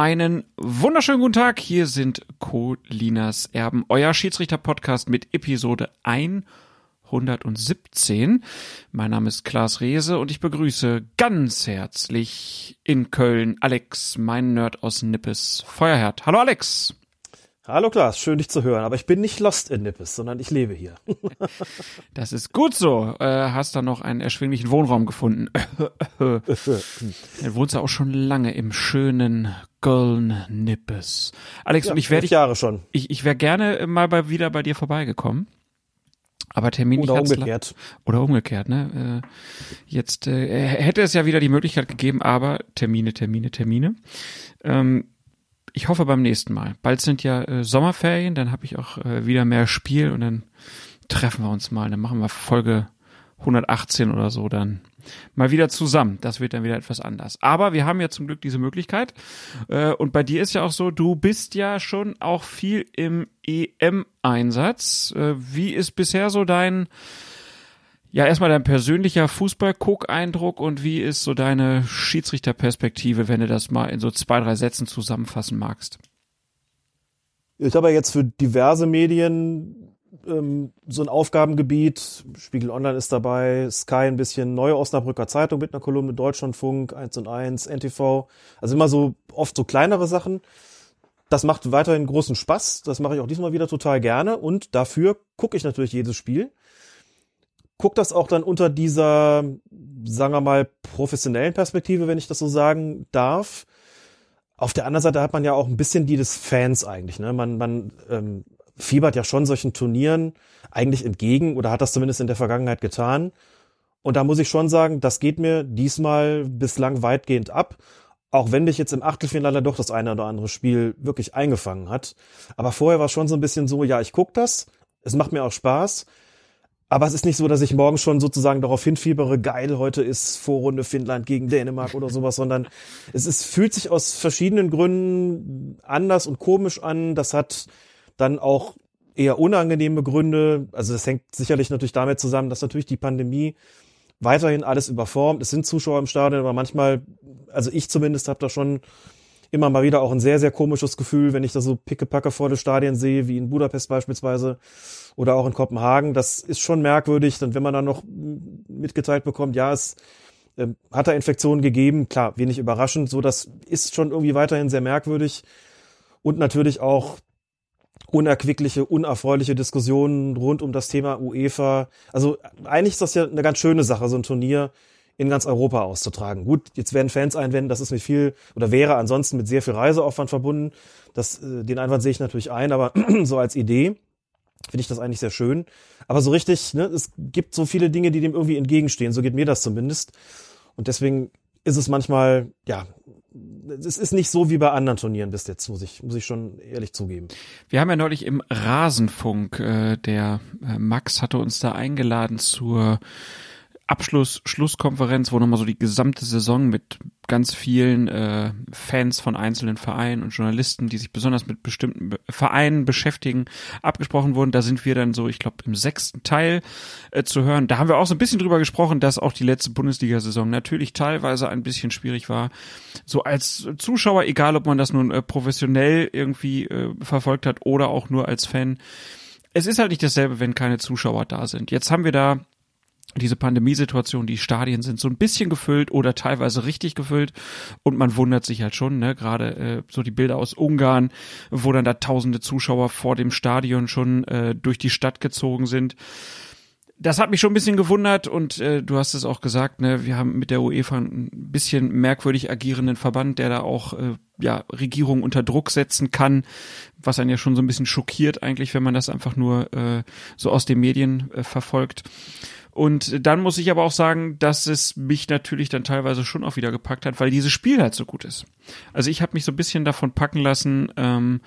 Einen wunderschönen guten Tag. Hier sind Colinas Erben, euer Schiedsrichter-Podcast mit Episode 117. Mein Name ist Klaas Rehse und ich begrüße ganz herzlich in Köln Alex, mein Nerd aus Nippes Feuerherd. Hallo Alex. Hallo Klaas, schön dich zu hören. Aber ich bin nicht lost in Nippes, sondern ich lebe hier. das ist gut so. Äh, hast da noch einen erschwinglichen Wohnraum gefunden. du wohnst ja auch schon lange im schönen Köln Nippes. Alex, ja, und ich werde Jahre schon. Ich, ich wäre gerne mal bei, wieder bei dir vorbeigekommen. Aber Termin oder umgekehrt. Oder umgekehrt, ne? Äh, jetzt äh, hätte es ja wieder die Möglichkeit gegeben, aber Termine, Termine, Termine. Ähm, ich hoffe beim nächsten Mal. Bald sind ja äh, Sommerferien, dann habe ich auch äh, wieder mehr Spiel und dann treffen wir uns mal. Dann machen wir Folge 118 oder so dann mal wieder zusammen. Das wird dann wieder etwas anders. Aber wir haben ja zum Glück diese Möglichkeit. Äh, und bei dir ist ja auch so, du bist ja schon auch viel im EM-Einsatz. Äh, wie ist bisher so dein ja, erstmal dein persönlicher Fußball-Guck-Eindruck und wie ist so deine Schiedsrichterperspektive, wenn du das mal in so zwei, drei Sätzen zusammenfassen magst? Ich habe ja jetzt für diverse Medien ähm, so ein Aufgabengebiet. Spiegel Online ist dabei, Sky ein bisschen, Neue Osnabrücker Zeitung mit einer Kolumne, Deutschlandfunk, 1 und 1, NTV. Also immer so oft so kleinere Sachen. Das macht weiterhin großen Spaß. Das mache ich auch diesmal wieder total gerne. Und dafür gucke ich natürlich jedes Spiel guckt das auch dann unter dieser, sagen wir mal, professionellen Perspektive, wenn ich das so sagen darf. Auf der anderen Seite hat man ja auch ein bisschen die des Fans eigentlich. Ne? Man, man ähm, fiebert ja schon solchen Turnieren eigentlich entgegen oder hat das zumindest in der Vergangenheit getan. Und da muss ich schon sagen, das geht mir diesmal bislang weitgehend ab. Auch wenn mich jetzt im Achtelfinale doch das eine oder andere Spiel wirklich eingefangen hat. Aber vorher war es schon so ein bisschen so, ja, ich guck das, es macht mir auch Spaß. Aber es ist nicht so, dass ich morgen schon sozusagen darauf hinfiebere, geil, heute ist Vorrunde Finnland gegen Dänemark oder sowas, sondern es ist, fühlt sich aus verschiedenen Gründen anders und komisch an. Das hat dann auch eher unangenehme Gründe. Also das hängt sicherlich natürlich damit zusammen, dass natürlich die Pandemie weiterhin alles überformt. Es sind Zuschauer im Stadion, aber manchmal, also ich zumindest habe da schon immer mal wieder auch ein sehr, sehr komisches Gefühl, wenn ich da so pickepacke vor des Stadien sehe, wie in Budapest beispielsweise oder auch in Kopenhagen. Das ist schon merkwürdig. Dann, wenn man dann noch mitgeteilt bekommt, ja, es äh, hat da Infektionen gegeben, klar, wenig überraschend. So, das ist schon irgendwie weiterhin sehr merkwürdig. Und natürlich auch unerquickliche, unerfreuliche Diskussionen rund um das Thema UEFA. Also eigentlich ist das ja eine ganz schöne Sache, so ein Turnier in ganz Europa auszutragen. Gut, jetzt werden Fans einwenden, das ist mit viel oder wäre ansonsten mit sehr viel Reiseaufwand verbunden. Das, äh, den Einwand sehe ich natürlich ein, aber so als Idee finde ich das eigentlich sehr schön. Aber so richtig, ne, es gibt so viele Dinge, die dem irgendwie entgegenstehen. So geht mir das zumindest. Und deswegen ist es manchmal, ja, es ist nicht so wie bei anderen Turnieren bis jetzt, muss ich, muss ich schon ehrlich zugeben. Wir haben ja neulich im Rasenfunk, äh, der äh, Max hatte uns da eingeladen zur Abschluss, Schlusskonferenz, wo nochmal so die gesamte Saison mit ganz vielen äh, Fans von einzelnen Vereinen und Journalisten, die sich besonders mit bestimmten Vereinen beschäftigen, abgesprochen wurden. Da sind wir dann so, ich glaube, im sechsten Teil äh, zu hören. Da haben wir auch so ein bisschen drüber gesprochen, dass auch die letzte Bundesliga-Saison natürlich teilweise ein bisschen schwierig war. So als Zuschauer, egal ob man das nun äh, professionell irgendwie äh, verfolgt hat oder auch nur als Fan. Es ist halt nicht dasselbe, wenn keine Zuschauer da sind. Jetzt haben wir da diese Pandemiesituation, die Stadien sind so ein bisschen gefüllt oder teilweise richtig gefüllt und man wundert sich halt schon, ne, gerade äh, so die Bilder aus Ungarn, wo dann da tausende Zuschauer vor dem Stadion schon äh, durch die Stadt gezogen sind. Das hat mich schon ein bisschen gewundert und äh, du hast es auch gesagt, ne, wir haben mit der UEFA ein bisschen merkwürdig agierenden Verband, der da auch äh, ja Regierungen unter Druck setzen kann, was einen ja schon so ein bisschen schockiert eigentlich, wenn man das einfach nur äh, so aus den Medien äh, verfolgt. Und dann muss ich aber auch sagen, dass es mich natürlich dann teilweise schon auch wieder gepackt hat, weil dieses Spiel halt so gut ist. Also ich habe mich so ein bisschen davon packen lassen, ähm,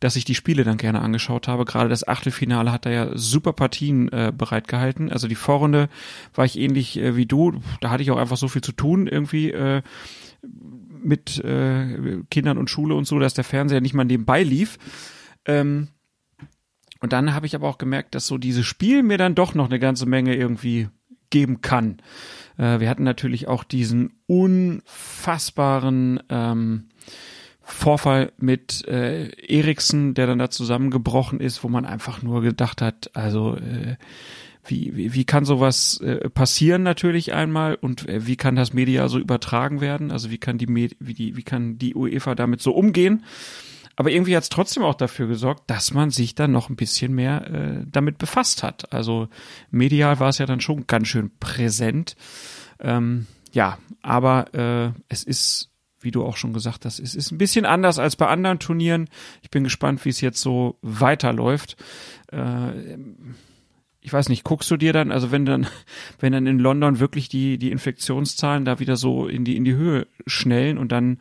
dass ich die Spiele dann gerne angeschaut habe. Gerade das Achtelfinale hat da ja super Partien äh, bereitgehalten. Also die Vorrunde war ich ähnlich äh, wie du. Da hatte ich auch einfach so viel zu tun irgendwie. Äh, mit äh, Kindern und Schule und so, dass der Fernseher nicht mal nebenbei lief. Ähm, und dann habe ich aber auch gemerkt, dass so dieses Spiel mir dann doch noch eine ganze Menge irgendwie geben kann. Äh, wir hatten natürlich auch diesen unfassbaren ähm, Vorfall mit äh, Eriksen, der dann da zusammengebrochen ist, wo man einfach nur gedacht hat, also äh, wie, wie, wie kann sowas äh, passieren natürlich einmal und äh, wie kann das Media so übertragen werden? Also wie kann die Med wie die wie kann die UEFA damit so umgehen? Aber irgendwie hat es trotzdem auch dafür gesorgt, dass man sich dann noch ein bisschen mehr äh, damit befasst hat. Also medial war es ja dann schon ganz schön präsent. Ähm, ja, aber äh, es ist, wie du auch schon gesagt hast, es ist ein bisschen anders als bei anderen Turnieren. Ich bin gespannt, wie es jetzt so weiterläuft. Äh, ich weiß nicht, guckst du dir dann, also wenn dann, wenn dann in London wirklich die, die Infektionszahlen da wieder so in die, in die Höhe schnellen und dann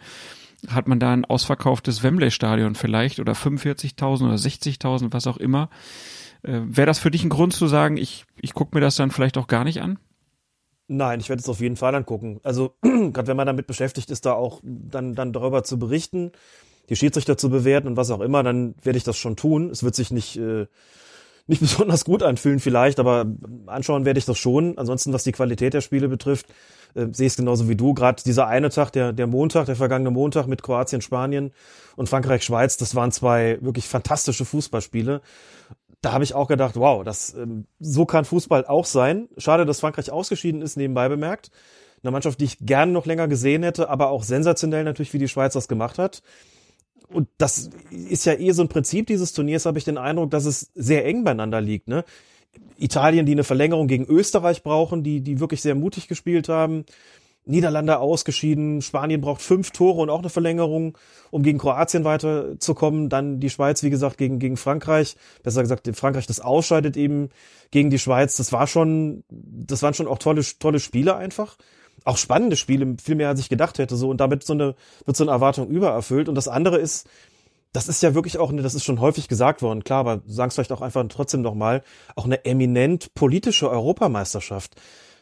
hat man da ein ausverkauftes Wembley-Stadion vielleicht oder 45.000 oder 60.000, was auch immer. Äh, Wäre das für dich ein Grund zu sagen, ich, ich gucke mir das dann vielleicht auch gar nicht an? Nein, ich werde es auf jeden Fall angucken. Also gerade wenn man damit beschäftigt ist, da auch dann, dann darüber zu berichten, die Schiedsrichter zu bewerten und was auch immer, dann werde ich das schon tun. Es wird sich nicht äh, nicht besonders gut anfühlen vielleicht, aber anschauen werde ich das schon. Ansonsten, was die Qualität der Spiele betrifft, äh, sehe es genauso wie du. Gerade dieser eine Tag, der, der Montag, der vergangene Montag mit Kroatien, Spanien und Frankreich, Schweiz, das waren zwei wirklich fantastische Fußballspiele. Da habe ich auch gedacht, wow, das ähm, so kann Fußball auch sein. Schade, dass Frankreich ausgeschieden ist, nebenbei bemerkt. Eine Mannschaft, die ich gerne noch länger gesehen hätte, aber auch sensationell natürlich, wie die Schweiz das gemacht hat und das ist ja eh so ein Prinzip dieses Turniers, habe ich den Eindruck, dass es sehr eng beieinander liegt. Ne? Italien, die eine Verlängerung gegen Österreich brauchen, die, die wirklich sehr mutig gespielt haben. Niederlande ausgeschieden, Spanien braucht fünf Tore und auch eine Verlängerung, um gegen Kroatien weiterzukommen. Dann die Schweiz, wie gesagt, gegen, gegen Frankreich. Besser gesagt, Frankreich das ausscheidet eben gegen die Schweiz. Das war schon, das waren schon auch tolle, tolle Spiele einfach auch spannende Spiele, viel mehr als ich gedacht hätte, so und damit so eine, wird so eine Erwartung übererfüllt. Und das andere ist, das ist ja wirklich auch, das ist schon häufig gesagt worden, klar, aber sagen es vielleicht auch einfach trotzdem nochmal, auch eine eminent politische Europameisterschaft.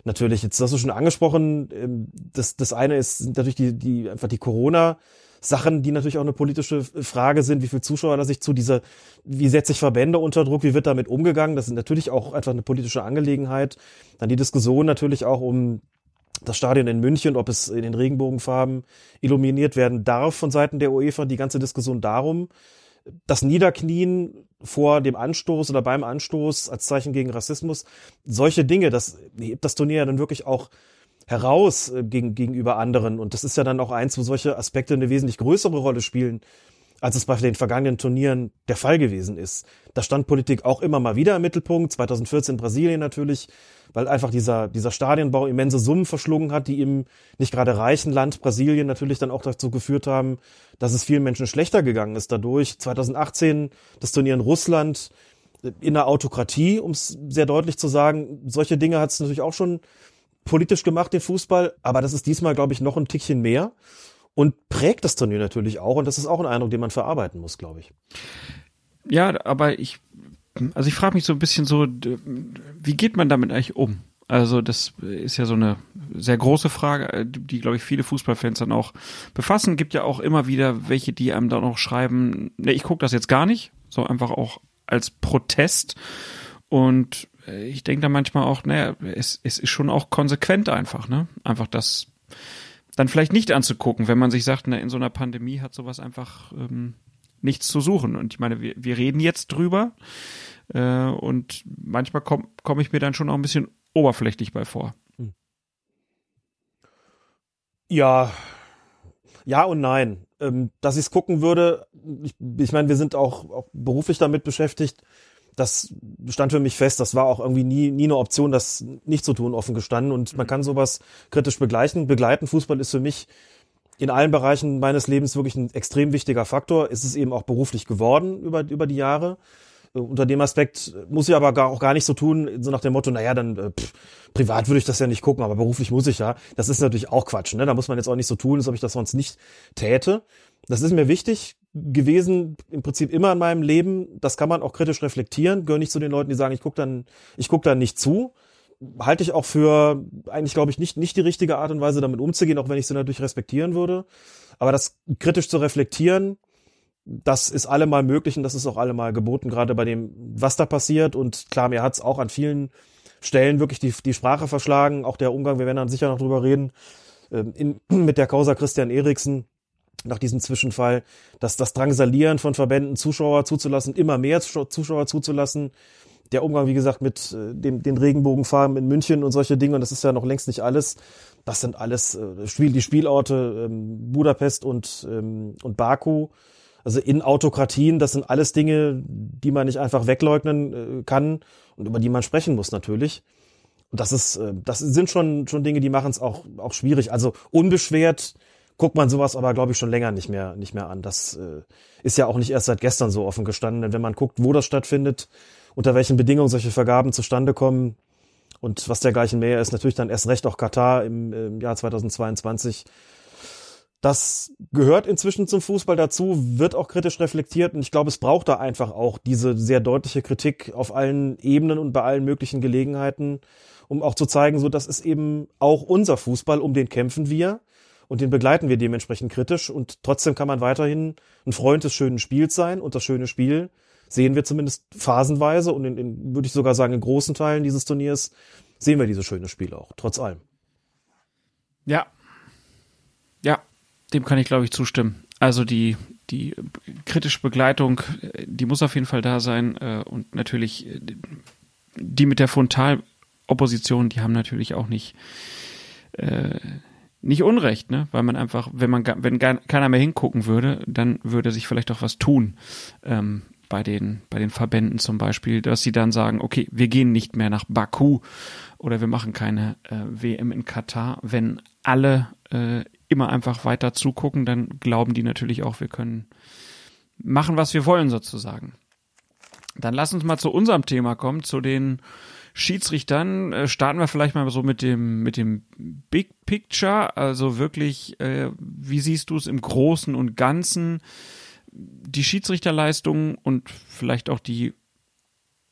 Natürlich, jetzt hast du schon angesprochen, ähm, das, das eine ist natürlich die, die, einfach die Corona- Sachen, die natürlich auch eine politische Frage sind, wie viel Zuschauer da sich zu dieser, wie setzt sich Verbände unter Druck, wie wird damit umgegangen, das ist natürlich auch einfach eine politische Angelegenheit. Dann die Diskussion natürlich auch um das Stadion in München, ob es in den Regenbogenfarben illuminiert werden darf von Seiten der UEFA, die ganze Diskussion darum, das Niederknien vor dem Anstoß oder beim Anstoß als Zeichen gegen Rassismus, solche Dinge, das hebt das Turnier ja dann wirklich auch heraus äh, gegen, gegenüber anderen. Und das ist ja dann auch eins, wo solche Aspekte eine wesentlich größere Rolle spielen, als es bei den vergangenen Turnieren der Fall gewesen ist. Da stand Politik auch immer mal wieder im Mittelpunkt, 2014 Brasilien natürlich, weil einfach dieser, dieser Stadienbau immense Summen verschlungen hat, die im nicht gerade reichen Land Brasilien natürlich dann auch dazu geführt haben, dass es vielen Menschen schlechter gegangen ist dadurch. 2018 das Turnier in Russland in der Autokratie, um es sehr deutlich zu sagen. Solche Dinge hat es natürlich auch schon politisch gemacht, den Fußball, aber das ist diesmal, glaube ich, noch ein Tickchen mehr und prägt das Turnier natürlich auch. Und das ist auch ein Eindruck, den man verarbeiten muss, glaube ich. Ja, aber ich, also ich frage mich so ein bisschen so, wie geht man damit eigentlich um? Also das ist ja so eine sehr große Frage, die, glaube ich, viele Fußballfans dann auch befassen. Gibt ja auch immer wieder welche, die einem dann auch schreiben, ne, ich gucke das jetzt gar nicht, so einfach auch als Protest. Und äh, ich denke da manchmal auch, naja, es, es ist schon auch konsequent einfach, ne? Einfach das dann vielleicht nicht anzugucken, wenn man sich sagt, na, in so einer Pandemie hat sowas einfach ähm, nichts zu suchen. Und ich meine, wir, wir reden jetzt drüber äh, und manchmal komme komm ich mir dann schon auch ein bisschen oberflächlich bei vor. Hm. Ja, ja und nein. Ähm, dass ich es gucken würde, ich, ich meine, wir sind auch, auch beruflich damit beschäftigt, das stand für mich fest. Das war auch irgendwie nie, nie eine Option, das nicht zu tun, offen gestanden. Und man kann sowas kritisch begleichen. Begleiten. Fußball ist für mich in allen Bereichen meines Lebens wirklich ein extrem wichtiger Faktor. Ist es eben auch beruflich geworden über, über die Jahre. Äh, unter dem Aspekt muss ich aber gar, auch gar nicht so tun, so nach dem Motto, naja, dann äh, pff, privat würde ich das ja nicht gucken, aber beruflich muss ich ja. Das ist natürlich auch Quatsch. Ne? Da muss man jetzt auch nicht so tun, als ob ich das sonst nicht täte. Das ist mir wichtig gewesen, im Prinzip immer in meinem Leben. Das kann man auch kritisch reflektieren. Gehöre nicht zu den Leuten, die sagen, ich gucke dann, ich guck dann nicht zu. Halte ich auch für eigentlich, glaube ich, nicht, nicht die richtige Art und Weise, damit umzugehen, auch wenn ich sie natürlich respektieren würde. Aber das kritisch zu reflektieren, das ist allemal möglich und das ist auch allemal geboten, gerade bei dem, was da passiert. Und klar, mir hat es auch an vielen Stellen wirklich die, die Sprache verschlagen. Auch der Umgang, wir werden dann sicher noch drüber reden, ähm, in, mit der Causa Christian Eriksen nach diesem Zwischenfall, dass das Drangsalieren von Verbänden, Zuschauer zuzulassen, immer mehr Zuschauer zuzulassen, der Umgang, wie gesagt, mit äh, dem, den Regenbogenfarben in München und solche Dinge, und das ist ja noch längst nicht alles. Das sind alles äh, Spiel, die Spielorte ähm, Budapest und, ähm, und Baku. Also in Autokratien, das sind alles Dinge, die man nicht einfach wegleugnen äh, kann und über die man sprechen muss natürlich. Und das ist, äh, das sind schon, schon Dinge, die machen es auch, auch schwierig. Also unbeschwert guckt man sowas aber, glaube ich, schon länger nicht mehr, nicht mehr an. Das äh, ist ja auch nicht erst seit gestern so offen gestanden. Denn wenn man guckt, wo das stattfindet, unter welchen Bedingungen solche Vergaben zustande kommen und was dergleichen mehr ist, natürlich dann erst recht auch Katar im, im Jahr 2022. Das gehört inzwischen zum Fußball dazu, wird auch kritisch reflektiert und ich glaube, es braucht da einfach auch diese sehr deutliche Kritik auf allen Ebenen und bei allen möglichen Gelegenheiten, um auch zu zeigen, so das ist eben auch unser Fußball, um den kämpfen wir und den begleiten wir dementsprechend kritisch und trotzdem kann man weiterhin ein Freund des schönen Spiels sein und das schöne Spiel sehen wir zumindest phasenweise und in, in würde ich sogar sagen, in großen Teilen dieses Turniers sehen wir dieses schöne Spiel auch, trotz allem. Ja. Ja, dem kann ich, glaube ich, zustimmen. Also die, die kritische Begleitung, die muss auf jeden Fall da sein. Äh, und natürlich die mit der Frontalopposition, die haben natürlich auch nicht, äh, nicht Unrecht, ne? Weil man einfach, wenn man wenn gar, keiner mehr hingucken würde, dann würde sich vielleicht auch was tun. Ähm, bei den, bei den Verbänden zum Beispiel, dass sie dann sagen, okay, wir gehen nicht mehr nach Baku oder wir machen keine äh, WM in Katar. Wenn alle äh, immer einfach weiter zugucken, dann glauben die natürlich auch, wir können machen, was wir wollen sozusagen. Dann lass uns mal zu unserem Thema kommen, zu den Schiedsrichtern. Äh, starten wir vielleicht mal so mit dem, mit dem Big Picture. Also wirklich, äh, wie siehst du es im Großen und Ganzen? die Schiedsrichterleistung und vielleicht auch die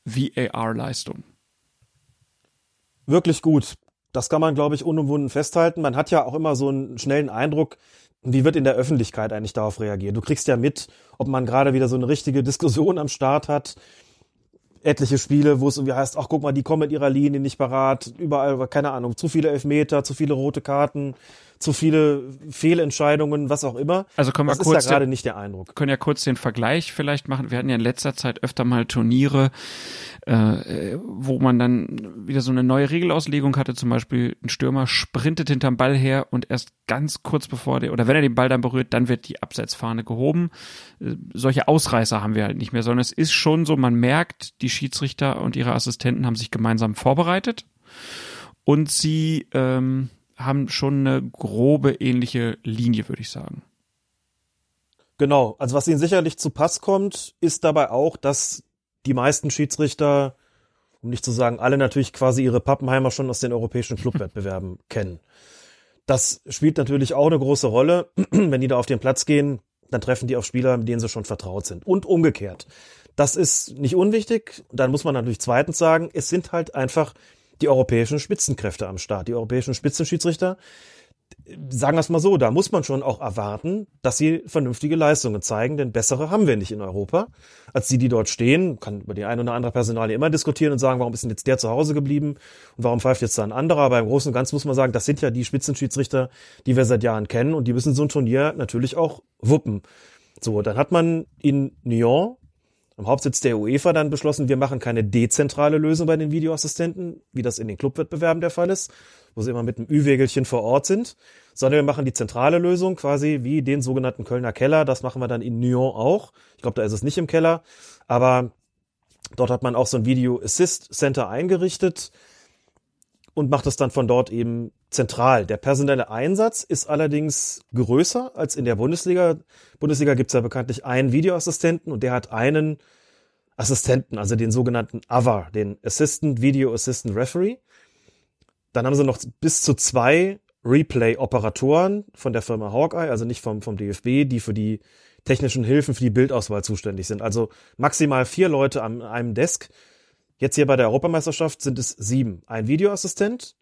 VAR-Leistung. Wirklich gut. Das kann man, glaube ich, unumwunden festhalten. Man hat ja auch immer so einen schnellen Eindruck, wie wird in der Öffentlichkeit eigentlich darauf reagiert. Du kriegst ja mit, ob man gerade wieder so eine richtige Diskussion am Start hat. Etliche Spiele, wo es irgendwie heißt, ach guck mal, die kommen mit ihrer Linie nicht parat, überall, keine Ahnung, zu viele Elfmeter, zu viele rote Karten, zu viele Fehlentscheidungen, was auch immer. Also können wir das kurz ist ja gerade nicht der Eindruck. Können ja kurz den Vergleich vielleicht machen. Wir hatten ja in letzter Zeit öfter mal Turniere, äh, wo man dann wieder so eine neue Regelauslegung hatte. Zum Beispiel ein Stürmer sprintet hinterm Ball her und erst ganz kurz bevor der oder wenn er den Ball dann berührt, dann wird die Abseitsfahne gehoben. Äh, solche Ausreißer haben wir halt nicht mehr, sondern es ist schon so, man merkt, die Schiedsrichter und ihre Assistenten haben sich gemeinsam vorbereitet und sie ähm, haben schon eine grobe ähnliche Linie, würde ich sagen. Genau, also was ihnen sicherlich zu Pass kommt, ist dabei auch, dass die meisten Schiedsrichter, um nicht zu sagen alle natürlich quasi ihre Pappenheimer schon aus den europäischen Clubwettbewerben kennen. Das spielt natürlich auch eine große Rolle. Wenn die da auf den Platz gehen, dann treffen die auf Spieler, mit denen sie schon vertraut sind. Und umgekehrt. Das ist nicht unwichtig. Dann muss man natürlich zweitens sagen, es sind halt einfach die europäischen Spitzenkräfte am Start, die europäischen Spitzenschiedsrichter. Sagen wir es mal so, da muss man schon auch erwarten, dass sie vernünftige Leistungen zeigen, denn bessere haben wir nicht in Europa, als die, die dort stehen. Kann über die eine oder andere Personalie immer diskutieren und sagen, warum ist denn jetzt der zu Hause geblieben und warum pfeift jetzt da ein anderer. Aber im Großen und Ganzen muss man sagen, das sind ja die Spitzenschiedsrichter, die wir seit Jahren kennen und die müssen so ein Turnier natürlich auch wuppen. So, dann hat man in Nyon am Hauptsitz der UEFA dann beschlossen, wir machen keine dezentrale Lösung bei den Videoassistenten, wie das in den Clubwettbewerben der Fall ist, wo sie immer mit einem Ü-Wägelchen vor Ort sind, sondern wir machen die zentrale Lösung quasi wie den sogenannten Kölner Keller. Das machen wir dann in Nyon auch. Ich glaube, da ist es nicht im Keller, aber dort hat man auch so ein Video Assist Center eingerichtet und macht es dann von dort eben zentral. Der personelle Einsatz ist allerdings größer als in der Bundesliga. Bundesliga gibt es ja bekanntlich einen Videoassistenten und der hat einen Assistenten, also den sogenannten AVAR, den Assistant Video Assistant Referee. Dann haben sie noch bis zu zwei Replay-Operatoren von der Firma Hawkeye, also nicht vom, vom DFB, die für die technischen Hilfen für die Bildauswahl zuständig sind. Also maximal vier Leute an einem Desk. Jetzt hier bei der Europameisterschaft sind es sieben. Ein Videoassistent,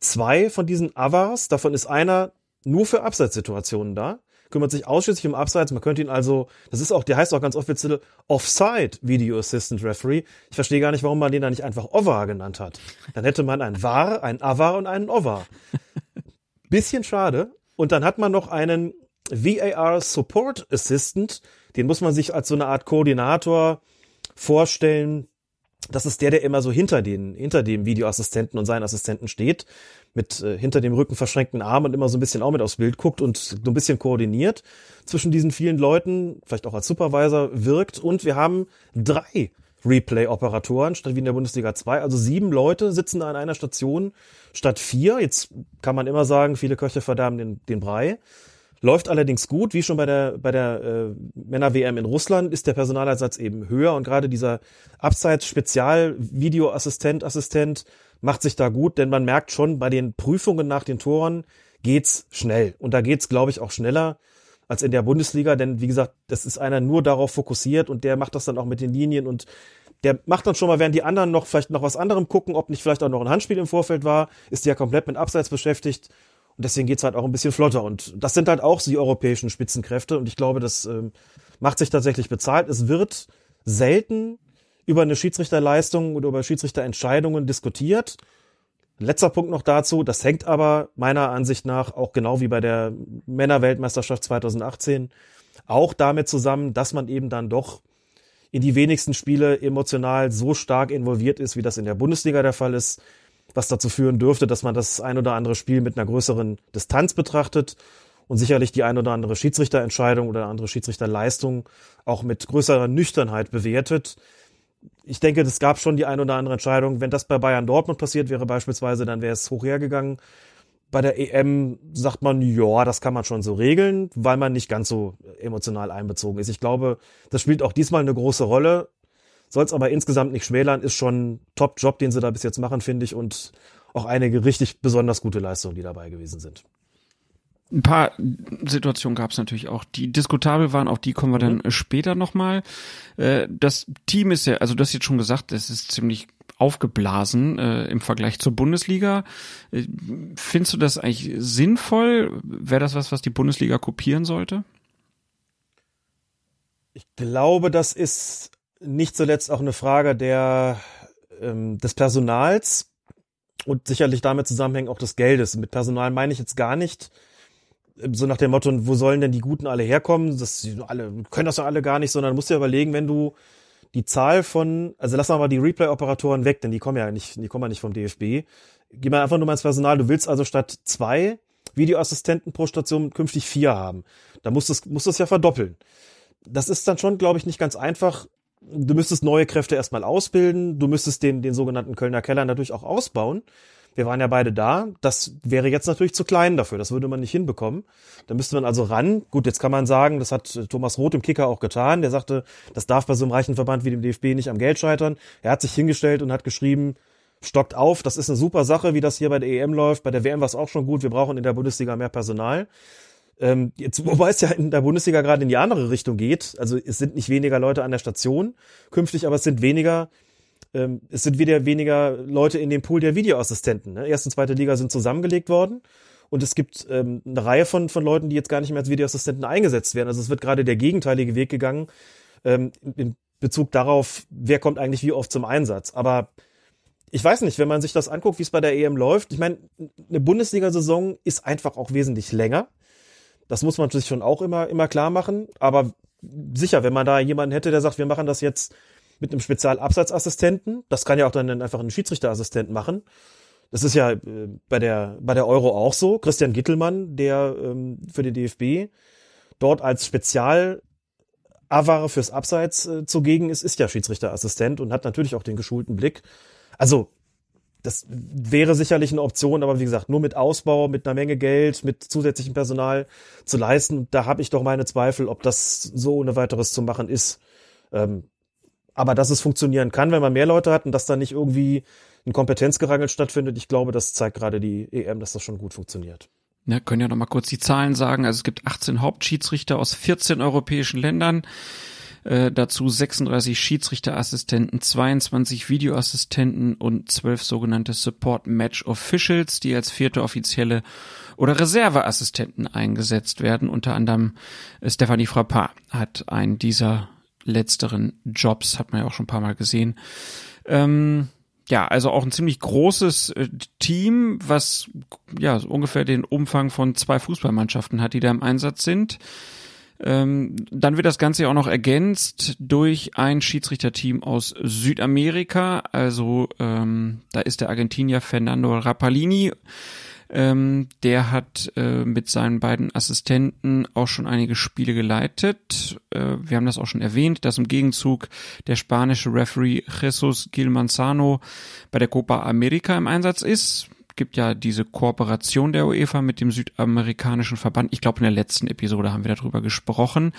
zwei von diesen Avars, davon ist einer nur für Abseitssituationen da, kümmert sich ausschließlich um Abseits. Man könnte ihn also, das ist auch, der heißt auch ganz offiziell Offside Video Assistant Referee. Ich verstehe gar nicht, warum man den da nicht einfach OVAR genannt hat. Dann hätte man einen VAR, einen AVAR und einen OVAR. Bisschen schade. Und dann hat man noch einen VAR Support Assistant, den muss man sich als so eine Art Koordinator vorstellen. Das ist der, der immer so hinter den, hinter dem Videoassistenten und seinen Assistenten steht, mit äh, hinter dem Rücken verschränkten Arm und immer so ein bisschen auch mit aufs Bild guckt und so ein bisschen koordiniert zwischen diesen vielen Leuten, vielleicht auch als Supervisor wirkt. Und wir haben drei Replay-Operatoren statt wie in der Bundesliga 2. Also sieben Leute sitzen an einer Station statt vier. Jetzt kann man immer sagen, viele Köche verderben den, den Brei. Läuft allerdings gut, wie schon bei der, bei der äh, Männer-WM in Russland ist der Personaleinsatz eben höher und gerade dieser Abseits-Spezial-Videoassistent, Assistent macht sich da gut, denn man merkt schon, bei den Prüfungen nach den Toren geht's schnell. Und da geht's, glaube ich, auch schneller als in der Bundesliga, denn wie gesagt, das ist einer nur darauf fokussiert und der macht das dann auch mit den Linien und der macht dann schon mal, während die anderen noch vielleicht noch was anderem gucken, ob nicht vielleicht auch noch ein Handspiel im Vorfeld war, ist der komplett mit Abseits beschäftigt und deswegen geht's halt auch ein bisschen flotter. Und das sind halt auch die europäischen Spitzenkräfte. Und ich glaube, das ähm, macht sich tatsächlich bezahlt. Es wird selten über eine Schiedsrichterleistung oder über Schiedsrichterentscheidungen diskutiert. Letzter Punkt noch dazu, das hängt aber meiner Ansicht nach auch genau wie bei der Männerweltmeisterschaft 2018 auch damit zusammen, dass man eben dann doch in die wenigsten Spiele emotional so stark involviert ist, wie das in der Bundesliga der Fall ist was dazu führen dürfte, dass man das ein oder andere Spiel mit einer größeren Distanz betrachtet und sicherlich die ein oder andere Schiedsrichterentscheidung oder andere Schiedsrichterleistung auch mit größerer Nüchternheit bewertet. Ich denke, es gab schon die ein oder andere Entscheidung. Wenn das bei Bayern Dortmund passiert wäre beispielsweise, dann wäre es hochhergegangen. Bei der EM sagt man, ja, das kann man schon so regeln, weil man nicht ganz so emotional einbezogen ist. Ich glaube, das spielt auch diesmal eine große Rolle soll es aber insgesamt nicht schmälern, ist schon Top-Job, den sie da bis jetzt machen, finde ich, und auch einige richtig besonders gute Leistungen, die dabei gewesen sind. Ein paar Situationen gab es natürlich auch, die diskutabel waren, auch die kommen wir dann mhm. später nochmal. Äh, das Team ist ja, also du hast jetzt schon gesagt, es ist ziemlich aufgeblasen äh, im Vergleich zur Bundesliga. Äh, findest du das eigentlich sinnvoll? Wäre das was, was die Bundesliga kopieren sollte? Ich glaube, das ist nicht zuletzt auch eine Frage der, ähm, des Personals und sicherlich damit zusammenhängt auch des Geldes. Mit Personal meine ich jetzt gar nicht ähm, so nach dem Motto, wo sollen denn die Guten alle herkommen? Das alle können das ja alle gar nicht, sondern musst dir überlegen, wenn du die Zahl von, also lass mal die Replay-Operatoren weg, denn die kommen ja nicht, die kommen ja nicht vom DFB. Geh mal einfach nur mal ins Personal. Du willst also statt zwei Videoassistenten pro Station künftig vier haben. Da musst du es, musst du es ja verdoppeln. Das ist dann schon, glaube ich, nicht ganz einfach, du müsstest neue Kräfte erstmal ausbilden, du müsstest den, den sogenannten Kölner Keller natürlich auch ausbauen. Wir waren ja beide da. Das wäre jetzt natürlich zu klein dafür. Das würde man nicht hinbekommen. Da müsste man also ran. Gut, jetzt kann man sagen, das hat Thomas Roth im Kicker auch getan. Der sagte, das darf bei so einem reichen Verband wie dem DFB nicht am Geld scheitern. Er hat sich hingestellt und hat geschrieben, stockt auf. Das ist eine super Sache, wie das hier bei der EM läuft. Bei der WM war es auch schon gut. Wir brauchen in der Bundesliga mehr Personal. Ähm, jetzt, wobei es ja in der Bundesliga gerade in die andere Richtung geht. Also es sind nicht weniger Leute an der Station künftig, aber es sind weniger, ähm, es sind wieder weniger Leute in dem Pool der Videoassistenten. Ne? Erste und zweite Liga sind zusammengelegt worden. Und es gibt ähm, eine Reihe von, von Leuten, die jetzt gar nicht mehr als Videoassistenten eingesetzt werden. Also es wird gerade der gegenteilige Weg gegangen ähm, in Bezug darauf, wer kommt eigentlich wie oft zum Einsatz. Aber ich weiß nicht, wenn man sich das anguckt, wie es bei der EM läuft. Ich meine, eine Bundesliga-Saison ist einfach auch wesentlich länger. Das muss man sich schon auch immer, immer klar machen. Aber sicher, wenn man da jemanden hätte, der sagt, wir machen das jetzt mit einem Spezialabsatzassistenten, das kann ja auch dann einfach ein Schiedsrichterassistent machen. Das ist ja äh, bei der, bei der Euro auch so. Christian Gittelmann, der ähm, für den DFB dort als Spezial Avare fürs Abseits äh, zugegen ist, ist ja Schiedsrichterassistent und hat natürlich auch den geschulten Blick. Also das wäre sicherlich eine Option, aber wie gesagt, nur mit Ausbau, mit einer Menge Geld, mit zusätzlichem Personal zu leisten, da habe ich doch meine Zweifel, ob das so ohne weiteres zu machen ist. Ähm, aber dass es funktionieren kann, wenn man mehr Leute hat und dass da nicht irgendwie ein Kompetenzgerangel stattfindet, ich glaube, das zeigt gerade die EM, dass das schon gut funktioniert. Ja, können ja noch mal kurz die Zahlen sagen. Also es gibt 18 Hauptschiedsrichter aus 14 europäischen Ländern. Äh, dazu 36 Schiedsrichterassistenten, 22 Videoassistenten und 12 sogenannte Support Match Officials, die als vierte offizielle oder Reserveassistenten eingesetzt werden. Unter anderem äh, Stephanie Frappard hat einen dieser letzteren Jobs, hat man ja auch schon ein paar Mal gesehen. Ähm, ja, also auch ein ziemlich großes äh, Team, was ja ungefähr den Umfang von zwei Fußballmannschaften hat, die da im Einsatz sind. Ähm, dann wird das Ganze ja auch noch ergänzt durch ein Schiedsrichterteam aus Südamerika. Also ähm, da ist der Argentinier Fernando Rapalini. Ähm, der hat äh, mit seinen beiden Assistenten auch schon einige Spiele geleitet. Äh, wir haben das auch schon erwähnt, dass im Gegenzug der spanische Referee Jesus Gil Manzano bei der Copa America im Einsatz ist gibt ja diese Kooperation der UEFA mit dem südamerikanischen Verband. Ich glaube, in der letzten Episode haben wir darüber gesprochen.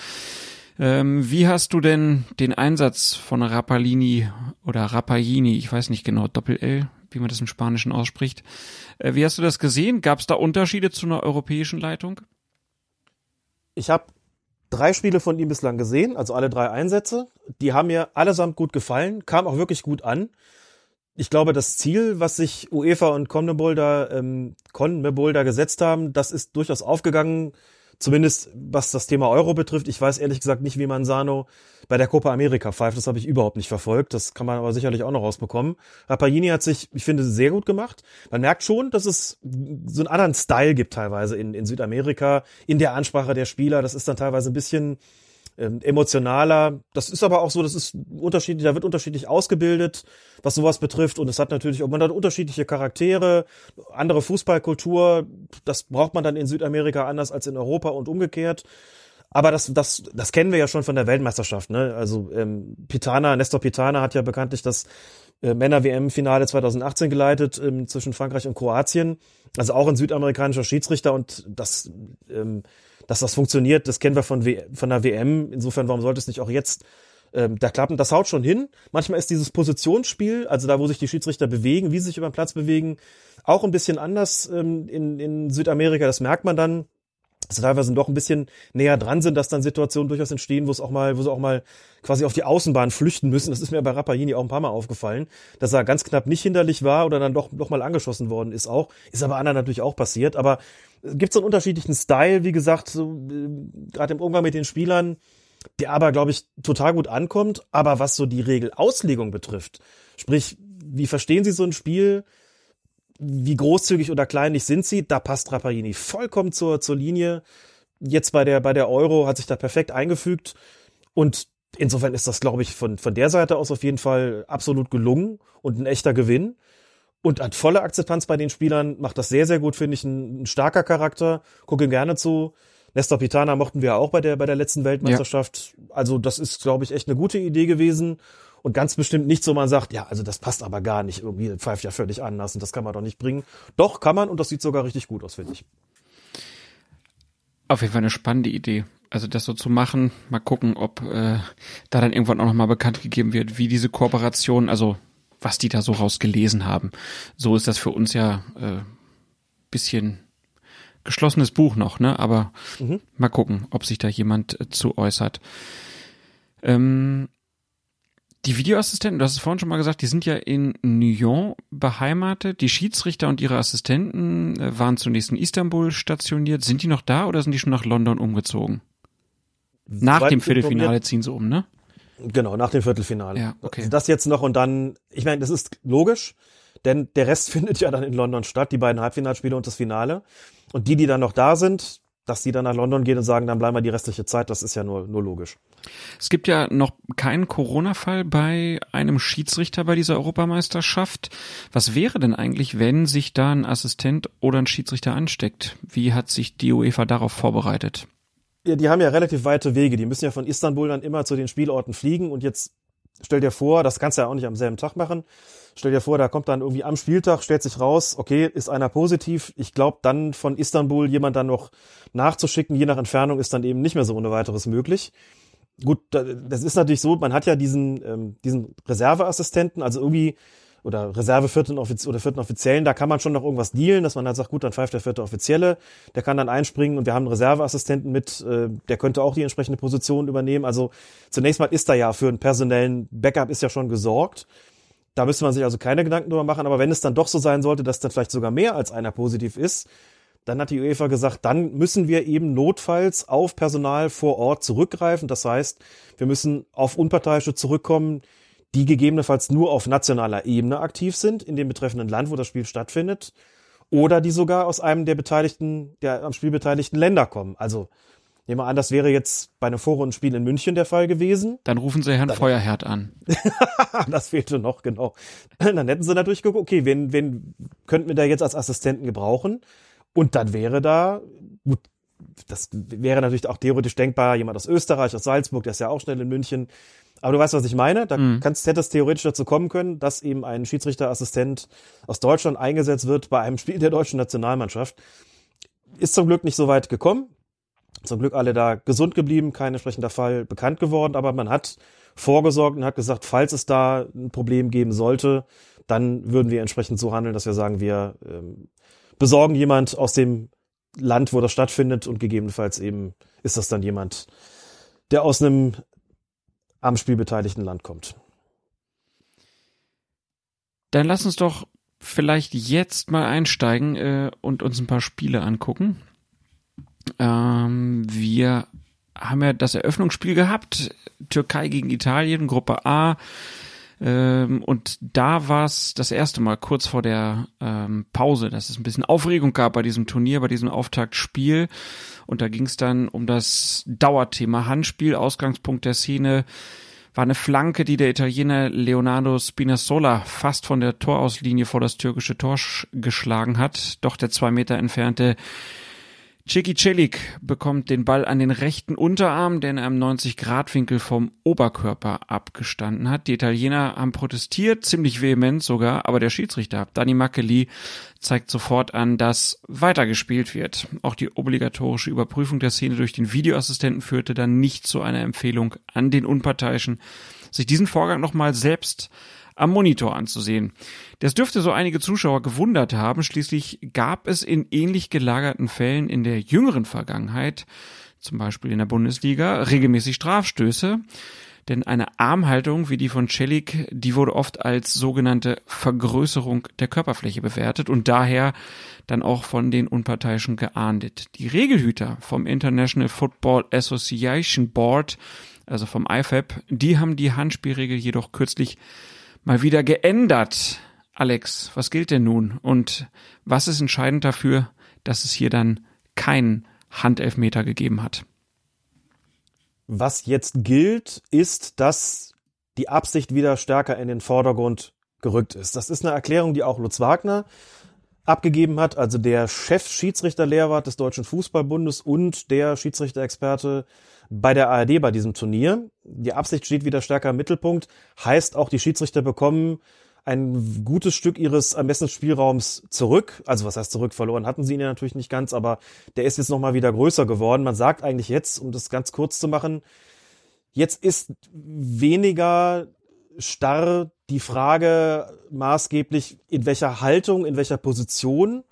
Ähm, wie hast du denn den Einsatz von Rapalini oder Rapagini, ich weiß nicht genau, Doppel-L, wie man das im Spanischen ausspricht. Äh, wie hast du das gesehen? Gab es da Unterschiede zu einer europäischen Leitung? Ich habe drei Spiele von ihm bislang gesehen, also alle drei Einsätze. Die haben mir allesamt gut gefallen, kam auch wirklich gut an ich glaube, das Ziel, was sich UEFA und CONMEBOL da, ähm, CONMEBOL da gesetzt haben, das ist durchaus aufgegangen. Zumindest was das Thema Euro betrifft. Ich weiß ehrlich gesagt nicht, wie man Sano bei der Copa America pfeift. Das habe ich überhaupt nicht verfolgt. Das kann man aber sicherlich auch noch rausbekommen. Rappaini hat sich, ich finde, sehr gut gemacht. Man merkt schon, dass es so einen anderen Style gibt teilweise in, in Südamerika, in der Ansprache der Spieler. Das ist dann teilweise ein bisschen ähm, emotionaler. Das ist aber auch so, das ist unterschiedlich, da wird unterschiedlich ausgebildet, was sowas betrifft. Und es hat natürlich, ob man hat unterschiedliche Charaktere, andere Fußballkultur, das braucht man dann in Südamerika anders als in Europa und umgekehrt. Aber das, das, das kennen wir ja schon von der Weltmeisterschaft. Ne? Also ähm, Pitana, Nestor Pitana hat ja bekanntlich das äh, Männer-WM-Finale 2018 geleitet ähm, zwischen Frankreich und Kroatien. Also auch ein südamerikanischer Schiedsrichter und das ähm, dass das funktioniert, das kennen wir von, w von der WM. Insofern, warum sollte es nicht auch jetzt ähm, da klappen? Das haut schon hin. Manchmal ist dieses Positionsspiel, also da, wo sich die Schiedsrichter bewegen, wie sie sich über den Platz bewegen, auch ein bisschen anders ähm, in, in Südamerika. Das merkt man dann dass teilweise doch ein bisschen näher dran sind, dass dann Situationen durchaus entstehen, wo es auch mal, wo sie auch mal quasi auf die Außenbahn flüchten müssen. Das ist mir bei Rappaini auch ein paar Mal aufgefallen, dass er ganz knapp nicht hinderlich war oder dann doch noch mal angeschossen worden ist auch. Ist aber anderen natürlich auch passiert. Aber gibt so einen unterschiedlichen Style, wie gesagt, so, äh, gerade im Umgang mit den Spielern, der aber, glaube ich, total gut ankommt. Aber was so die Regelauslegung betrifft, sprich, wie verstehen Sie so ein Spiel? Wie großzügig oder kleinlich sind sie? Da passt Rapparini vollkommen zur, zur Linie. Jetzt bei der, bei der Euro hat sich da perfekt eingefügt. Und insofern ist das, glaube ich, von, von der Seite aus auf jeden Fall absolut gelungen und ein echter Gewinn und hat volle Akzeptanz bei den Spielern, macht das sehr, sehr gut, finde ich, ein, ein, starker Charakter, gucke ihm gerne zu. Nestor Pitana mochten wir auch bei der, bei der letzten Weltmeisterschaft. Ja. Also das ist, glaube ich, echt eine gute Idee gewesen und ganz bestimmt nicht so, man sagt, ja, also das passt aber gar nicht, irgendwie pfeift ja völlig anders und das kann man doch nicht bringen. Doch, kann man und das sieht sogar richtig gut aus, finde ich. Auf jeden Fall eine spannende Idee. Also das so zu machen, mal gucken, ob äh, da dann irgendwann auch nochmal bekannt gegeben wird, wie diese Kooperation, also was die da so rausgelesen haben. So ist das für uns ja äh, bisschen geschlossenes Buch noch, ne? Aber mhm. mal gucken, ob sich da jemand äh, zu äußert. Ähm, die Videoassistenten, du hast es vorhin schon mal gesagt, die sind ja in Nyon beheimatet. Die Schiedsrichter und ihre Assistenten äh, waren zunächst in Istanbul stationiert. Sind die noch da oder sind die schon nach London umgezogen? Nach dem Viertelfinale ziehen sie um, ne? Genau, nach dem Viertelfinale. Ja, okay. Also das jetzt noch und dann, ich meine, das ist logisch, denn der Rest findet ja dann in London statt, die beiden Halbfinalspiele und das Finale. Und die, die dann noch da sind, dass die dann nach London gehen und sagen, dann bleiben wir die restliche Zeit, das ist ja nur, nur logisch. Es gibt ja noch keinen Corona-Fall bei einem Schiedsrichter bei dieser Europameisterschaft. Was wäre denn eigentlich, wenn sich da ein Assistent oder ein Schiedsrichter ansteckt? Wie hat sich die UEFA darauf vorbereitet? die haben ja relativ weite Wege. Die müssen ja von Istanbul dann immer zu den Spielorten fliegen und jetzt stell dir vor, das kannst du ja auch nicht am selben Tag machen. Stell dir vor, da kommt dann irgendwie am Spieltag, stellt sich raus, okay, ist einer positiv. Ich glaube, dann von Istanbul jemand dann noch nachzuschicken, je nach Entfernung, ist dann eben nicht mehr so ohne weiteres möglich. Gut, das ist natürlich so, man hat ja diesen, ähm, diesen Reserveassistenten, also irgendwie oder Reserve vierten Offiz oder vierten Offiziellen, da kann man schon noch irgendwas dealen, dass man halt sagt, gut, dann pfeift der vierte Offizielle, der kann dann einspringen und wir haben einen Reserveassistenten mit, äh, der könnte auch die entsprechende Position übernehmen. Also zunächst mal ist da ja für einen personellen Backup ist ja schon gesorgt. Da müsste man sich also keine Gedanken drüber machen, aber wenn es dann doch so sein sollte, dass dann vielleicht sogar mehr als einer positiv ist, dann hat die UEFA gesagt, dann müssen wir eben notfalls auf Personal vor Ort zurückgreifen. Das heißt, wir müssen auf Unparteiische zurückkommen, die gegebenenfalls nur auf nationaler Ebene aktiv sind, in dem betreffenden Land, wo das Spiel stattfindet, oder die sogar aus einem der beteiligten, der am Spiel beteiligten Länder kommen. Also Nehmen wir an, das wäre jetzt bei einem Vorrundenspiel in München der Fall gewesen. Dann rufen sie Herrn Dann, Feuerherd an. das fehlte noch, genau. Dann hätten sie natürlich geguckt, okay, wen, wen könnten wir da jetzt als Assistenten gebrauchen? Und dann wäre da, gut, das wäre natürlich auch theoretisch denkbar, jemand aus Österreich, aus Salzburg, der ist ja auch schnell in München. Aber du weißt, was ich meine? Da mhm. kannst, hätte es theoretisch dazu kommen können, dass eben ein Schiedsrichterassistent aus Deutschland eingesetzt wird bei einem Spiel der deutschen Nationalmannschaft. Ist zum Glück nicht so weit gekommen. Zum Glück alle da gesund geblieben, kein entsprechender Fall bekannt geworden, aber man hat vorgesorgt und hat gesagt, falls es da ein Problem geben sollte, dann würden wir entsprechend so handeln, dass wir sagen, wir ähm, besorgen jemand aus dem Land, wo das stattfindet und gegebenenfalls eben ist das dann jemand, der aus einem am Spiel beteiligten Land kommt. Dann lass uns doch vielleicht jetzt mal einsteigen äh, und uns ein paar Spiele angucken. Ähm, wir haben ja das Eröffnungsspiel gehabt, Türkei gegen Italien, Gruppe A. Ähm, und da war es das erste Mal kurz vor der ähm, Pause, dass es ein bisschen Aufregung gab bei diesem Turnier, bei diesem Auftaktspiel. Und da ging es dann um das Dauerthema Handspiel. Ausgangspunkt der Szene war eine Flanke, die der Italiener Leonardo Spinazzola fast von der Torauslinie vor das türkische Tor geschlagen hat. Doch der zwei Meter entfernte Chiki Celik bekommt den Ball an den rechten Unterarm, der in einem 90-Grad-Winkel vom Oberkörper abgestanden hat. Die Italiener haben protestiert, ziemlich vehement sogar, aber der Schiedsrichter, Danny Makeli, zeigt sofort an, dass weitergespielt wird. Auch die obligatorische Überprüfung der Szene durch den Videoassistenten führte dann nicht zu einer Empfehlung an den Unparteiischen, sich diesen Vorgang nochmal selbst am Monitor anzusehen. Das dürfte so einige Zuschauer gewundert haben. Schließlich gab es in ähnlich gelagerten Fällen in der jüngeren Vergangenheit, zum Beispiel in der Bundesliga, regelmäßig Strafstöße. Denn eine Armhaltung wie die von Celik, die wurde oft als sogenannte Vergrößerung der Körperfläche bewertet und daher dann auch von den Unparteiischen geahndet. Die Regelhüter vom International Football Association Board, also vom IFAB, die haben die Handspielregel jedoch kürzlich mal wieder geändert. Alex, was gilt denn nun? Und was ist entscheidend dafür, dass es hier dann keinen Handelfmeter gegeben hat? Was jetzt gilt, ist, dass die Absicht wieder stärker in den Vordergrund gerückt ist. Das ist eine Erklärung, die auch Lutz Wagner abgegeben hat, also der Chef-Schiedsrichter-Lehrwart des Deutschen Fußballbundes und der Schiedsrichter-Experte bei der ARD bei diesem Turnier. Die Absicht steht wieder stärker im Mittelpunkt, heißt auch, die Schiedsrichter bekommen ein gutes Stück ihres Ermessensspielraums zurück. Also was heißt zurück? Verloren hatten sie ihn ja natürlich nicht ganz, aber der ist jetzt nochmal wieder größer geworden. Man sagt eigentlich jetzt, um das ganz kurz zu machen, jetzt ist weniger starr die Frage maßgeblich, in welcher Haltung, in welcher Position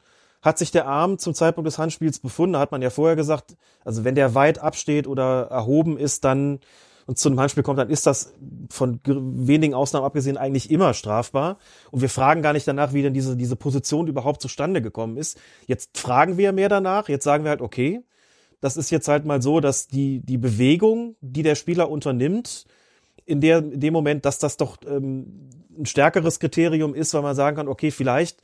hat sich der Arm zum Zeitpunkt des Handspiels befunden. Da hat man ja vorher gesagt, also wenn der weit absteht oder erhoben ist, dann und zu einem Handspiel kommt, dann ist das von wenigen Ausnahmen abgesehen eigentlich immer strafbar. Und wir fragen gar nicht danach, wie denn diese, diese Position überhaupt zustande gekommen ist. Jetzt fragen wir mehr danach. Jetzt sagen wir halt, okay, das ist jetzt halt mal so, dass die, die Bewegung, die der Spieler unternimmt, in, der, in dem Moment, dass das doch ähm, ein stärkeres Kriterium ist, weil man sagen kann, okay, vielleicht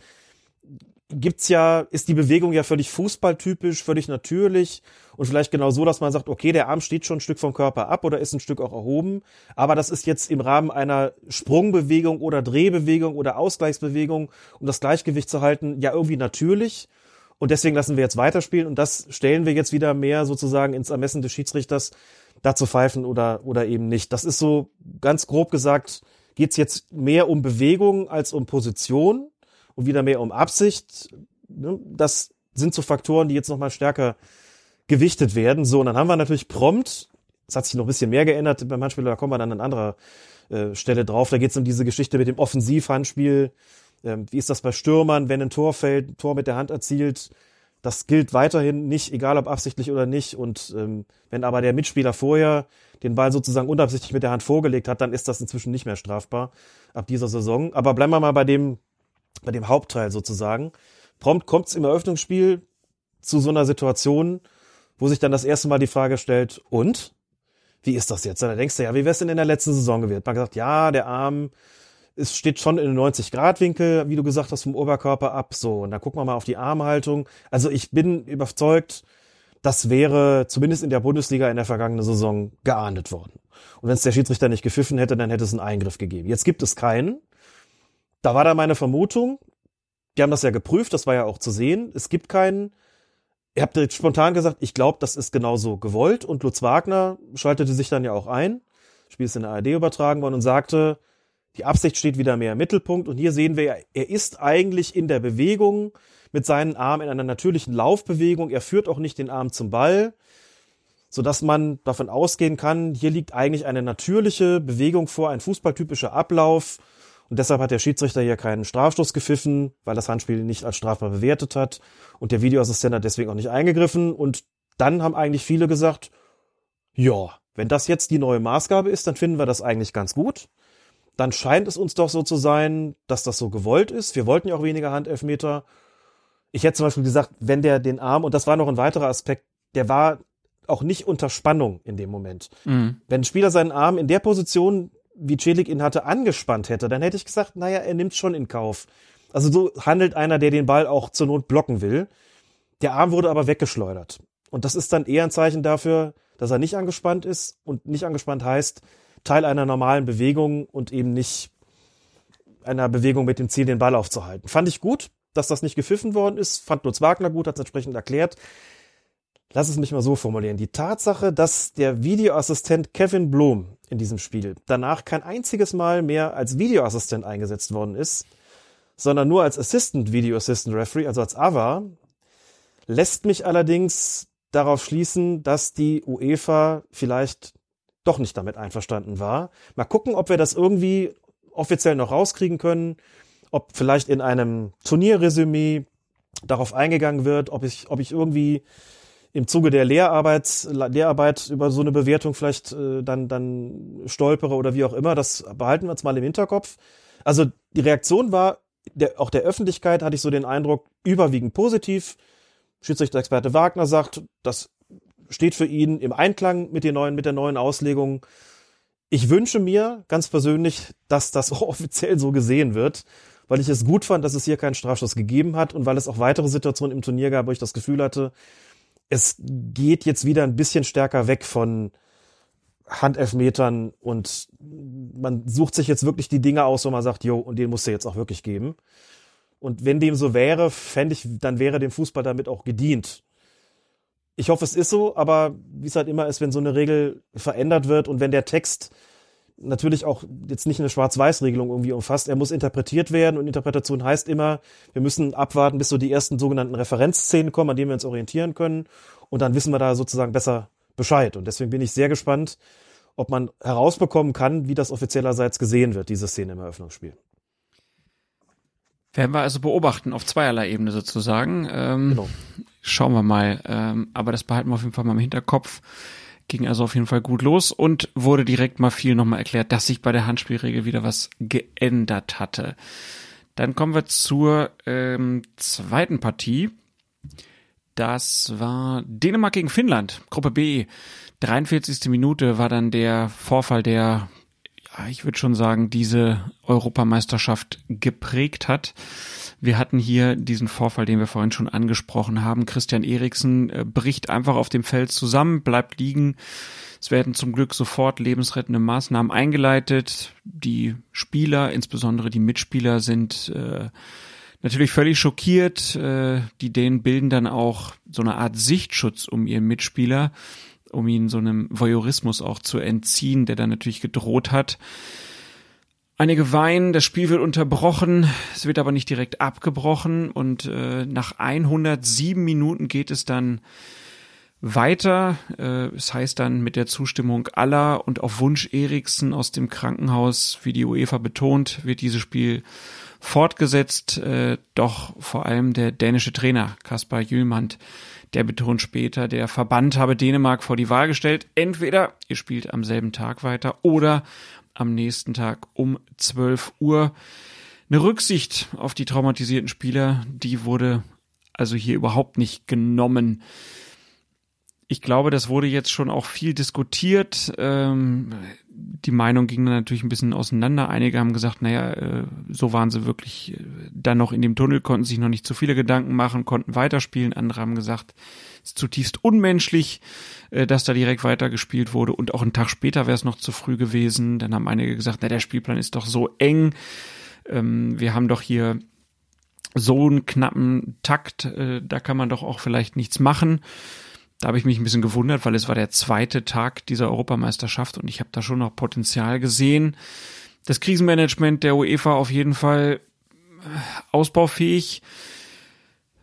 gibt's ja, ist die Bewegung ja völlig fußballtypisch, völlig natürlich. Und vielleicht genau so, dass man sagt, okay, der Arm steht schon ein Stück vom Körper ab oder ist ein Stück auch erhoben, aber das ist jetzt im Rahmen einer Sprungbewegung oder Drehbewegung oder Ausgleichsbewegung, um das Gleichgewicht zu halten, ja irgendwie natürlich. Und deswegen lassen wir jetzt weiterspielen und das stellen wir jetzt wieder mehr sozusagen ins Ermessen des Schiedsrichters, da zu pfeifen oder, oder eben nicht. Das ist so ganz grob gesagt, geht's jetzt mehr um Bewegung als um Position und wieder mehr um Absicht. Ne? Das sind so Faktoren, die jetzt nochmal stärker gewichtet werden. So, und dann haben wir natürlich prompt, es hat sich noch ein bisschen mehr geändert beim Handspiel, da kommen wir dann an anderer äh, Stelle drauf. Da geht es um diese Geschichte mit dem Offensivhandspiel. Ähm, wie ist das bei Stürmern, wenn ein Tor fällt, ein Tor mit der Hand erzielt? Das gilt weiterhin nicht, egal ob absichtlich oder nicht. Und ähm, wenn aber der Mitspieler vorher den Ball sozusagen unabsichtlich mit der Hand vorgelegt hat, dann ist das inzwischen nicht mehr strafbar ab dieser Saison. Aber bleiben wir mal bei dem bei dem Hauptteil sozusagen. Prompt kommt es im Eröffnungsspiel zu so einer Situation, wo sich dann das erste Mal die Frage stellt, und? wie ist das jetzt? Dann denkst du, ja, wie wär's denn in der letzten Saison gewesen? Man hat gesagt, ja, der Arm, es steht schon in 90-Grad-Winkel, wie du gesagt hast, vom Oberkörper ab, so. Und dann gucken wir mal auf die Armhaltung. Also ich bin überzeugt, das wäre zumindest in der Bundesliga in der vergangenen Saison geahndet worden. Und wenn es der Schiedsrichter nicht gepfiffen hätte, dann hätte es einen Eingriff gegeben. Jetzt gibt es keinen. Da war da meine Vermutung. Die haben das ja geprüft, das war ja auch zu sehen. Es gibt keinen. Ihr habt jetzt spontan gesagt, ich glaube, das ist genauso gewollt. Und Lutz Wagner schaltete sich dann ja auch ein. Spiel ist in der ARD übertragen worden und sagte, die Absicht steht wieder mehr im Mittelpunkt. Und hier sehen wir, er ist eigentlich in der Bewegung mit seinen Armen in einer natürlichen Laufbewegung. Er führt auch nicht den Arm zum Ball, so dass man davon ausgehen kann, hier liegt eigentlich eine natürliche Bewegung vor, ein fußballtypischer Ablauf. Und deshalb hat der Schiedsrichter hier keinen Strafstoß gepfiffen, weil das Handspiel nicht als strafbar bewertet hat. Und der Videoassistent hat deswegen auch nicht eingegriffen. Und dann haben eigentlich viele gesagt, ja, wenn das jetzt die neue Maßgabe ist, dann finden wir das eigentlich ganz gut. Dann scheint es uns doch so zu sein, dass das so gewollt ist. Wir wollten ja auch weniger Handelfmeter ich hätte zum Beispiel gesagt, wenn der den Arm, und das war noch ein weiterer Aspekt, der war auch nicht unter Spannung in dem Moment. Mhm. Wenn ein Spieler seinen Arm in der Position, wie Celik ihn hatte, angespannt hätte, dann hätte ich gesagt, naja, er nimmt schon in Kauf. Also so handelt einer, der den Ball auch zur Not blocken will. Der Arm wurde aber weggeschleudert. Und das ist dann eher ein Zeichen dafür, dass er nicht angespannt ist. Und nicht angespannt heißt, Teil einer normalen Bewegung und eben nicht einer Bewegung mit dem Ziel, den Ball aufzuhalten. Fand ich gut dass das nicht gepfiffen worden ist, fand Lutz Wagner gut, hat es entsprechend erklärt. Lass es mich mal so formulieren. Die Tatsache, dass der Videoassistent Kevin Blum in diesem Spiel danach kein einziges Mal mehr als Videoassistent eingesetzt worden ist, sondern nur als Assistant Video Assistant Referee, also als AVA, lässt mich allerdings darauf schließen, dass die UEFA vielleicht doch nicht damit einverstanden war. Mal gucken, ob wir das irgendwie offiziell noch rauskriegen können ob vielleicht in einem Turnierresümee darauf eingegangen wird, ob ich, ob ich irgendwie im Zuge der Lehrarbeit, Lehrarbeit über so eine Bewertung vielleicht äh, dann, dann stolpere oder wie auch immer. Das behalten wir uns mal im Hinterkopf. Also die Reaktion war, der, auch der Öffentlichkeit hatte ich so den Eindruck, überwiegend positiv. Schiedsrichter-Experte Wagner sagt, das steht für ihn im Einklang mit, den neuen, mit der neuen Auslegung. Ich wünsche mir ganz persönlich, dass das auch offiziell so gesehen wird weil ich es gut fand, dass es hier keinen Strafschuss gegeben hat und weil es auch weitere Situationen im Turnier gab, wo ich das Gefühl hatte, es geht jetzt wieder ein bisschen stärker weg von Handelfmetern und man sucht sich jetzt wirklich die Dinge aus, wo man sagt, jo, und den musst du jetzt auch wirklich geben. Und wenn dem so wäre, fände ich, dann wäre dem Fußball damit auch gedient. Ich hoffe, es ist so, aber wie es halt immer ist, wenn so eine Regel verändert wird und wenn der Text natürlich auch jetzt nicht eine Schwarz-Weiß-Regelung irgendwie umfasst. Er muss interpretiert werden und Interpretation heißt immer, wir müssen abwarten, bis so die ersten sogenannten Referenzszenen kommen, an denen wir uns orientieren können und dann wissen wir da sozusagen besser Bescheid. Und deswegen bin ich sehr gespannt, ob man herausbekommen kann, wie das offiziellerseits gesehen wird, diese Szene im Eröffnungsspiel. Werden wir also beobachten, auf zweierlei Ebene sozusagen. Ähm, genau. Schauen wir mal. Ähm, aber das behalten wir auf jeden Fall mal im Hinterkopf. Ging also auf jeden Fall gut los und wurde direkt mal viel nochmal erklärt, dass sich bei der Handspielregel wieder was geändert hatte. Dann kommen wir zur ähm, zweiten Partie. Das war Dänemark gegen Finnland, Gruppe B. 43. Minute war dann der Vorfall, der, ich würde schon sagen, diese Europameisterschaft geprägt hat. Wir hatten hier diesen Vorfall, den wir vorhin schon angesprochen haben. Christian Eriksen äh, bricht einfach auf dem Feld zusammen, bleibt liegen. Es werden zum Glück sofort lebensrettende Maßnahmen eingeleitet. Die Spieler, insbesondere die Mitspieler, sind äh, natürlich völlig schockiert. Äh, die Dänen bilden dann auch so eine Art Sichtschutz um ihren Mitspieler, um ihn so einem Voyeurismus auch zu entziehen, der dann natürlich gedroht hat. Einige weinen, das Spiel wird unterbrochen, es wird aber nicht direkt abgebrochen und äh, nach 107 Minuten geht es dann weiter. Äh, es heißt dann mit der Zustimmung aller und auf Wunsch Eriksen aus dem Krankenhaus, wie die UEFA betont, wird dieses Spiel fortgesetzt. Äh, doch vor allem der dänische Trainer Kaspar Jülmand, der betont später, der Verband habe Dänemark vor die Wahl gestellt. Entweder ihr spielt am selben Tag weiter oder am nächsten Tag um 12 Uhr. Eine Rücksicht auf die traumatisierten Spieler, die wurde also hier überhaupt nicht genommen. Ich glaube, das wurde jetzt schon auch viel diskutiert. Ähm, die Meinung ging dann natürlich ein bisschen auseinander. Einige haben gesagt, naja, äh, so waren sie wirklich äh, dann noch in dem Tunnel, konnten sich noch nicht zu viele Gedanken machen, konnten weiterspielen. Andere haben gesagt, es ist zutiefst unmenschlich, äh, dass da direkt weitergespielt wurde. Und auch einen Tag später wäre es noch zu früh gewesen. Dann haben einige gesagt, na, der Spielplan ist doch so eng. Ähm, wir haben doch hier so einen knappen Takt, äh, da kann man doch auch vielleicht nichts machen. Da habe ich mich ein bisschen gewundert, weil es war der zweite Tag dieser Europameisterschaft und ich habe da schon noch Potenzial gesehen. Das Krisenmanagement der UEFA auf jeden Fall äh, ausbaufähig.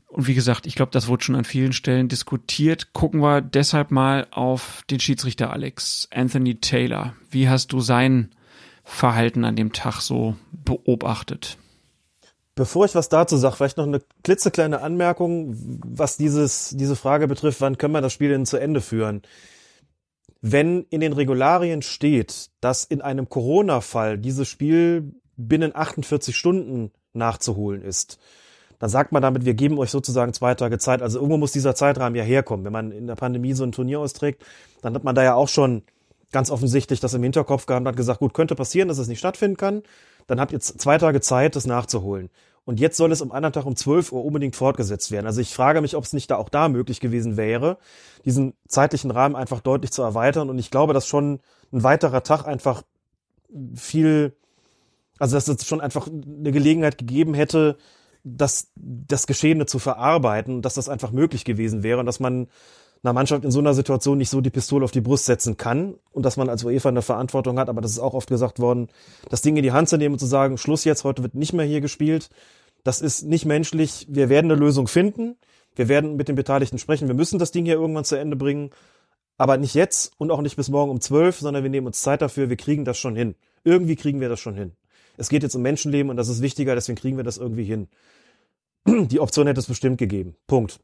Und wie gesagt, ich glaube, das wurde schon an vielen Stellen diskutiert. Gucken wir deshalb mal auf den Schiedsrichter Alex, Anthony Taylor. Wie hast du sein Verhalten an dem Tag so beobachtet? Bevor ich was dazu sage, vielleicht noch eine klitzekleine Anmerkung, was dieses, diese Frage betrifft, wann können wir das Spiel denn zu Ende führen? Wenn in den Regularien steht, dass in einem Corona-Fall dieses Spiel binnen 48 Stunden nachzuholen ist, dann sagt man damit, wir geben euch sozusagen zwei Tage Zeit. Also irgendwo muss dieser Zeitrahmen ja herkommen. Wenn man in der Pandemie so ein Turnier austrägt, dann hat man da ja auch schon ganz offensichtlich das im Hinterkopf gehabt und hat gesagt, gut, könnte passieren, dass es nicht stattfinden kann. Dann habt ihr zwei Tage Zeit, das nachzuholen. Und jetzt soll es am anderen Tag um 12 Uhr unbedingt fortgesetzt werden. Also ich frage mich, ob es nicht da auch da möglich gewesen wäre, diesen zeitlichen Rahmen einfach deutlich zu erweitern. Und ich glaube, dass schon ein weiterer Tag einfach viel, also dass es schon einfach eine Gelegenheit gegeben hätte, das, das Geschehene zu verarbeiten, dass das einfach möglich gewesen wäre und dass man einer Mannschaft in so einer Situation nicht so die Pistole auf die Brust setzen kann und dass man als UEFA eine Verantwortung hat, aber das ist auch oft gesagt worden, das Ding in die Hand zu nehmen und zu sagen, Schluss jetzt, heute wird nicht mehr hier gespielt, das ist nicht menschlich, wir werden eine Lösung finden, wir werden mit den Beteiligten sprechen, wir müssen das Ding hier irgendwann zu Ende bringen, aber nicht jetzt und auch nicht bis morgen um zwölf, sondern wir nehmen uns Zeit dafür, wir kriegen das schon hin. Irgendwie kriegen wir das schon hin. Es geht jetzt um Menschenleben und das ist wichtiger, deswegen kriegen wir das irgendwie hin. Die Option hätte es bestimmt gegeben. Punkt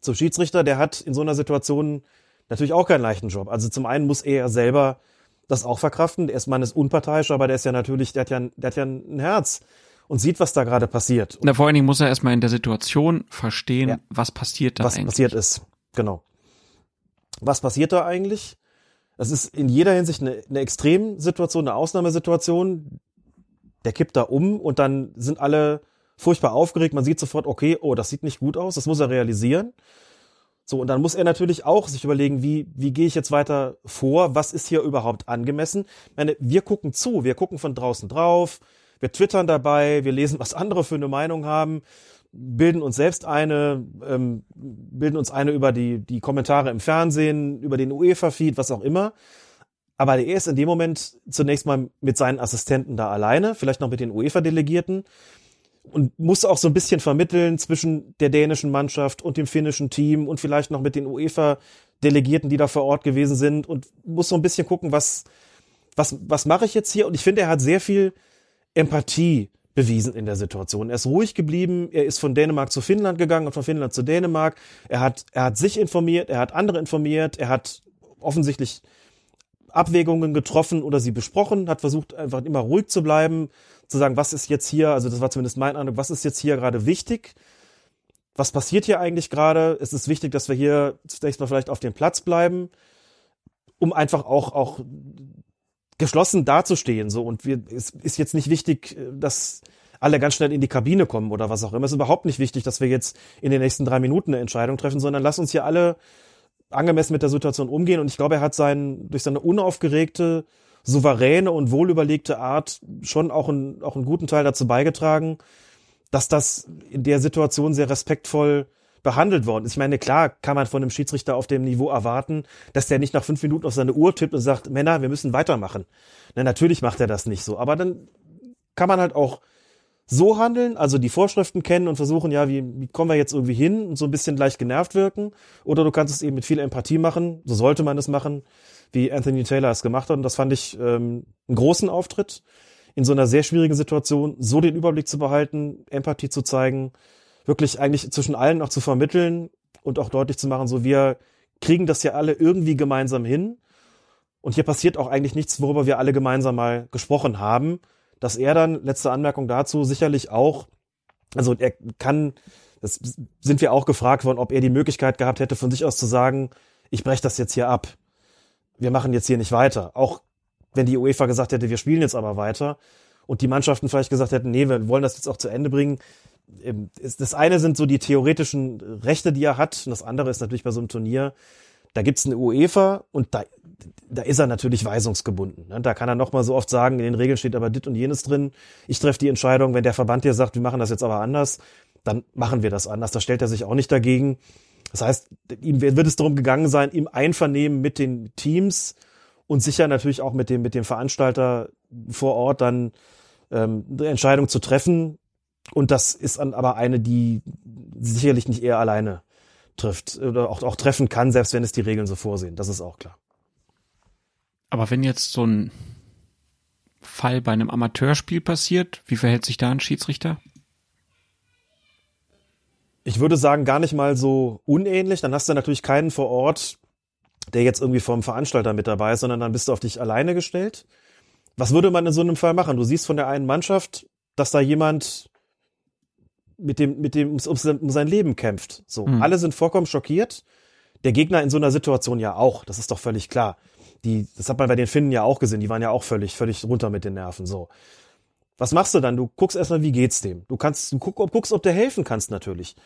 zum Schiedsrichter, der hat in so einer Situation natürlich auch keinen leichten Job. Also zum einen muss er selber das auch verkraften. Der ist ist unparteiisch, aber der ist ja natürlich, der hat ja, der hat ja ein Herz und sieht, was da gerade passiert. Na, vor allen Dingen muss er erstmal in der Situation verstehen, ja. was passiert da was eigentlich. Was passiert ist, genau. Was passiert da eigentlich? Das ist in jeder Hinsicht eine, eine Extremsituation, eine Ausnahmesituation. Der kippt da um und dann sind alle furchtbar aufgeregt. Man sieht sofort, okay, oh, das sieht nicht gut aus. Das muss er realisieren. So, und dann muss er natürlich auch sich überlegen, wie, wie gehe ich jetzt weiter vor? Was ist hier überhaupt angemessen? Ich meine, wir gucken zu, wir gucken von draußen drauf, wir twittern dabei, wir lesen, was andere für eine Meinung haben, bilden uns selbst eine, ähm, bilden uns eine über die, die Kommentare im Fernsehen, über den UEFA-Feed, was auch immer. Aber er ist in dem Moment zunächst mal mit seinen Assistenten da alleine, vielleicht noch mit den UEFA-Delegierten und muss auch so ein bisschen vermitteln zwischen der dänischen Mannschaft und dem finnischen Team und vielleicht noch mit den UEFA-Delegierten, die da vor Ort gewesen sind und muss so ein bisschen gucken, was, was, was mache ich jetzt hier? Und ich finde, er hat sehr viel Empathie bewiesen in der Situation. Er ist ruhig geblieben, er ist von Dänemark zu Finnland gegangen und von Finnland zu Dänemark. Er hat, er hat sich informiert, er hat andere informiert, er hat offensichtlich Abwägungen getroffen oder sie besprochen, hat versucht einfach immer ruhig zu bleiben, zu sagen, was ist jetzt hier, also das war zumindest mein Eindruck, was ist jetzt hier gerade wichtig? Was passiert hier eigentlich gerade? Es ist wichtig, dass wir hier zunächst mal vielleicht auf dem Platz bleiben, um einfach auch, auch geschlossen dazustehen, so. Und wir, es ist jetzt nicht wichtig, dass alle ganz schnell in die Kabine kommen oder was auch immer. Es ist überhaupt nicht wichtig, dass wir jetzt in den nächsten drei Minuten eine Entscheidung treffen, sondern lass uns hier alle angemessen mit der Situation umgehen. Und ich glaube, er hat sein, durch seine unaufgeregte, souveräne und wohlüberlegte Art schon auch, ein, auch einen guten Teil dazu beigetragen, dass das in der Situation sehr respektvoll behandelt worden ist. Ich meine, klar kann man von einem Schiedsrichter auf dem Niveau erwarten, dass der nicht nach fünf Minuten auf seine Uhr tippt und sagt, Männer, wir müssen weitermachen. Na, natürlich macht er das nicht so. Aber dann kann man halt auch so handeln, also die Vorschriften kennen und versuchen, ja, wie, wie kommen wir jetzt irgendwie hin und so ein bisschen leicht genervt wirken. Oder du kannst es eben mit viel Empathie machen, so sollte man es machen, wie Anthony Taylor es gemacht hat. Und das fand ich ähm, einen großen Auftritt, in so einer sehr schwierigen Situation so den Überblick zu behalten, Empathie zu zeigen, wirklich eigentlich zwischen allen auch zu vermitteln und auch deutlich zu machen, so wir kriegen das ja alle irgendwie gemeinsam hin. Und hier passiert auch eigentlich nichts, worüber wir alle gemeinsam mal gesprochen haben dass er dann, letzte Anmerkung dazu, sicherlich auch, also er kann, das sind wir auch gefragt worden, ob er die Möglichkeit gehabt hätte, von sich aus zu sagen, ich breche das jetzt hier ab. Wir machen jetzt hier nicht weiter. Auch wenn die UEFA gesagt hätte, wir spielen jetzt aber weiter und die Mannschaften vielleicht gesagt hätten, nee, wir wollen das jetzt auch zu Ende bringen. Ähm, das eine sind so die theoretischen Rechte, die er hat, und das andere ist natürlich bei so einem Turnier, da gibt's eine UEFA und da, da ist er natürlich weisungsgebunden. Ne? Da kann er noch mal so oft sagen, in den Regeln steht aber dit und jenes drin. Ich treffe die Entscheidung, wenn der Verband dir sagt, wir machen das jetzt aber anders, dann machen wir das anders. Da stellt er sich auch nicht dagegen. Das heißt, ihm wird es darum gegangen sein, im Einvernehmen mit den Teams und sicher natürlich auch mit dem, mit dem Veranstalter vor Ort dann ähm, eine Entscheidung zu treffen. Und das ist dann aber eine, die sicherlich nicht er alleine trifft oder auch, auch treffen kann, selbst wenn es die Regeln so vorsehen. Das ist auch klar. Aber wenn jetzt so ein Fall bei einem Amateurspiel passiert, wie verhält sich da ein Schiedsrichter? Ich würde sagen, gar nicht mal so unähnlich. Dann hast du natürlich keinen vor Ort, der jetzt irgendwie vom Veranstalter mit dabei ist, sondern dann bist du auf dich alleine gestellt. Was würde man in so einem Fall machen? Du siehst von der einen Mannschaft, dass da jemand mit dem, mit dem, um, um sein Leben kämpft. So. Mhm. Alle sind vollkommen schockiert. Der Gegner in so einer Situation ja auch. Das ist doch völlig klar. Die, das hat man bei den Finnen ja auch gesehen. Die waren ja auch völlig, völlig runter mit den Nerven. So. Was machst du dann? Du guckst erstmal, wie geht's dem? Du kannst, du guck, guckst, ob du helfen kannst natürlich.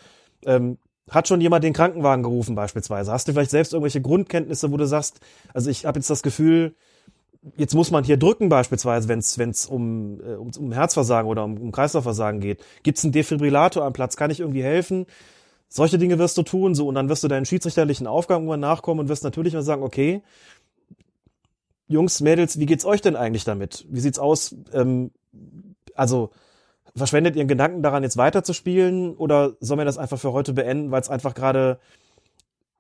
Ähm, hat schon jemand den Krankenwagen gerufen beispielsweise? Hast du vielleicht selbst irgendwelche Grundkenntnisse, wo du sagst, also ich habe jetzt das Gefühl, jetzt muss man hier drücken beispielsweise, wenn es um, äh, um, um Herzversagen oder um, um Kreislaufversagen geht. Gibt es einen Defibrillator am Platz? Kann ich irgendwie helfen? Solche Dinge wirst du tun, so und dann wirst du deinen schiedsrichterlichen Aufgaben irgendwann nachkommen und wirst natürlich mal sagen, okay, Jungs, Mädels, wie geht's euch denn eigentlich damit? Wie sieht's aus? Ähm, also verschwendet ihren Gedanken daran, jetzt weiterzuspielen oder sollen wir das einfach für heute beenden, weil es einfach gerade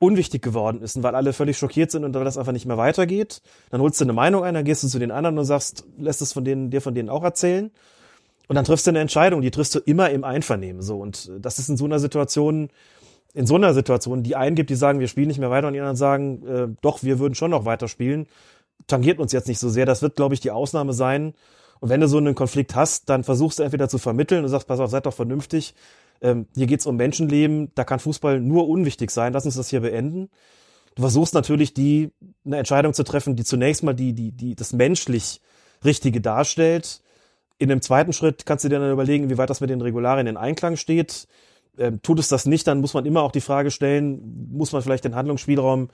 unwichtig geworden ist und weil alle völlig schockiert sind und weil das einfach nicht mehr weitergeht? Dann holst du eine Meinung ein, dann gehst du zu den anderen und sagst, lässt es von denen, dir von denen auch erzählen. Und dann triffst du eine Entscheidung, die triffst du immer im Einvernehmen, so. Und das ist in so einer Situation, in so einer Situation, die einen gibt, die sagen, wir spielen nicht mehr weiter und die anderen sagen, äh, doch, wir würden schon noch weiterspielen tangiert uns jetzt nicht so sehr. Das wird, glaube ich, die Ausnahme sein. Und wenn du so einen Konflikt hast, dann versuchst du entweder zu vermitteln und sagst, pass auf, seid doch vernünftig. Ähm, hier geht's um Menschenleben, da kann Fußball nur unwichtig sein. Lass uns das hier beenden. Du versuchst natürlich, die eine Entscheidung zu treffen, die zunächst mal die, die, die das menschlich Richtige darstellt. In einem zweiten Schritt kannst du dir dann überlegen, wie weit das mit den Regularien in Einklang steht. Ähm, tut es das nicht, dann muss man immer auch die Frage stellen, muss man vielleicht den Handlungsspielraum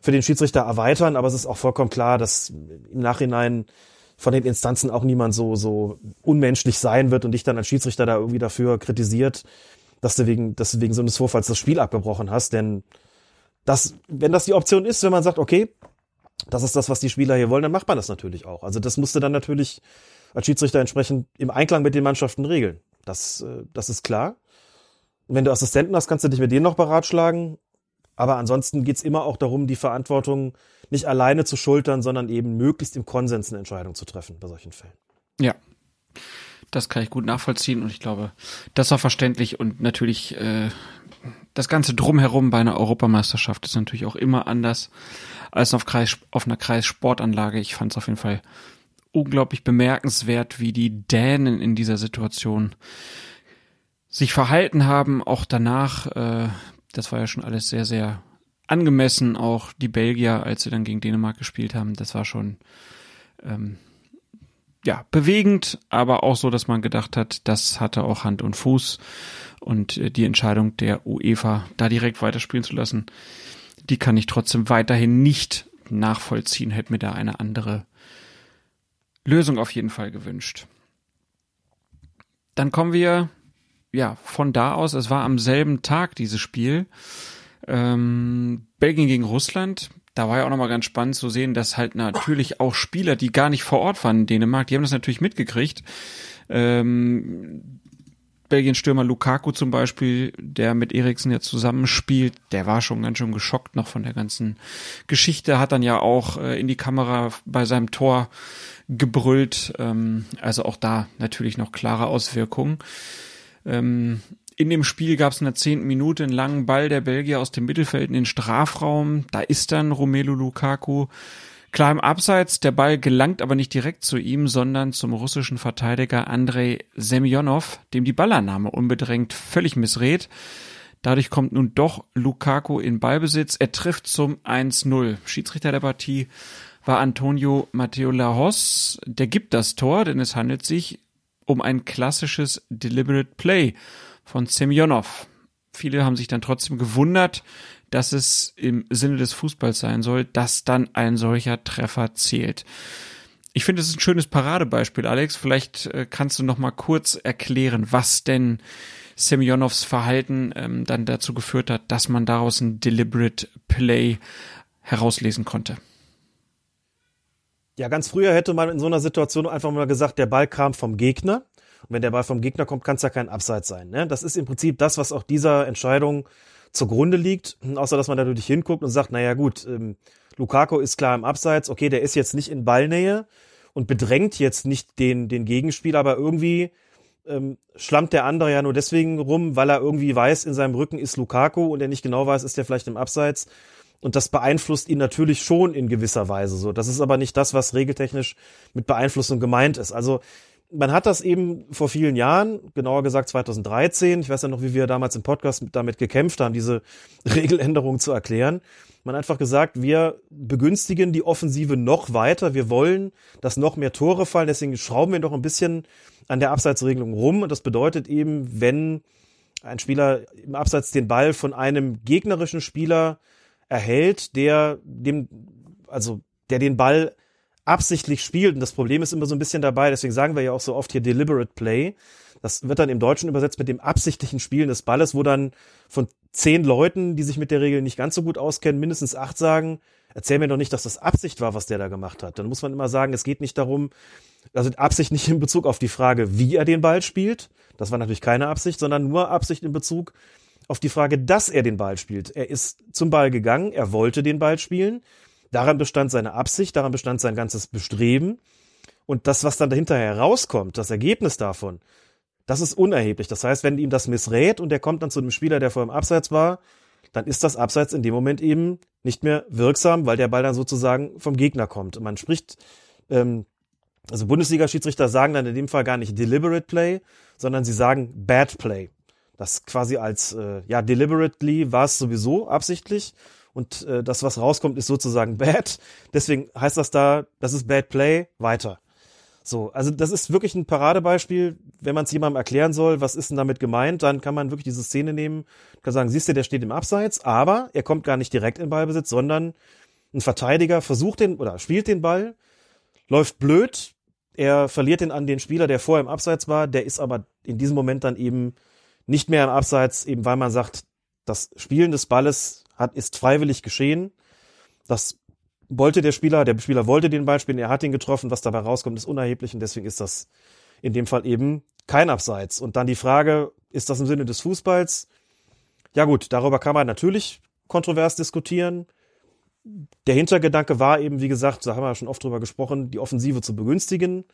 für den Schiedsrichter erweitern, aber es ist auch vollkommen klar, dass im Nachhinein von den Instanzen auch niemand so, so unmenschlich sein wird und dich dann als Schiedsrichter da irgendwie dafür kritisiert, dass du wegen, dass du wegen so eines Vorfalls das Spiel abgebrochen hast. Denn das, wenn das die Option ist, wenn man sagt, okay, das ist das, was die Spieler hier wollen, dann macht man das natürlich auch. Also das musste dann natürlich als Schiedsrichter entsprechend im Einklang mit den Mannschaften regeln. Das, äh, das ist klar. Wenn du Assistenten hast, kannst du dich mit denen noch beratschlagen. Aber ansonsten geht's immer auch darum, die Verantwortung nicht alleine zu schultern, sondern eben möglichst im Konsens eine Entscheidung zu treffen bei solchen Fällen. Ja. Das kann ich gut nachvollziehen und ich glaube, das war verständlich und natürlich äh, das ganze drumherum bei einer Europameisterschaft ist natürlich auch immer anders als auf, Kreis, auf einer Kreissportanlage. Ich fand es auf jeden Fall unglaublich bemerkenswert, wie die Dänen in dieser Situation sich verhalten haben, auch danach äh, das war ja schon alles sehr, sehr angemessen. Auch die Belgier, als sie dann gegen Dänemark gespielt haben, das war schon ähm, ja bewegend, aber auch so, dass man gedacht hat, das hatte auch Hand und Fuß. Und äh, die Entscheidung der UEFA, da direkt weiterspielen zu lassen, die kann ich trotzdem weiterhin nicht nachvollziehen. Hätte mir da eine andere Lösung auf jeden Fall gewünscht. Dann kommen wir ja, von da aus, es war am selben Tag dieses Spiel, ähm, Belgien gegen Russland. Da war ja auch nochmal ganz spannend zu sehen, dass halt natürlich auch Spieler, die gar nicht vor Ort waren in Dänemark, die haben das natürlich mitgekriegt. Ähm, Belgien-Stürmer Lukaku zum Beispiel, der mit Eriksen jetzt zusammenspielt, der war schon ganz schön geschockt noch von der ganzen Geschichte, hat dann ja auch äh, in die Kamera bei seinem Tor gebrüllt. Ähm, also auch da natürlich noch klare Auswirkungen. Ähm, in dem Spiel gab es in der zehnten Minute einen langen Ball der Belgier aus dem Mittelfeld in den Strafraum. Da ist dann Romelu Lukaku klar im Abseits. Der Ball gelangt aber nicht direkt zu ihm, sondern zum russischen Verteidiger Andrei Semyonov, dem die Ballannahme unbedrängt völlig missrät. Dadurch kommt nun doch Lukaku in Ballbesitz. Er trifft zum 1-0. Schiedsrichter der Partie war Antonio Matteo Lajos. Der gibt das Tor, denn es handelt sich um ein klassisches Deliberate Play von Semyonov. Viele haben sich dann trotzdem gewundert, dass es im Sinne des Fußballs sein soll, dass dann ein solcher Treffer zählt. Ich finde, es ist ein schönes Paradebeispiel, Alex. Vielleicht äh, kannst du noch mal kurz erklären, was denn Semyonovs Verhalten ähm, dann dazu geführt hat, dass man daraus ein deliberate Play herauslesen konnte. Ja, ganz früher hätte man in so einer Situation einfach mal gesagt, der Ball kam vom Gegner. Und wenn der Ball vom Gegner kommt, kann es ja kein Abseits sein. Ne? Das ist im Prinzip das, was auch dieser Entscheidung zugrunde liegt. Außer, dass man da natürlich hinguckt und sagt, naja gut, ähm, Lukaku ist klar im Abseits. Okay, der ist jetzt nicht in Ballnähe und bedrängt jetzt nicht den, den Gegenspieler, aber irgendwie ähm, schlammt der andere ja nur deswegen rum, weil er irgendwie weiß, in seinem Rücken ist Lukaku und er nicht genau weiß, ist der vielleicht im Abseits. Und das beeinflusst ihn natürlich schon in gewisser Weise so. Das ist aber nicht das, was regeltechnisch mit Beeinflussung gemeint ist. Also man hat das eben vor vielen Jahren, genauer gesagt 2013, ich weiß ja noch, wie wir damals im Podcast damit gekämpft haben, diese Regeländerung zu erklären. Man hat einfach gesagt, wir begünstigen die Offensive noch weiter. Wir wollen, dass noch mehr Tore fallen. Deswegen schrauben wir noch ein bisschen an der Abseitsregelung rum. Und das bedeutet eben, wenn ein Spieler im Abseits den Ball von einem gegnerischen Spieler erhält, der dem, also der den Ball absichtlich spielt. Und das Problem ist immer so ein bisschen dabei, deswegen sagen wir ja auch so oft hier deliberate play. Das wird dann im Deutschen übersetzt mit dem absichtlichen Spielen des Balles, wo dann von zehn Leuten, die sich mit der Regel nicht ganz so gut auskennen, mindestens acht sagen, erzähl mir doch nicht, dass das Absicht war, was der da gemacht hat. Dann muss man immer sagen, es geht nicht darum, also Absicht nicht in Bezug auf die Frage, wie er den Ball spielt. Das war natürlich keine Absicht, sondern nur Absicht in Bezug auf die Frage, dass er den Ball spielt. Er ist zum Ball gegangen, er wollte den Ball spielen. Daran bestand seine Absicht, daran bestand sein ganzes Bestreben. Und das, was dann dahinter herauskommt, das Ergebnis davon, das ist unerheblich. Das heißt, wenn ihm das missrät und er kommt dann zu einem Spieler, der vor dem Abseits war, dann ist das Abseits in dem Moment eben nicht mehr wirksam, weil der Ball dann sozusagen vom Gegner kommt. Man spricht, ähm, also Bundesliga-Schiedsrichter sagen dann in dem Fall gar nicht deliberate play, sondern sie sagen bad play. Das quasi als, äh, ja, deliberately war es sowieso absichtlich und äh, das, was rauskommt, ist sozusagen bad. Deswegen heißt das da, das ist bad play, weiter. So, also das ist wirklich ein Paradebeispiel, wenn man es jemandem erklären soll, was ist denn damit gemeint, dann kann man wirklich diese Szene nehmen, kann sagen, siehst du, der steht im Abseits, aber er kommt gar nicht direkt in Ballbesitz, sondern ein Verteidiger versucht den oder spielt den Ball, läuft blöd, er verliert den an den Spieler, der vorher im Abseits war, der ist aber in diesem Moment dann eben nicht mehr im Abseits, eben weil man sagt, das Spielen des Balles hat, ist freiwillig geschehen. Das wollte der Spieler, der Spieler wollte den Ball spielen, er hat ihn getroffen, was dabei rauskommt, ist unerheblich und deswegen ist das in dem Fall eben kein Abseits. Und dann die Frage, ist das im Sinne des Fußballs? Ja gut, darüber kann man natürlich kontrovers diskutieren. Der Hintergedanke war eben, wie gesagt, da haben wir schon oft drüber gesprochen, die Offensive zu begünstigen.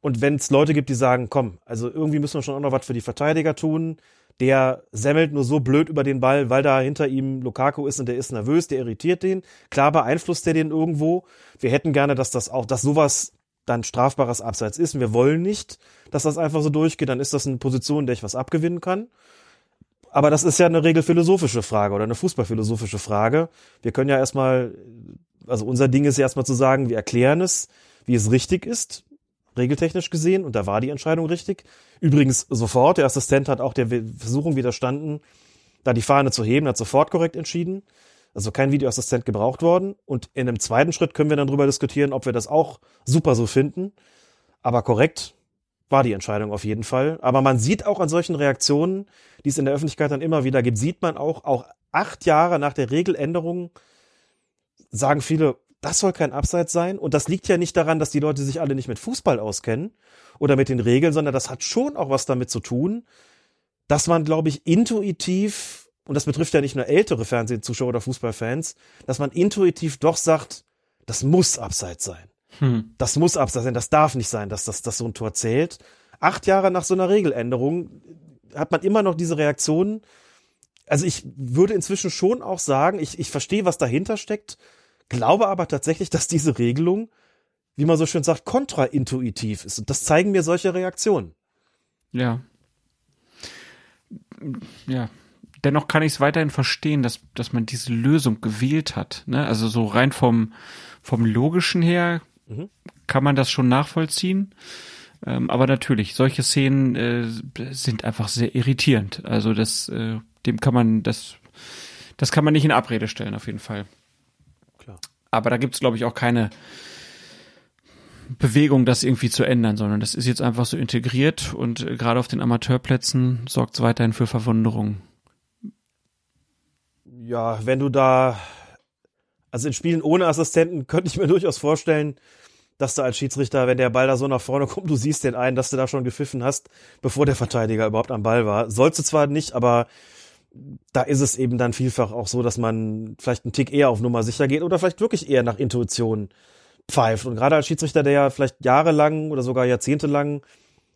Und wenn es Leute gibt, die sagen, komm, also irgendwie müssen wir schon auch noch was für die Verteidiger tun, der semmelt nur so blöd über den Ball, weil da hinter ihm Lukaku ist und der ist nervös, der irritiert den. Klar beeinflusst der den irgendwo. Wir hätten gerne, dass das auch, dass sowas dann strafbares Abseits ist. Und wir wollen nicht, dass das einfach so durchgeht. Dann ist das eine Position, in der ich was abgewinnen kann. Aber das ist ja eine regelphilosophische Frage oder eine fußballphilosophische Frage. Wir können ja erstmal, also unser Ding ist ja erstmal zu sagen, wir erklären es, wie es richtig ist regeltechnisch gesehen, und da war die Entscheidung richtig. Übrigens sofort, der Assistent hat auch der Versuchung widerstanden, da die Fahne zu heben, hat sofort korrekt entschieden. Also kein Videoassistent gebraucht worden. Und in einem zweiten Schritt können wir dann drüber diskutieren, ob wir das auch super so finden. Aber korrekt war die Entscheidung auf jeden Fall. Aber man sieht auch an solchen Reaktionen, die es in der Öffentlichkeit dann immer wieder gibt, sieht man auch, auch acht Jahre nach der Regeländerung sagen viele, das soll kein Abseits sein. Und das liegt ja nicht daran, dass die Leute sich alle nicht mit Fußball auskennen oder mit den Regeln, sondern das hat schon auch was damit zu tun, dass man, glaube ich, intuitiv, und das betrifft ja nicht nur ältere Fernsehzuschauer oder Fußballfans, dass man intuitiv doch sagt, das muss Abseits sein. Hm. Das muss Abseits sein. Das darf nicht sein, dass das, dass so ein Tor zählt. Acht Jahre nach so einer Regeländerung hat man immer noch diese Reaktionen. Also ich würde inzwischen schon auch sagen, ich, ich verstehe, was dahinter steckt. Glaube aber tatsächlich, dass diese Regelung, wie man so schön sagt, kontraintuitiv ist. Und das zeigen mir solche Reaktionen. Ja. Ja. dennoch kann ich es weiterhin verstehen, dass, dass man diese Lösung gewählt hat. Ne? Also so rein vom, vom Logischen her mhm. kann man das schon nachvollziehen. Ähm, aber natürlich, solche Szenen äh, sind einfach sehr irritierend. Also das, äh, dem kann man, das, das kann man nicht in Abrede stellen, auf jeden Fall. Aber da gibt's, glaube ich, auch keine Bewegung, das irgendwie zu ändern, sondern das ist jetzt einfach so integriert und äh, gerade auf den Amateurplätzen sorgt es weiterhin für Verwunderung. Ja, wenn du da, also in Spielen ohne Assistenten könnte ich mir durchaus vorstellen, dass du als Schiedsrichter, wenn der Ball da so nach vorne kommt, du siehst den einen, dass du da schon gepfiffen hast, bevor der Verteidiger überhaupt am Ball war. Sollst du zwar nicht, aber da ist es eben dann vielfach auch so, dass man vielleicht einen Tick eher auf Nummer sicher geht oder vielleicht wirklich eher nach Intuition pfeift. Und gerade als Schiedsrichter, der ja vielleicht jahrelang oder sogar jahrzehntelang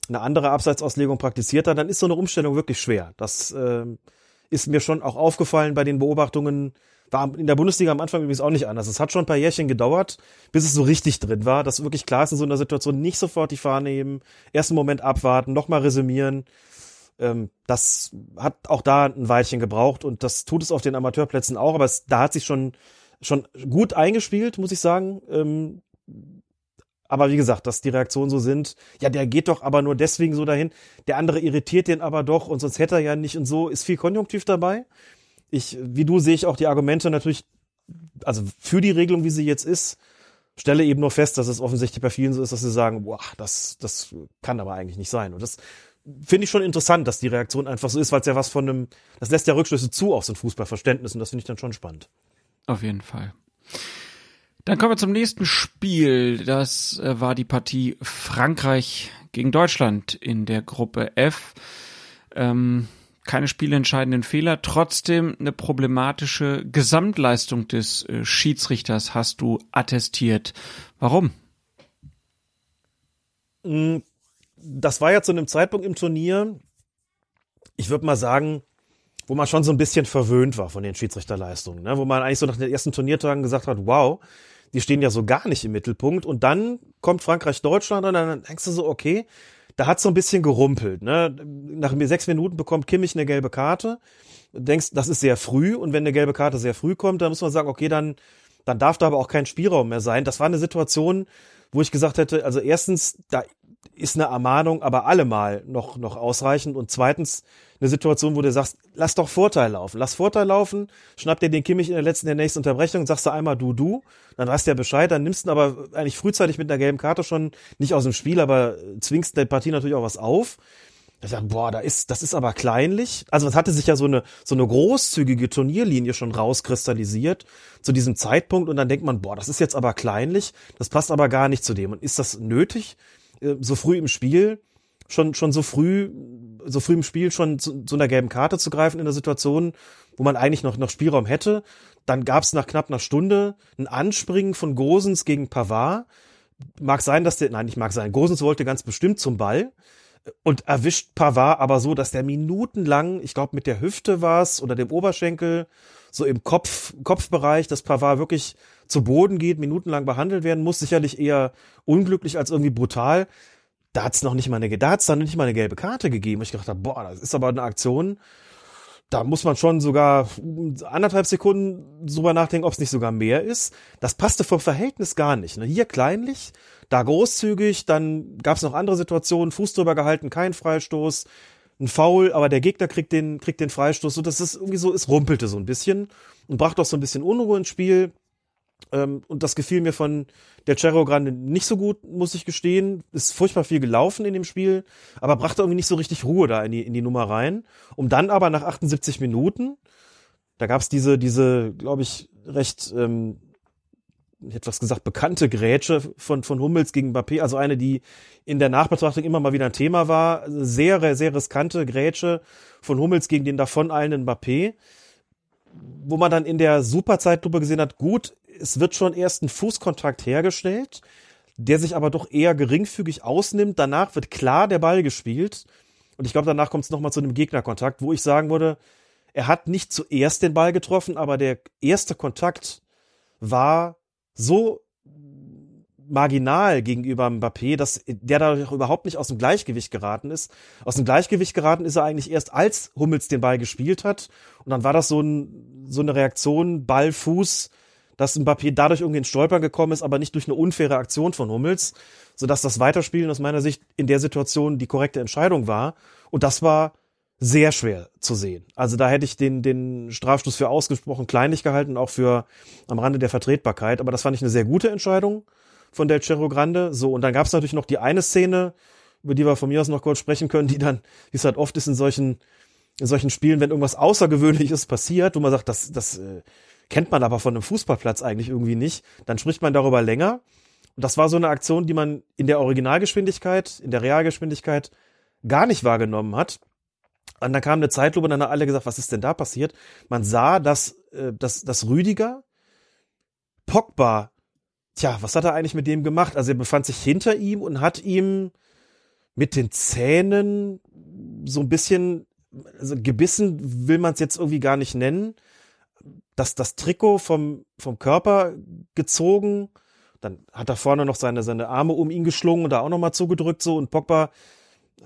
eine andere Abseitsauslegung praktiziert hat, dann ist so eine Umstellung wirklich schwer. Das äh, ist mir schon auch aufgefallen bei den Beobachtungen. War in der Bundesliga am Anfang übrigens auch nicht anders. Es hat schon ein paar Jährchen gedauert, bis es so richtig drin war, dass wirklich klar ist in so einer Situation nicht sofort die Fahne heben, ersten Moment abwarten, nochmal resümieren. Ähm, das hat auch da ein Weilchen gebraucht und das tut es auf den Amateurplätzen auch, aber es, da hat sich schon schon gut eingespielt, muss ich sagen. Ähm, aber wie gesagt, dass die Reaktionen so sind, ja, der geht doch aber nur deswegen so dahin. Der andere irritiert den aber doch und sonst hätte er ja nicht und so, ist viel Konjunktiv dabei. Ich, wie du sehe ich auch die Argumente natürlich, also für die Regelung, wie sie jetzt ist, stelle eben nur fest, dass es offensichtlich bei vielen so ist, dass sie sagen, boah, das, das kann aber eigentlich nicht sein. Und das finde ich schon interessant, dass die Reaktion einfach so ist, weil es ja was von einem, das lässt ja Rückschlüsse zu auf so ein Fußballverständnis und das finde ich dann schon spannend. Auf jeden Fall. Dann kommen wir zum nächsten Spiel. Das äh, war die Partie Frankreich gegen Deutschland in der Gruppe F. Ähm, keine spielentscheidenden Fehler, trotzdem eine problematische Gesamtleistung des äh, Schiedsrichters hast du attestiert. Warum? Mm, das war ja zu einem Zeitpunkt im Turnier, ich würde mal sagen, wo man schon so ein bisschen verwöhnt war von den Schiedsrichterleistungen, ne? wo man eigentlich so nach den ersten Turniertagen gesagt hat, wow, die stehen ja so gar nicht im Mittelpunkt und dann kommt Frankreich-Deutschland und dann denkst du so, okay, da hat so ein bisschen gerumpelt. Ne? Nach sechs Minuten bekommt Kimmich eine gelbe Karte, denkst, das ist sehr früh und wenn eine gelbe Karte sehr früh kommt, dann muss man sagen, okay, dann, dann darf da aber auch kein Spielraum mehr sein. Das war eine Situation, wo ich gesagt hätte, also erstens, da ist eine Ermahnung aber allemal noch, noch ausreichend und zweitens, eine Situation, wo du sagst, lass doch Vorteil laufen, lass Vorteil laufen, schnapp dir den Kimmich in der letzten, der nächsten Unterbrechung, sagst du einmal du, du, dann weißt du ja Bescheid, dann nimmst du ihn aber eigentlich frühzeitig mit einer gelben Karte schon nicht aus dem Spiel, aber zwingst der Partie natürlich auch was auf. Ich sag, boah, da ist, das ist aber kleinlich. Also es hatte sich ja so eine, so eine großzügige Turnierlinie schon rauskristallisiert zu diesem Zeitpunkt und dann denkt man, boah, das ist jetzt aber kleinlich, das passt aber gar nicht zu dem. Und ist das nötig, so früh im Spiel? schon, schon so früh, so früh im Spiel schon zu, zu einer gelben Karte zu greifen in der Situation, wo man eigentlich noch, noch Spielraum hätte. Dann gab es nach knapp einer Stunde ein Anspringen von Gosens gegen Pavard. Mag sein, dass der, nein, nicht mag sein. Gosens wollte ganz bestimmt zum Ball und erwischt Pavard aber so, dass der minutenlang, ich glaube mit der Hüfte war's oder dem Oberschenkel, so im Kopf, Kopfbereich, dass Pavard wirklich zu Boden geht, minutenlang behandelt werden muss. Sicherlich eher unglücklich als irgendwie brutal da hat's noch nicht mal eine, da hat's dann nicht mal eine gelbe Karte gegeben. Ich dachte, boah, das ist aber eine Aktion. Da muss man schon sogar anderthalb Sekunden drüber nachdenken, ob es nicht sogar mehr ist. Das passte vom Verhältnis gar nicht. Ne? Hier kleinlich, da großzügig, dann gab's noch andere Situationen, Fuß drüber gehalten, kein Freistoß, ein Foul, aber der Gegner kriegt den, kriegt den Freistoß. So, das ist irgendwie so, es rumpelte so ein bisschen und brachte auch so ein bisschen Unruhe ins Spiel. Ähm, und das gefiel mir von der Cerro Grande nicht so gut, muss ich gestehen. Ist furchtbar viel gelaufen in dem Spiel, aber brachte irgendwie nicht so richtig Ruhe da in die, in die Nummer rein. Um dann aber nach 78 Minuten, da gab's diese, diese, glaube ich, recht, ähm, ich hätte was gesagt, bekannte Grätsche von, von Hummels gegen Mbappé, also eine, die in der Nachbetrachtung immer mal wieder ein Thema war. Sehr, sehr riskante Grätsche von Hummels gegen den davon eilenden Mbappé wo man dann in der Superzeitlupe gesehen hat, gut, es wird schon erst ein Fußkontakt hergestellt, der sich aber doch eher geringfügig ausnimmt. Danach wird klar der Ball gespielt. Und ich glaube, danach kommt es nochmal zu einem Gegnerkontakt, wo ich sagen würde, er hat nicht zuerst den Ball getroffen, aber der erste Kontakt war so marginal gegenüber Mbappé, dass der dadurch überhaupt nicht aus dem Gleichgewicht geraten ist. Aus dem Gleichgewicht geraten ist er eigentlich erst, als Hummels den Ball gespielt hat. Und dann war das so, ein, so eine Reaktion, Ball, Fuß, dass Mbappé dadurch irgendwie ins Stolpern gekommen ist, aber nicht durch eine unfaire Aktion von Hummels, sodass das Weiterspielen aus meiner Sicht in der Situation die korrekte Entscheidung war. Und das war sehr schwer zu sehen. Also da hätte ich den, den Strafstoß für ausgesprochen kleinlich gehalten, auch für am Rande der Vertretbarkeit. Aber das fand ich eine sehr gute Entscheidung von Del Cerro Grande. So, und dann gab es natürlich noch die eine Szene, über die wir von mir aus noch kurz sprechen können, die dann, wie es halt oft ist in solchen, in solchen Spielen, wenn irgendwas Außergewöhnliches passiert, wo man sagt, das, das äh, kennt man aber von einem Fußballplatz eigentlich irgendwie nicht, dann spricht man darüber länger. Und das war so eine Aktion, die man in der Originalgeschwindigkeit, in der Realgeschwindigkeit gar nicht wahrgenommen hat. Und dann kam eine Zeitlupe und dann haben alle gesagt, was ist denn da passiert? Man sah, dass, äh, dass, dass Rüdiger Pogba, tja, was hat er eigentlich mit dem gemacht? Also er befand sich hinter ihm und hat ihm mit den Zähnen so ein bisschen, also gebissen will man es jetzt irgendwie gar nicht nennen, dass das Trikot vom, vom Körper gezogen, dann hat er vorne noch seine, seine Arme um ihn geschlungen und da auch nochmal zugedrückt so und Pogba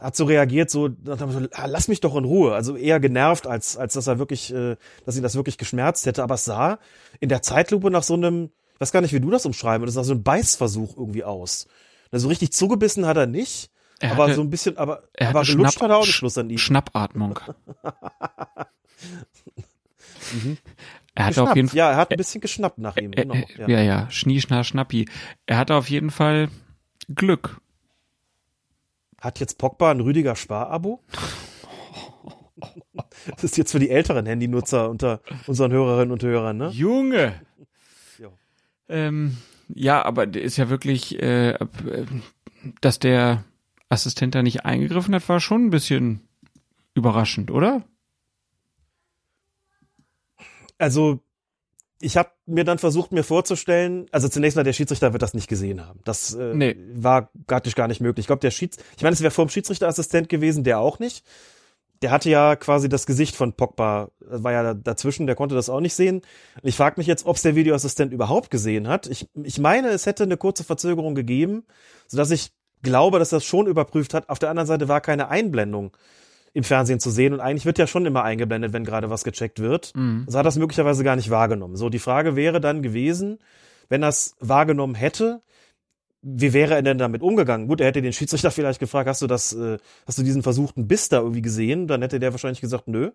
hat so reagiert, so, ah, lass mich doch in Ruhe. Also eher genervt, als, als dass er wirklich, äh, dass ihn das wirklich geschmerzt hätte. Aber es sah in der Zeitlupe nach so einem, ich weiß gar nicht, wie du das umschreiben das sah so ein Beißversuch irgendwie aus. Also richtig zugebissen hat er nicht. Er aber hatte, so ein bisschen, aber, er aber gelutscht hat er auch nicht Schluss an ihm. Schnappatmung. mhm. Er hat auf jeden Fall. Ja, er hat ein bisschen geschnappt nach ihm. Genau, ja, ja, ja. Schnie, schna, schnappi. Er hatte auf jeden Fall Glück. Hat jetzt Pogba ein Rüdiger Sparabo? Das ist jetzt für die älteren Handynutzer unter unseren Hörerinnen und Hörern, ne? Junge! Ähm, ja, aber ist ja wirklich, äh, dass der Assistent da nicht eingegriffen hat, war schon ein bisschen überraschend, oder? Also ich habe mir dann versucht, mir vorzustellen, also zunächst mal, der Schiedsrichter wird das nicht gesehen haben. Das äh, nee. war praktisch gar nicht möglich. Ich glaube, der Schieds, ich meine, es wäre vor dem Schiedsrichterassistent gewesen, der auch nicht. Der hatte ja quasi das Gesicht von Pogba, war ja dazwischen, der konnte das auch nicht sehen. Ich frage mich jetzt, ob es der Videoassistent überhaupt gesehen hat. Ich, ich meine, es hätte eine kurze Verzögerung gegeben, sodass ich glaube, dass das schon überprüft hat. Auf der anderen Seite war keine Einblendung im Fernsehen zu sehen. Und eigentlich wird ja schon immer eingeblendet, wenn gerade was gecheckt wird. Mhm. Also hat das möglicherweise gar nicht wahrgenommen. So, die Frage wäre dann gewesen, wenn das wahrgenommen hätte, wie wäre er denn damit umgegangen? Gut, er hätte den Schiedsrichter vielleicht gefragt, hast du das, äh, hast du diesen versuchten Biss da irgendwie gesehen? Dann hätte der wahrscheinlich gesagt, nö.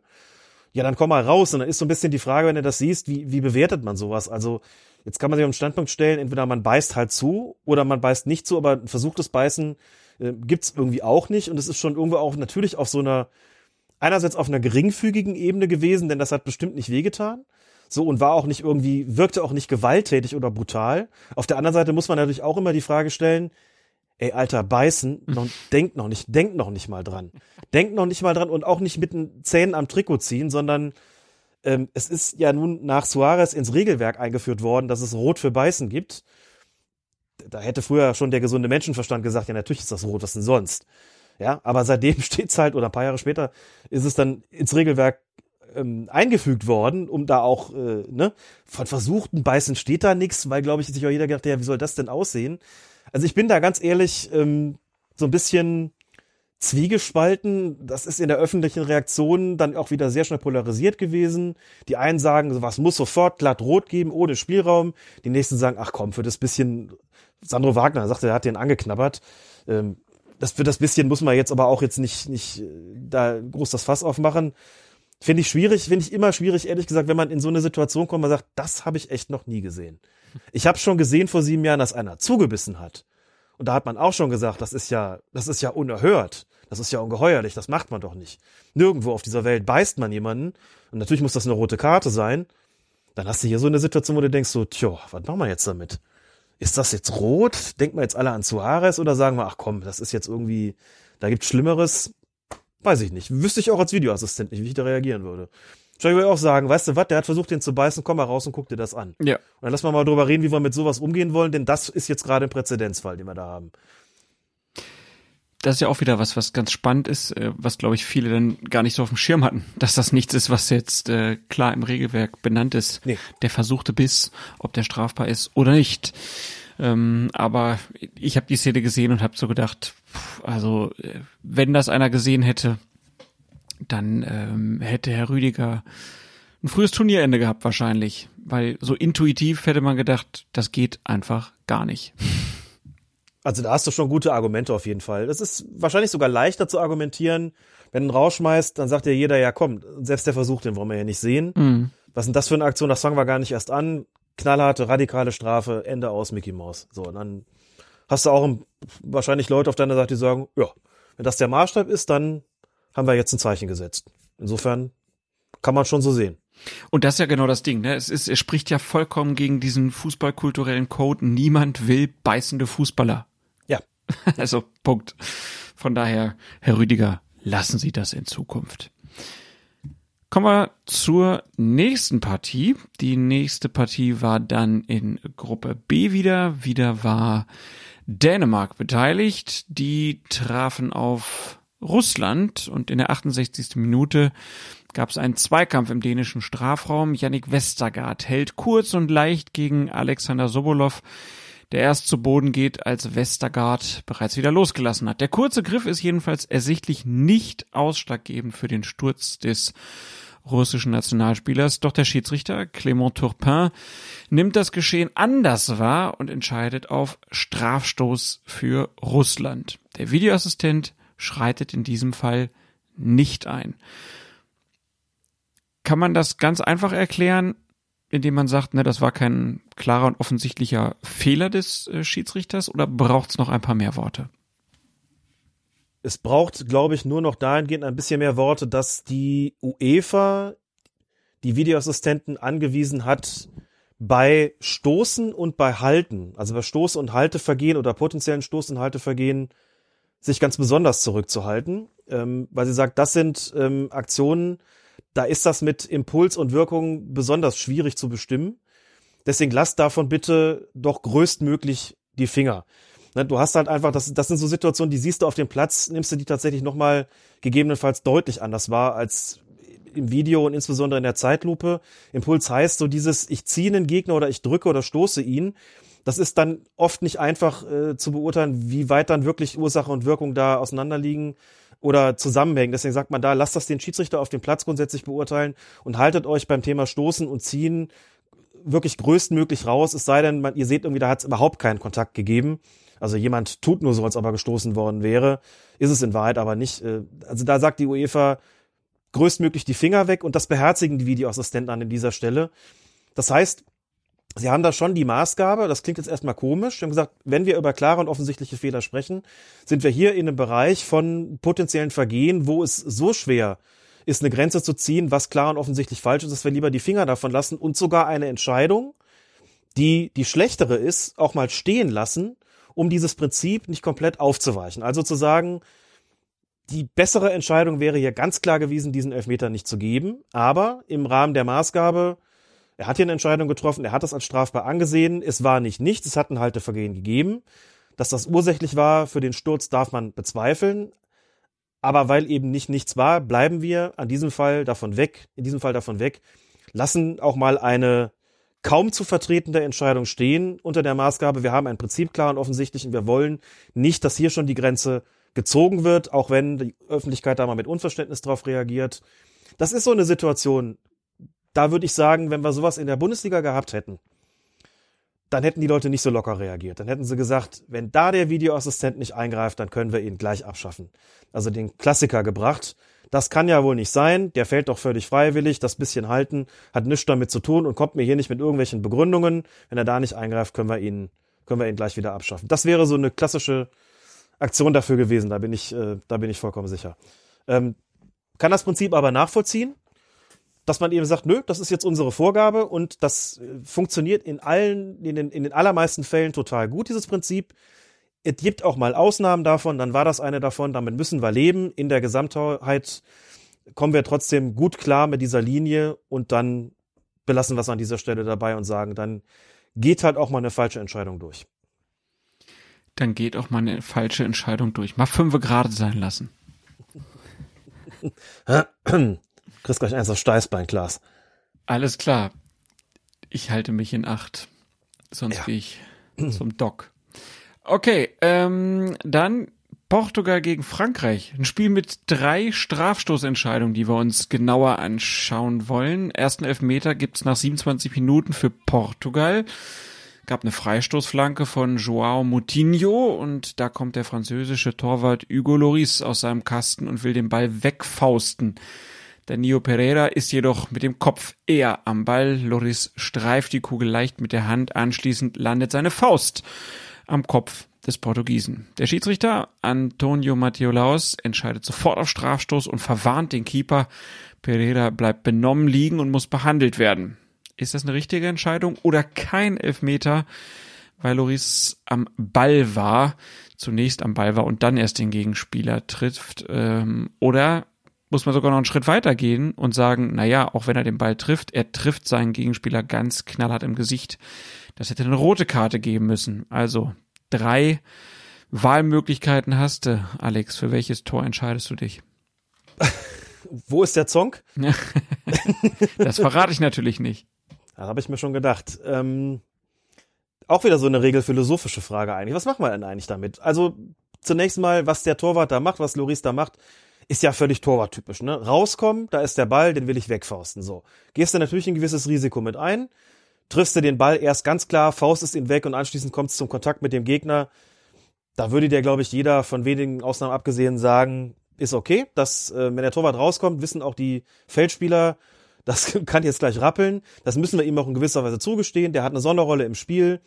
Ja, dann komm mal raus. Und dann ist so ein bisschen die Frage, wenn du das siehst, wie, wie bewertet man sowas? Also, jetzt kann man sich auf den Standpunkt stellen, entweder man beißt halt zu oder man beißt nicht zu, aber ein versuchtes Beißen äh, gibt's irgendwie auch nicht. Und es ist schon irgendwo auch natürlich auf so einer, einerseits auf einer geringfügigen Ebene gewesen, denn das hat bestimmt nicht wehgetan. So und war auch nicht irgendwie, wirkte auch nicht gewalttätig oder brutal. Auf der anderen Seite muss man natürlich auch immer die Frage stellen, ey, Alter, beißen, noch, denk noch nicht, denk noch nicht mal dran. Denk noch nicht mal dran und auch nicht mit den Zähnen am Trikot ziehen, sondern ähm, es ist ja nun nach Suarez ins Regelwerk eingeführt worden, dass es Rot für Beißen gibt da hätte früher schon der gesunde Menschenverstand gesagt, ja, natürlich ist das rot, was denn sonst? Ja, aber seitdem steht's halt, oder ein paar Jahre später, ist es dann ins Regelwerk ähm, eingefügt worden, um da auch, äh, ne, von versuchten Beißen steht da nichts, weil, glaube ich, sich auch jeder gedacht, ja, wie soll das denn aussehen? Also ich bin da ganz ehrlich ähm, so ein bisschen zwiegespalten. Das ist in der öffentlichen Reaktion dann auch wieder sehr schnell polarisiert gewesen. Die einen sagen, was muss sofort glatt rot geben, ohne Spielraum. Die nächsten sagen, ach komm, für das bisschen Sandro Wagner sagte, er hat den angeknabbert. Ähm, das für das bisschen muss man jetzt aber auch jetzt nicht, nicht äh, da groß das Fass aufmachen. Finde ich schwierig, finde ich immer schwierig, ehrlich gesagt, wenn man in so eine Situation kommt, man sagt, das habe ich echt noch nie gesehen. Ich habe schon gesehen vor sieben Jahren, dass einer zugebissen hat. Und da hat man auch schon gesagt, das ist ja, das ist ja unerhört. Das ist ja ungeheuerlich, das macht man doch nicht. Nirgendwo auf dieser Welt beißt man jemanden. Und natürlich muss das eine rote Karte sein. Dann hast du hier so eine Situation, wo du denkst so, tja, was machen wir jetzt damit? Ist das jetzt rot? Denken wir jetzt alle an Suarez oder sagen wir, ach komm, das ist jetzt irgendwie, da gibt's Schlimmeres? Weiß ich nicht. Wüsste ich auch als Videoassistent nicht, wie ich da reagieren würde. Ich würde auch sagen, weißt du was, der hat versucht, den zu beißen, komm mal raus und guck dir das an. Ja. Und dann lass mal mal drüber reden, wie wir mit sowas umgehen wollen, denn das ist jetzt gerade ein Präzedenzfall, den wir da haben das ist ja auch wieder was, was ganz spannend ist, äh, was glaube ich viele dann gar nicht so auf dem Schirm hatten, dass das nichts ist, was jetzt äh, klar im Regelwerk benannt ist. Nee. Der versuchte Biss, ob der strafbar ist oder nicht. Ähm, aber ich habe die Szene gesehen und habe so gedacht, also wenn das einer gesehen hätte, dann ähm, hätte Herr Rüdiger ein frühes Turnierende gehabt wahrscheinlich, weil so intuitiv hätte man gedacht, das geht einfach gar nicht. Also da hast du schon gute Argumente auf jeden Fall. Das ist wahrscheinlich sogar leichter zu argumentieren. Wenn du einen rausschmeißt, dann sagt ja jeder, ja komm, selbst der Versuch, den wollen wir ja nicht sehen. Mhm. Was ist denn das für eine Aktion? Das fangen wir gar nicht erst an. Knallharte, radikale Strafe, Ende aus, Mickey Mouse. So, und dann hast du auch wahrscheinlich Leute auf deiner Seite, die sagen, ja, wenn das der Maßstab ist, dann haben wir jetzt ein Zeichen gesetzt. Insofern kann man schon so sehen. Und das ist ja genau das Ding, ne? Es ist, es spricht ja vollkommen gegen diesen fußballkulturellen Code. Niemand will beißende Fußballer. Also, Punkt. Von daher, Herr Rüdiger, lassen Sie das in Zukunft. Kommen wir zur nächsten Partie. Die nächste Partie war dann in Gruppe B wieder. Wieder war Dänemark beteiligt. Die trafen auf Russland und in der 68. Minute gab es einen Zweikampf im dänischen Strafraum. Yannick Westergaard hält kurz und leicht gegen Alexander Sobolov, der erst zu Boden geht, als Westergaard bereits wieder losgelassen hat. Der kurze Griff ist jedenfalls ersichtlich nicht ausschlaggebend für den Sturz des russischen Nationalspielers, doch der Schiedsrichter Clément Turpin nimmt das Geschehen anders wahr und entscheidet auf Strafstoß für Russland. Der Videoassistent schreitet in diesem Fall nicht ein. Kann man das ganz einfach erklären, indem man sagt, ne, das war kein klarer und offensichtlicher Fehler des äh, Schiedsrichters oder braucht es noch ein paar mehr Worte? Es braucht, glaube ich, nur noch dahingehend ein bisschen mehr Worte, dass die UEFA die Videoassistenten angewiesen hat, bei Stoßen und bei Halten, also bei Stoß- und Haltevergehen oder potenziellen Stoß- und Haltevergehen, sich ganz besonders zurückzuhalten, ähm, weil sie sagt, das sind ähm, Aktionen, da ist das mit Impuls und Wirkung besonders schwierig zu bestimmen. Deswegen lass davon bitte doch größtmöglich die Finger. Ne, du hast halt einfach, das, das sind so Situationen, die siehst du auf dem Platz, nimmst du die tatsächlich nochmal gegebenenfalls deutlich anders wahr als im Video und insbesondere in der Zeitlupe. Impuls heißt so dieses, ich ziehe einen Gegner oder ich drücke oder stoße ihn das ist dann oft nicht einfach äh, zu beurteilen, wie weit dann wirklich Ursache und Wirkung da auseinanderliegen oder zusammenhängen. Deswegen sagt man da, lasst das den Schiedsrichter auf dem Platz grundsätzlich beurteilen und haltet euch beim Thema Stoßen und Ziehen wirklich größtmöglich raus, es sei denn, man, ihr seht irgendwie, da hat es überhaupt keinen Kontakt gegeben. Also jemand tut nur so, als ob er gestoßen worden wäre. Ist es in Wahrheit aber nicht. Äh, also da sagt die UEFA größtmöglich die Finger weg und das beherzigen die Videoassistenten an dieser Stelle. Das heißt, Sie haben da schon die Maßgabe, das klingt jetzt erstmal komisch, Sie haben gesagt, wenn wir über klare und offensichtliche Fehler sprechen, sind wir hier in einem Bereich von potenziellen Vergehen, wo es so schwer ist, eine Grenze zu ziehen, was klar und offensichtlich falsch ist, dass wir lieber die Finger davon lassen und sogar eine Entscheidung, die die schlechtere ist, auch mal stehen lassen, um dieses Prinzip nicht komplett aufzuweichen. Also zu sagen, die bessere Entscheidung wäre hier ganz klar gewesen, diesen Elfmeter nicht zu geben, aber im Rahmen der Maßgabe, er hat hier eine Entscheidung getroffen, er hat das als strafbar angesehen, es war nicht nichts, es hat ein Haltevergehen gegeben. Dass das ursächlich war für den Sturz, darf man bezweifeln. Aber weil eben nicht nichts war, bleiben wir an diesem Fall davon weg, in diesem Fall davon weg, lassen auch mal eine kaum zu vertretende Entscheidung stehen unter der Maßgabe, wir haben ein Prinzip klar und offensichtlich und wir wollen nicht, dass hier schon die Grenze gezogen wird, auch wenn die Öffentlichkeit da mal mit Unverständnis drauf reagiert. Das ist so eine Situation, da würde ich sagen, wenn wir sowas in der Bundesliga gehabt hätten, dann hätten die Leute nicht so locker reagiert. Dann hätten sie gesagt, wenn da der Videoassistent nicht eingreift, dann können wir ihn gleich abschaffen. Also den Klassiker gebracht. Das kann ja wohl nicht sein. Der fällt doch völlig freiwillig. Das bisschen halten hat nichts damit zu tun und kommt mir hier nicht mit irgendwelchen Begründungen. Wenn er da nicht eingreift, können wir ihn, können wir ihn gleich wieder abschaffen. Das wäre so eine klassische Aktion dafür gewesen. Da bin ich, äh, da bin ich vollkommen sicher. Ähm, kann das Prinzip aber nachvollziehen dass man eben sagt, nö, das ist jetzt unsere Vorgabe und das äh, funktioniert in allen, in den, in den allermeisten Fällen total gut, dieses Prinzip. Es gibt auch mal Ausnahmen davon, dann war das eine davon, damit müssen wir leben. In der Gesamtheit kommen wir trotzdem gut klar mit dieser Linie und dann belassen wir es an dieser Stelle dabei und sagen, dann geht halt auch mal eine falsche Entscheidung durch. Dann geht auch mal eine falsche Entscheidung durch. Mal fünf gerade sein lassen. Kriegst gleich eins aus Steißbeinglas. Alles klar. Ich halte mich in Acht. Sonst ja. gehe ich zum Doc. Okay, ähm, dann Portugal gegen Frankreich. Ein Spiel mit drei Strafstoßentscheidungen, die wir uns genauer anschauen wollen. Ersten Elfmeter gibt's nach 27 Minuten für Portugal. Gab eine Freistoßflanke von Joao Moutinho und da kommt der französische Torwart Hugo Loris aus seinem Kasten und will den Ball wegfausten. Der Nio Pereira ist jedoch mit dem Kopf eher am Ball. Loris streift die Kugel leicht mit der Hand. Anschließend landet seine Faust am Kopf des Portugiesen. Der Schiedsrichter Antonio Mateolaus entscheidet sofort auf Strafstoß und verwarnt den Keeper. Pereira bleibt benommen liegen und muss behandelt werden. Ist das eine richtige Entscheidung oder kein Elfmeter, weil Loris am Ball war, zunächst am Ball war und dann erst den Gegenspieler trifft? Ähm, oder muss man sogar noch einen Schritt weiter gehen und sagen, naja, auch wenn er den Ball trifft, er trifft seinen Gegenspieler ganz knallhart im Gesicht. Das hätte eine rote Karte geben müssen. Also drei Wahlmöglichkeiten hast du, Alex. Für welches Tor entscheidest du dich? Wo ist der Zong? das verrate ich natürlich nicht. Da habe ich mir schon gedacht. Ähm, auch wieder so eine regelphilosophische Frage eigentlich. Was machen wir denn eigentlich damit? Also zunächst mal, was der Torwart da macht, was Loris da macht, ist ja völlig torwarttypisch. Ne? Rauskommen, da ist der Ball, den will ich wegfausten. So. Gehst du natürlich ein gewisses Risiko mit ein triffst du den Ball erst ganz klar, faustest ihn weg und anschließend kommst du zum Kontakt mit dem Gegner. Da würde dir, glaube ich, jeder von wenigen Ausnahmen abgesehen sagen, ist okay. dass äh, wenn der Torwart rauskommt, wissen auch die Feldspieler, das kann jetzt gleich rappeln. Das müssen wir ihm auch in gewisser Weise zugestehen. Der hat eine Sonderrolle im Spiel.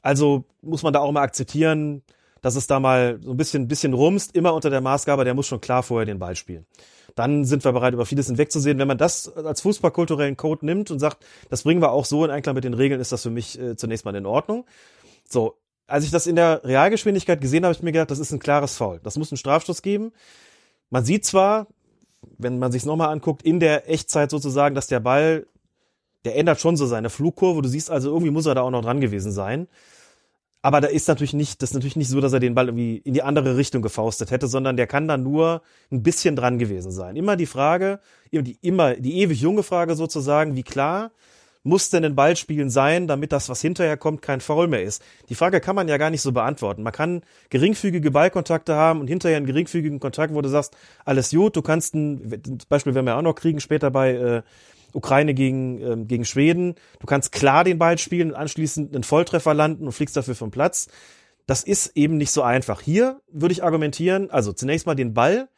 Also muss man da auch mal akzeptieren, dass es da mal so ein bisschen, bisschen rumst, immer unter der Maßgabe, der muss schon klar vorher den Ball spielen dann sind wir bereit, über vieles hinwegzusehen. Wenn man das als fußballkulturellen Code nimmt und sagt, das bringen wir auch so in Einklang mit den Regeln, ist das für mich äh, zunächst mal in Ordnung. So, als ich das in der Realgeschwindigkeit gesehen habe, habe ich mir gedacht, das ist ein klares Foul. Das muss einen Strafstoß geben. Man sieht zwar, wenn man sich nochmal anguckt, in der Echtzeit sozusagen, dass der Ball, der ändert schon so seine Flugkurve. Du siehst also, irgendwie muss er da auch noch dran gewesen sein. Aber da ist natürlich nicht, das ist natürlich nicht so, dass er den Ball irgendwie in die andere Richtung gefaustet hätte, sondern der kann da nur ein bisschen dran gewesen sein. Immer die Frage, die, immer die ewig junge Frage sozusagen, wie klar muss denn ein Ballspielen sein, damit das, was hinterher kommt, kein Foul mehr ist? Die Frage kann man ja gar nicht so beantworten. Man kann geringfügige Ballkontakte haben und hinterher einen geringfügigen Kontakt, wo du sagst, alles gut, du kannst ein, Beispiel werden wir auch noch kriegen, später bei äh, Ukraine gegen, ähm, gegen Schweden. Du kannst klar den Ball spielen und anschließend einen Volltreffer landen und fliegst dafür vom Platz. Das ist eben nicht so einfach. Hier würde ich argumentieren, also zunächst mal den Ball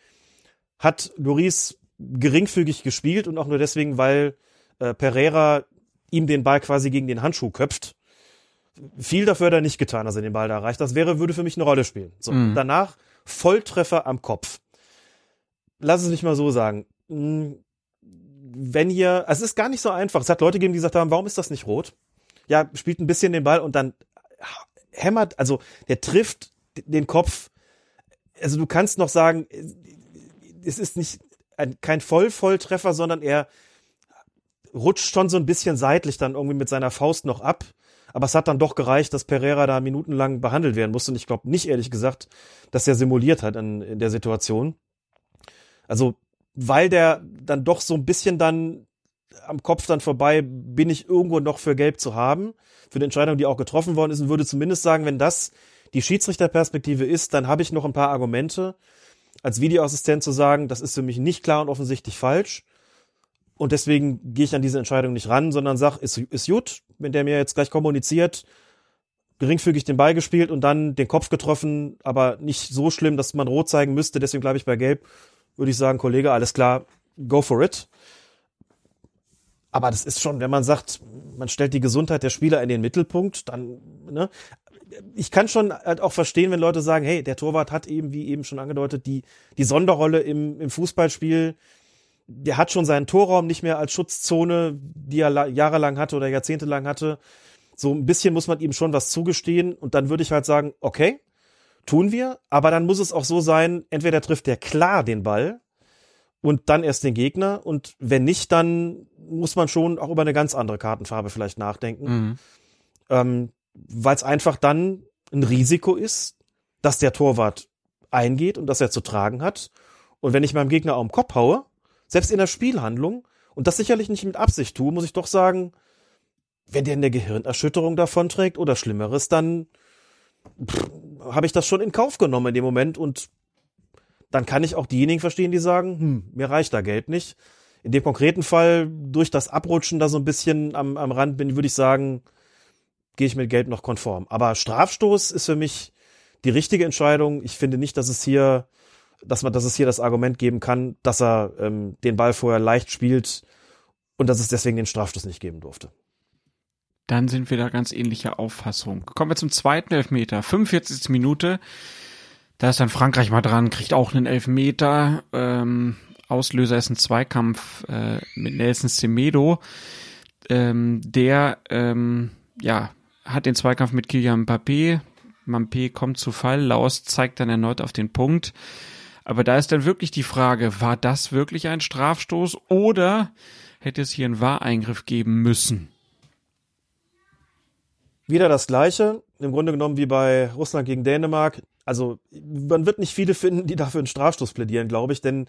hat Loris geringfügig gespielt und auch nur deswegen, weil äh, Pereira ihm den Ball quasi gegen den Handschuh köpft. Viel dafür hat er nicht getan, dass er den Ball da erreicht. Das wäre, würde für mich eine Rolle spielen. So, mhm. danach Volltreffer am Kopf. Lass es mich mal so sagen. Wenn ihr, also es ist gar nicht so einfach. Es hat Leute gegeben, die gesagt haben, warum ist das nicht rot? Ja, spielt ein bisschen den Ball und dann hämmert, also der trifft den Kopf. Also du kannst noch sagen, es ist nicht ein, kein Voll-Volltreffer, sondern er rutscht schon so ein bisschen seitlich dann irgendwie mit seiner Faust noch ab. Aber es hat dann doch gereicht, dass Pereira da minutenlang behandelt werden musste. Und ich glaube nicht, ehrlich gesagt, dass er simuliert hat in, in der Situation. Also weil der dann doch so ein bisschen dann am Kopf dann vorbei, bin ich irgendwo noch für gelb zu haben, für die Entscheidung, die auch getroffen worden ist und würde zumindest sagen, wenn das die Schiedsrichterperspektive ist, dann habe ich noch ein paar Argumente, als Videoassistent zu sagen, das ist für mich nicht klar und offensichtlich falsch. Und deswegen gehe ich an diese Entscheidung nicht ran, sondern sag, ist, ist gut, wenn der mir jetzt gleich kommuniziert, geringfügig den Ball gespielt und dann den Kopf getroffen, aber nicht so schlimm, dass man rot zeigen müsste, deswegen bleibe ich bei gelb würde ich sagen, Kollege, alles klar, go for it. Aber das ist schon, wenn man sagt, man stellt die Gesundheit der Spieler in den Mittelpunkt, dann, ne? Ich kann schon halt auch verstehen, wenn Leute sagen, hey, der Torwart hat eben, wie eben schon angedeutet, die, die Sonderrolle im, im Fußballspiel. Der hat schon seinen Torraum nicht mehr als Schutzzone, die er jahrelang hatte oder jahrzehntelang hatte. So ein bisschen muss man ihm schon was zugestehen. Und dann würde ich halt sagen, okay, Tun wir, aber dann muss es auch so sein, entweder trifft der klar den Ball und dann erst den Gegner und wenn nicht, dann muss man schon auch über eine ganz andere Kartenfarbe vielleicht nachdenken, mhm. ähm, weil es einfach dann ein Risiko ist, dass der Torwart eingeht und dass er zu tragen hat. Und wenn ich meinem Gegner auch im Kopf haue, selbst in der Spielhandlung, und das sicherlich nicht mit Absicht tue, muss ich doch sagen, wenn der eine Gehirnerschütterung davonträgt oder Schlimmeres, dann habe ich das schon in Kauf genommen in dem Moment und dann kann ich auch diejenigen verstehen, die sagen, hm, mir reicht da Geld nicht. In dem konkreten Fall, durch das Abrutschen da so ein bisschen am, am Rand bin, würde ich sagen, gehe ich mit Gelb noch konform. Aber Strafstoß ist für mich die richtige Entscheidung. Ich finde nicht, dass es hier, dass man, dass es hier das Argument geben kann, dass er ähm, den Ball vorher leicht spielt und dass es deswegen den Strafstoß nicht geben durfte. Dann sind wir da ganz ähnlicher Auffassung. Kommen wir zum zweiten Elfmeter. 45. Minute. Da ist dann Frankreich mal dran, kriegt auch einen Elfmeter. Ähm, Auslöser ist ein Zweikampf äh, mit Nelson Semedo. Ähm, der ähm, ja, hat den Zweikampf mit Kylian Mbappé. Mbappé kommt zu Fall. Laos zeigt dann erneut auf den Punkt. Aber da ist dann wirklich die Frage, war das wirklich ein Strafstoß oder hätte es hier einen Wahreingriff geben müssen? Wieder das Gleiche, im Grunde genommen wie bei Russland gegen Dänemark. Also man wird nicht viele finden, die dafür einen Strafstoß plädieren, glaube ich, denn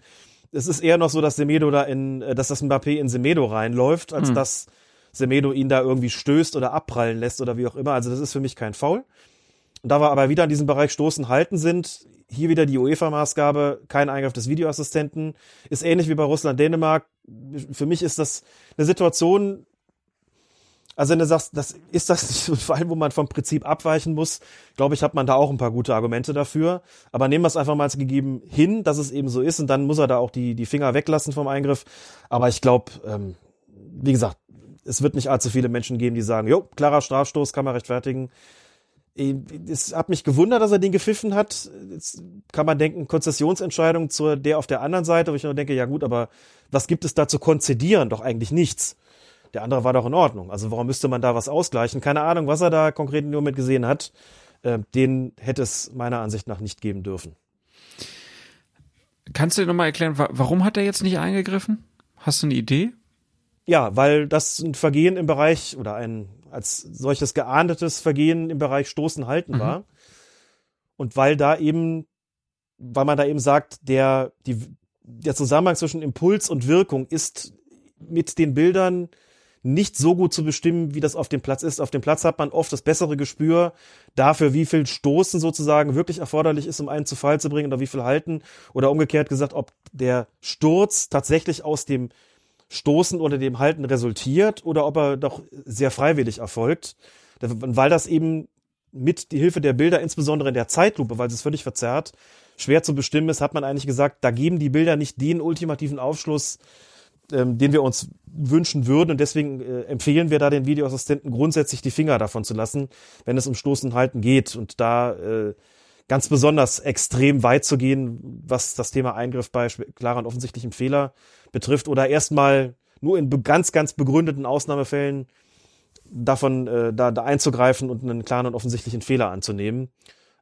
es ist eher noch so, dass Semedo da in, äh, dass das Mbappé in Semedo reinläuft, als hm. dass Semedo ihn da irgendwie stößt oder abprallen lässt oder wie auch immer. Also das ist für mich kein Foul. Und da wir aber wieder in diesem Bereich Stoßen halten sind, hier wieder die UEFA-Maßgabe, kein Eingriff des Videoassistenten, ist ähnlich wie bei Russland-Dänemark. Für mich ist das eine Situation, also wenn du sagst, das ist das nicht so ein Fall, wo man vom Prinzip abweichen muss, glaube ich, hat man da auch ein paar gute Argumente dafür. Aber nehmen wir es einfach mal als gegeben hin, dass es eben so ist und dann muss er da auch die, die Finger weglassen vom Eingriff. Aber ich glaube, ähm, wie gesagt, es wird nicht allzu viele Menschen geben, die sagen, jo, klarer Strafstoß, kann man rechtfertigen. Es hat mich gewundert, dass er den gepfiffen hat. Jetzt kann man denken, Konzessionsentscheidung zur der auf der anderen Seite, wo ich nur denke, ja gut, aber was gibt es da zu konzedieren? Doch eigentlich nichts. Der andere war doch in Ordnung. Also warum müsste man da was ausgleichen? Keine Ahnung, was er da konkret dem Moment gesehen hat. Äh, den hätte es meiner Ansicht nach nicht geben dürfen. Kannst du dir nochmal erklären, warum hat er jetzt nicht eingegriffen? Hast du eine Idee? Ja, weil das ein Vergehen im Bereich oder ein als solches geahndetes Vergehen im Bereich Stoßen halten mhm. war. Und weil da eben, weil man da eben sagt, der, die, der Zusammenhang zwischen Impuls und Wirkung ist mit den Bildern nicht so gut zu bestimmen, wie das auf dem Platz ist. Auf dem Platz hat man oft das bessere Gespür dafür, wie viel Stoßen sozusagen wirklich erforderlich ist, um einen zu Fall zu bringen oder wie viel halten. Oder umgekehrt gesagt, ob der Sturz tatsächlich aus dem Stoßen oder dem Halten resultiert oder ob er doch sehr freiwillig erfolgt. Weil das eben mit die Hilfe der Bilder, insbesondere in der Zeitlupe, weil es völlig verzerrt, schwer zu bestimmen ist, hat man eigentlich gesagt, da geben die Bilder nicht den ultimativen Aufschluss, ähm, den wir uns wünschen würden. Und deswegen äh, empfehlen wir da den Videoassistenten grundsätzlich die Finger davon zu lassen, wenn es um Stoßen Halten geht. Und da äh, ganz besonders extrem weit zu gehen, was das Thema Eingriff bei klaren und offensichtlichen Fehler betrifft oder erstmal nur in ganz, ganz begründeten Ausnahmefällen davon äh, da, da einzugreifen und einen klaren und offensichtlichen Fehler anzunehmen.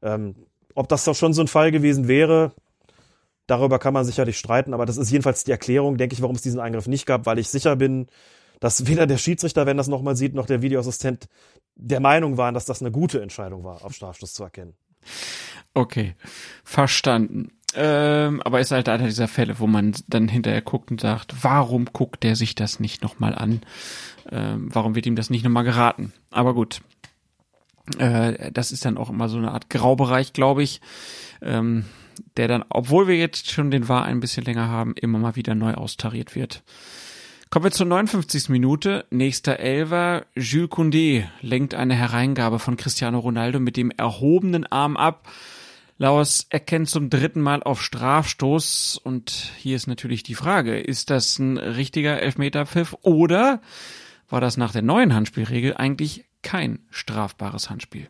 Ähm, ob das doch schon so ein Fall gewesen wäre, darüber kann man sicherlich streiten, aber das ist jedenfalls die Erklärung, denke ich, warum es diesen Eingriff nicht gab, weil ich sicher bin, dass weder der Schiedsrichter, wenn das nochmal sieht, noch der Videoassistent der Meinung waren, dass das eine gute Entscheidung war, auf Strafstoß zu erkennen. Okay, verstanden. Ähm, aber ist halt einer dieser Fälle, wo man dann hinterher guckt und sagt, warum guckt der sich das nicht nochmal an? Ähm, warum wird ihm das nicht nochmal geraten? Aber gut. Äh, das ist dann auch immer so eine Art Graubereich, glaube ich, ähm, der dann, obwohl wir jetzt schon den War ein bisschen länger haben, immer mal wieder neu austariert wird. Kommen wir zur 59. Minute. Nächster Elver. Jules Koundé lenkt eine Hereingabe von Cristiano Ronaldo mit dem erhobenen Arm ab. Laos erkennt zum dritten Mal auf Strafstoß und hier ist natürlich die Frage, ist das ein richtiger Elfmeterpfiff oder war das nach der neuen Handspielregel eigentlich kein strafbares Handspiel?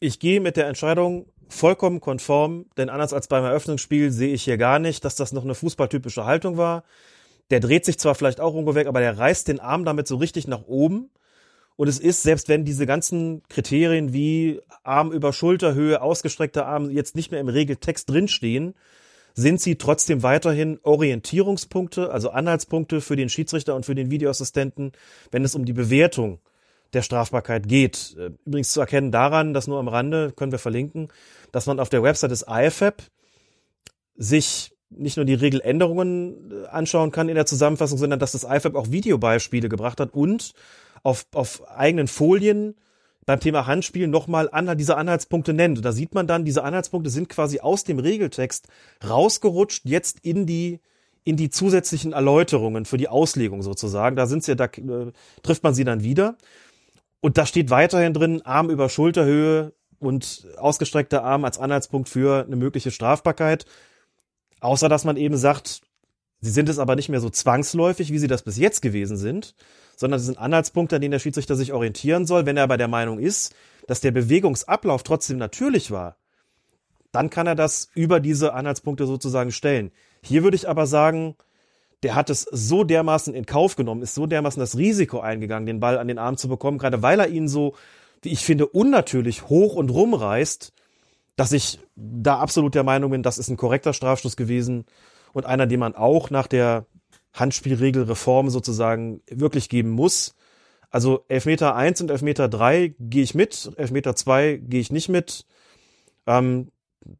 Ich gehe mit der Entscheidung vollkommen konform, denn anders als beim Eröffnungsspiel sehe ich hier gar nicht, dass das noch eine fußballtypische Haltung war. Der dreht sich zwar vielleicht auch irgendwo weg, aber der reißt den Arm damit so richtig nach oben und es ist, selbst wenn diese ganzen Kriterien wie Arm über Schulterhöhe, ausgestreckter Arm jetzt nicht mehr im Regeltext drinstehen, sind sie trotzdem weiterhin Orientierungspunkte, also Anhaltspunkte für den Schiedsrichter und für den Videoassistenten, wenn es um die Bewertung der Strafbarkeit geht. Übrigens zu erkennen daran, dass nur am Rande, können wir verlinken, dass man auf der Website des IFAB sich nicht nur die Regeländerungen äh, anschauen kann in der Zusammenfassung, sondern dass das IFAB auch Videobeispiele gebracht hat und auf, auf eigenen Folien beim Thema Handspiel nochmal an, diese Anhaltspunkte nennt. Und da sieht man dann, diese Anhaltspunkte sind quasi aus dem Regeltext rausgerutscht, jetzt in die, in die zusätzlichen Erläuterungen für die Auslegung sozusagen. Da sind sie, da äh, trifft man sie dann wieder. Und da steht weiterhin drin, Arm über Schulterhöhe und ausgestreckter Arm als Anhaltspunkt für eine mögliche Strafbarkeit. Außer dass man eben sagt, sie sind es aber nicht mehr so zwangsläufig, wie sie das bis jetzt gewesen sind, sondern es sind Anhaltspunkte, an denen der Schiedsrichter sich orientieren soll. Wenn er bei der Meinung ist, dass der Bewegungsablauf trotzdem natürlich war, dann kann er das über diese Anhaltspunkte sozusagen stellen. Hier würde ich aber sagen, der hat es so dermaßen in Kauf genommen, ist so dermaßen das Risiko eingegangen, den Ball an den Arm zu bekommen, gerade weil er ihn so, wie ich finde, unnatürlich hoch und rumreißt, dass ich da absolut der Meinung bin, das ist ein korrekter Strafstoß gewesen und einer, den man auch nach der Handspielregelreform sozusagen wirklich geben muss. Also Elfmeter eins und Elfmeter drei gehe ich mit, Elfmeter zwei gehe ich nicht mit. Ähm,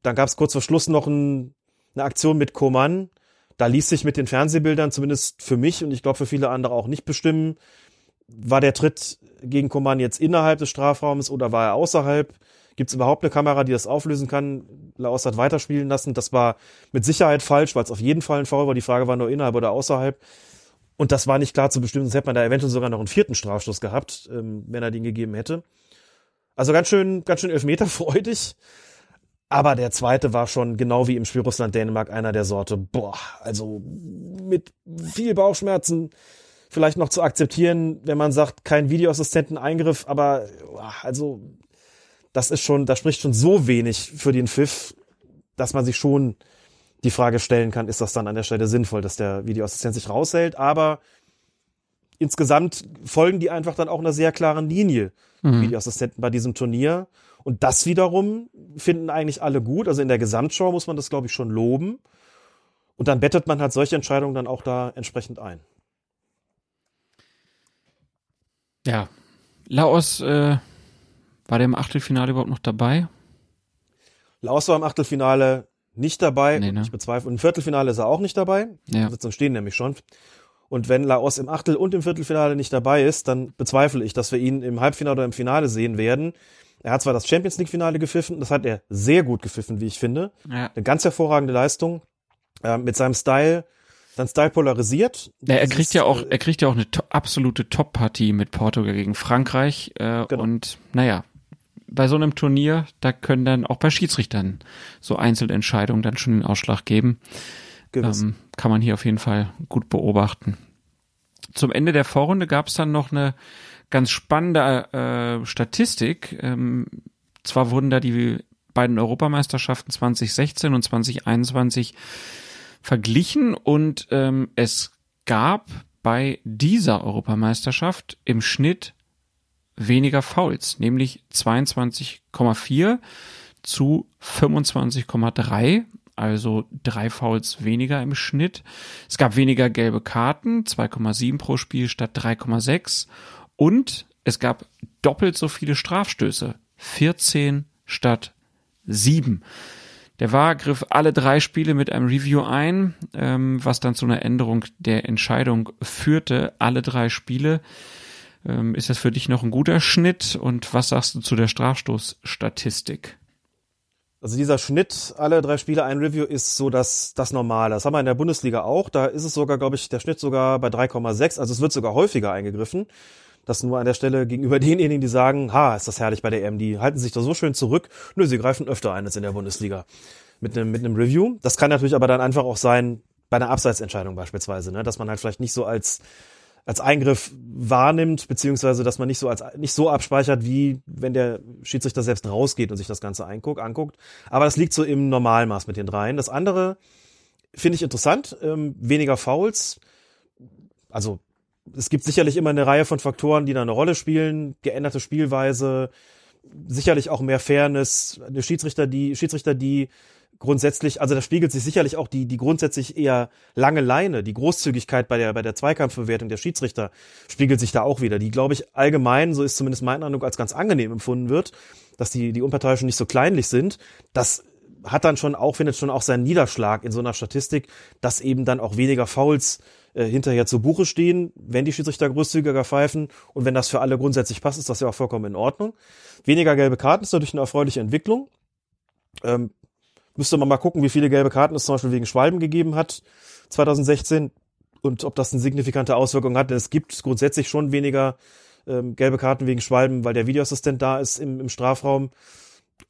dann gab es kurz vor Schluss noch ein, eine Aktion mit Koman. Da ließ sich mit den Fernsehbildern zumindest für mich und ich glaube für viele andere auch nicht bestimmen, war der Tritt gegen Koman jetzt innerhalb des Strafraums oder war er außerhalb? Gibt es überhaupt eine Kamera, die das auflösen kann? Laos hat weiterspielen lassen. Das war mit Sicherheit falsch, weil es auf jeden Fall ein Foul war. Die Frage war nur innerhalb oder außerhalb. Und das war nicht klar zu bestimmen. Sonst hätte man da eventuell sogar noch einen vierten Strafstoß gehabt, ähm, wenn er den gegeben hätte. Also ganz schön, ganz schön elfmeterfreudig. Aber der zweite war schon genau wie im Spiel Russland-Dänemark einer der Sorte, boah, also mit viel Bauchschmerzen vielleicht noch zu akzeptieren, wenn man sagt, kein Videoassistenten-Eingriff, aber also das ist schon, das spricht schon so wenig für den Pfiff, dass man sich schon die Frage stellen kann, ist das dann an der Stelle sinnvoll, dass der Videoassistent sich raushält, aber insgesamt folgen die einfach dann auch einer sehr klaren Linie, mhm. Videoassistenten bei diesem Turnier. Und das wiederum finden eigentlich alle gut. Also in der Gesamtschau muss man das, glaube ich, schon loben. Und dann bettet man halt solche Entscheidungen dann auch da entsprechend ein. Ja, Laos äh, war der im Achtelfinale überhaupt noch dabei? Laos war im Achtelfinale nicht dabei. Nee, ne? Ich bezweifle. Und im Viertelfinale ist er auch nicht dabei. Ja. Sitzung stehen nämlich schon. Und wenn Laos im Achtel- und im Viertelfinale nicht dabei ist, dann bezweifle ich, dass wir ihn im Halbfinale oder im Finale sehen werden. Er hat zwar das Champions League Finale gepfiffen, das hat er sehr gut gepfiffen, wie ich finde. Ja. Eine ganz hervorragende Leistung. Äh, mit seinem Style, sein Style polarisiert. Ja, er kriegt ja auch, äh, er kriegt ja auch eine to absolute Top-Partie mit Portugal gegen Frankreich. Äh, genau. Und naja, bei so einem Turnier, da können dann auch bei Schiedsrichtern so Einzelentscheidungen dann schon den Ausschlag geben. Ähm, kann man hier auf jeden Fall gut beobachten. Zum Ende der Vorrunde gab es dann noch eine ganz spannende äh, Statistik. Ähm, zwar wurden da die beiden Europameisterschaften 2016 und 2021 verglichen und ähm, es gab bei dieser Europameisterschaft im Schnitt weniger Fouls, nämlich 22,4 zu 25,3, also drei Fouls weniger im Schnitt. Es gab weniger gelbe Karten, 2,7 pro Spiel statt 3,6 und es gab doppelt so viele Strafstöße, 14 statt 7. Der VAR griff alle drei Spiele mit einem Review ein, ähm, was dann zu einer Änderung der Entscheidung führte. Alle drei Spiele ähm, ist das für dich noch ein guter Schnitt und was sagst du zu der Strafstoßstatistik? Also dieser Schnitt, alle drei Spiele ein Review, ist so das, das Normale. Das haben wir in der Bundesliga auch. Da ist es sogar, glaube ich, der Schnitt sogar bei 3,6. Also es wird sogar häufiger eingegriffen. Das nur an der Stelle gegenüber denjenigen, die sagen, ha, ist das herrlich bei der EM. Die halten sich da so schön zurück. Nö, sie greifen öfter ein als in der Bundesliga. Mit einem, mit einem Review. Das kann natürlich aber dann einfach auch sein, bei einer Abseitsentscheidung beispielsweise, ne? dass man halt vielleicht nicht so als als Eingriff wahrnimmt, beziehungsweise dass man nicht so als nicht so abspeichert, wie wenn der Schiedsrichter selbst rausgeht und sich das Ganze einguckt, anguckt. Aber das liegt so im Normalmaß mit den dreien. Das andere finde ich interessant, ähm, weniger Fouls. Also es gibt sicherlich immer eine Reihe von Faktoren, die da eine Rolle spielen, geänderte Spielweise, sicherlich auch mehr Fairness, eine Schiedsrichter, die Schiedsrichter, die grundsätzlich, also da spiegelt sich sicherlich auch die, die grundsätzlich eher lange Leine, die Großzügigkeit bei der, bei der Zweikampfbewertung der Schiedsrichter spiegelt sich da auch wieder, die, glaube ich, allgemein, so ist zumindest mein Eindruck, als ganz angenehm empfunden wird, dass die, die Unparteiischen nicht so kleinlich sind. Das hat dann schon auch, findet schon auch seinen Niederschlag in so einer Statistik, dass eben dann auch weniger Fouls äh, hinterher zu Buche stehen, wenn die Schiedsrichter großzügiger pfeifen und wenn das für alle grundsätzlich passt, ist das ja auch vollkommen in Ordnung. Weniger gelbe Karten ist natürlich eine erfreuliche Entwicklung. Ähm, müsste man mal gucken, wie viele gelbe Karten es zum Beispiel wegen Schwalben gegeben hat 2016 und ob das eine signifikante Auswirkung hat. Denn es gibt grundsätzlich schon weniger ähm, gelbe Karten wegen Schwalben, weil der Videoassistent da ist im, im Strafraum.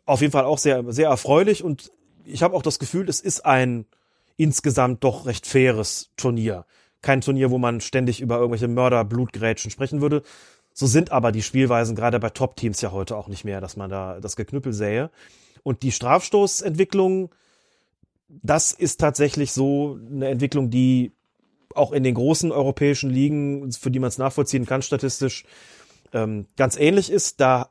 Auf jeden Fall auch sehr, sehr erfreulich und ich habe auch das Gefühl, es ist ein insgesamt doch recht faires Turnier. Kein Turnier, wo man ständig über irgendwelche Mörder-Blutgrätschen sprechen würde. So sind aber die Spielweisen gerade bei Top-Teams ja heute auch nicht mehr, dass man da das Geknüppel sähe. Und die Strafstoßentwicklung, das ist tatsächlich so eine Entwicklung, die auch in den großen europäischen Ligen, für die man es nachvollziehen kann, statistisch ähm, ganz ähnlich ist. Da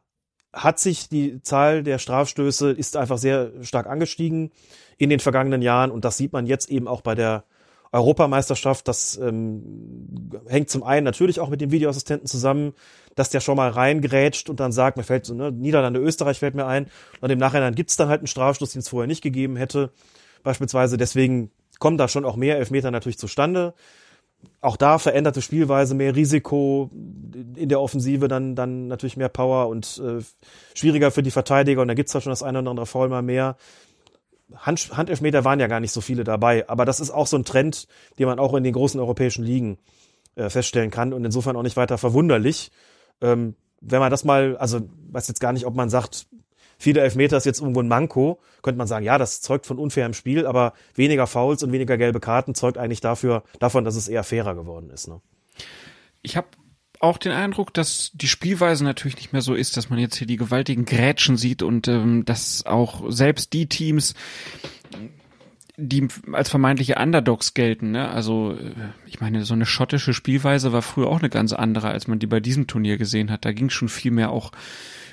hat sich die Zahl der Strafstöße ist einfach sehr stark angestiegen in den vergangenen Jahren und das sieht man jetzt eben auch bei der Europameisterschaft. Das ähm, hängt zum einen natürlich auch mit dem Videoassistenten zusammen, dass der schon mal reingrätscht und dann sagt, mir fällt so, ne, Niederlande, Österreich fällt mir ein und im Nachhinein gibt's dann halt einen Strafstoß, den es vorher nicht gegeben hätte. Beispielsweise deswegen kommen da schon auch mehr Elfmeter natürlich zustande. Auch da veränderte Spielweise, mehr Risiko in der Offensive, dann, dann natürlich mehr Power und äh, schwieriger für die Verteidiger. Und da gibt's da schon das eine oder andere Foul mal mehr. Hand, Handelfmeter waren ja gar nicht so viele dabei, aber das ist auch so ein Trend, den man auch in den großen europäischen Ligen äh, feststellen kann und insofern auch nicht weiter verwunderlich. Ähm, wenn man das mal, also weiß jetzt gar nicht, ob man sagt, viele Elfmeter ist jetzt irgendwo ein Manko, könnte man sagen, ja, das zeugt von unfairem Spiel, aber weniger Fouls und weniger gelbe Karten zeugt eigentlich dafür, davon, dass es eher fairer geworden ist. Ne? Ich habe auch den Eindruck, dass die Spielweise natürlich nicht mehr so ist, dass man jetzt hier die gewaltigen Grätschen sieht und ähm, dass auch selbst die Teams, die als vermeintliche Underdogs gelten, ne? Also äh, ich meine, so eine schottische Spielweise war früher auch eine ganz andere, als man die bei diesem Turnier gesehen hat. Da ging schon viel mehr auch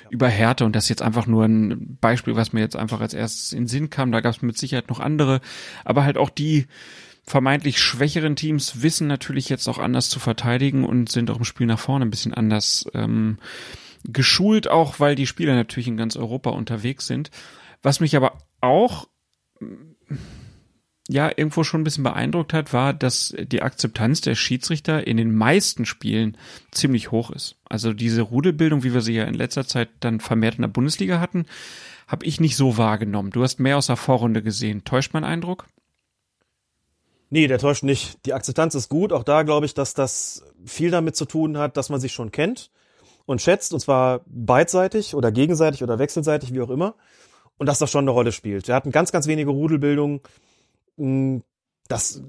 über Härte und das ist jetzt einfach nur ein Beispiel, was mir jetzt einfach als erstes in Sinn kam. Da gab es mit Sicherheit noch andere, aber halt auch die vermeintlich schwächeren Teams wissen natürlich jetzt auch anders zu verteidigen und sind auch im Spiel nach vorne ein bisschen anders ähm, geschult, auch weil die Spieler natürlich in ganz Europa unterwegs sind. Was mich aber auch ja irgendwo schon ein bisschen beeindruckt hat, war, dass die Akzeptanz der Schiedsrichter in den meisten Spielen ziemlich hoch ist. Also diese Rudelbildung, wie wir sie ja in letzter Zeit dann vermehrt in der Bundesliga hatten, habe ich nicht so wahrgenommen. Du hast mehr aus der Vorrunde gesehen. Täuscht mein Eindruck? Nee, der täuscht nicht. Die Akzeptanz ist gut. Auch da glaube ich, dass das viel damit zu tun hat, dass man sich schon kennt und schätzt, und zwar beidseitig oder gegenseitig oder wechselseitig, wie auch immer. Und dass das schon eine Rolle spielt. Wir hatten ganz, ganz wenige Rudelbildungen. Hm, das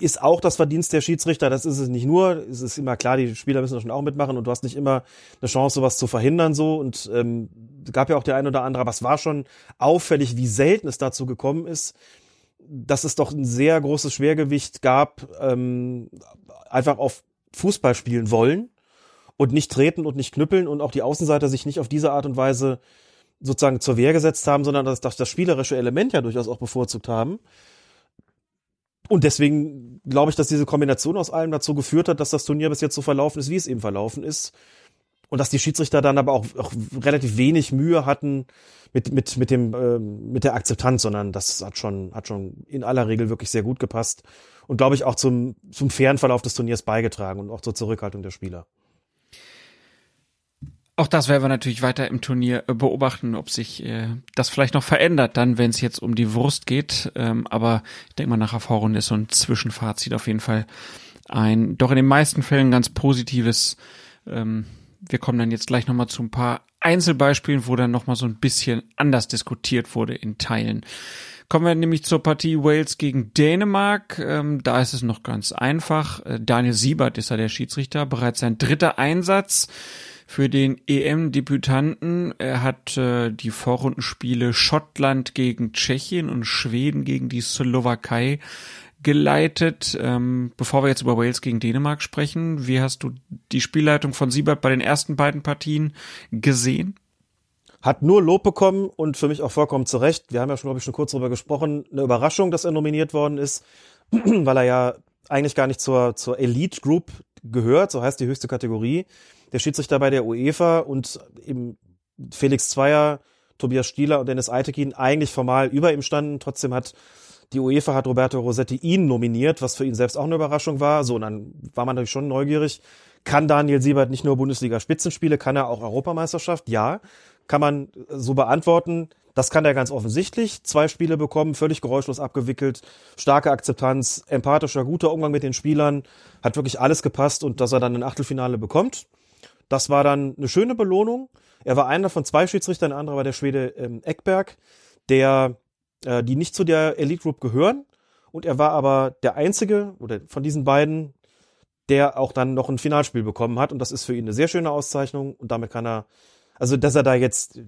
ist auch das Verdienst der Schiedsrichter. Das ist es nicht nur. Es ist immer klar, die Spieler müssen das schon auch mitmachen und du hast nicht immer eine Chance, sowas zu verhindern so. Und ähm, gab ja auch der ein oder andere, aber es war schon auffällig, wie selten es dazu gekommen ist, dass es doch ein sehr großes Schwergewicht gab, ähm, einfach auf Fußball spielen wollen und nicht treten und nicht knüppeln und auch die Außenseiter sich nicht auf diese Art und Weise sozusagen zur Wehr gesetzt haben, sondern dass, dass das spielerische Element ja durchaus auch bevorzugt haben. Und deswegen glaube ich, dass diese Kombination aus allem dazu geführt hat, dass das Turnier bis jetzt so verlaufen ist, wie es eben verlaufen ist. Und dass die Schiedsrichter dann aber auch, auch relativ wenig Mühe hatten, mit, mit, mit dem, äh, mit der Akzeptanz, sondern das hat schon, hat schon in aller Regel wirklich sehr gut gepasst und glaube ich auch zum, zum fairen Verlauf des Turniers beigetragen und auch zur Zurückhaltung der Spieler. Auch das werden wir natürlich weiter im Turnier äh, beobachten, ob sich äh, das vielleicht noch verändert, dann, wenn es jetzt um die Wurst geht. Ähm, aber ich denke mal, nach Vorrunde ist so ein Zwischenfazit auf jeden Fall ein, doch in den meisten Fällen ganz positives. Ähm, wir kommen dann jetzt gleich nochmal zu ein paar Einzelbeispielen, wo dann nochmal so ein bisschen anders diskutiert wurde in Teilen. Kommen wir nämlich zur Partie Wales gegen Dänemark. Ähm, da ist es noch ganz einfach. Äh, Daniel Siebert ist da der Schiedsrichter. Bereits sein dritter Einsatz für den EM-Debütanten. Er hat äh, die Vorrundenspiele Schottland gegen Tschechien und Schweden gegen die Slowakei geleitet. Ähm, bevor wir jetzt über Wales gegen Dänemark sprechen, wie hast du die Spielleitung von Siebert bei den ersten beiden Partien gesehen? Hat nur Lob bekommen und für mich auch vollkommen zu Recht. Wir haben ja schon, glaube ich, schon kurz darüber gesprochen. Eine Überraschung, dass er nominiert worden ist, weil er ja eigentlich gar nicht zur, zur Elite Group gehört, so heißt die höchste Kategorie. Der Schiedsrichter bei der UEFA und eben Felix Zweier, Tobias Stieler und Dennis Eitekin eigentlich formal über ihm standen. Trotzdem hat Die UEFA hat Roberto Rossetti ihn nominiert, was für ihn selbst auch eine Überraschung war. So, und dann war man natürlich schon neugierig. Kann Daniel Siebert nicht nur Bundesliga-Spitzenspiele, kann er auch Europameisterschaft? Ja. Kann man so beantworten. Das kann er ganz offensichtlich. Zwei Spiele bekommen, völlig geräuschlos abgewickelt, starke Akzeptanz, empathischer, guter Umgang mit den Spielern, hat wirklich alles gepasst und dass er dann ein Achtelfinale bekommt. Das war dann eine schöne Belohnung. Er war einer von zwei Schiedsrichtern, der andere war der Schwede ähm, Eckberg, der, äh, die nicht zu der Elite Group gehören. Und er war aber der einzige oder von diesen beiden, der auch dann noch ein Finalspiel bekommen hat. Und das ist für ihn eine sehr schöne Auszeichnung. Und damit kann er, also dass er da jetzt,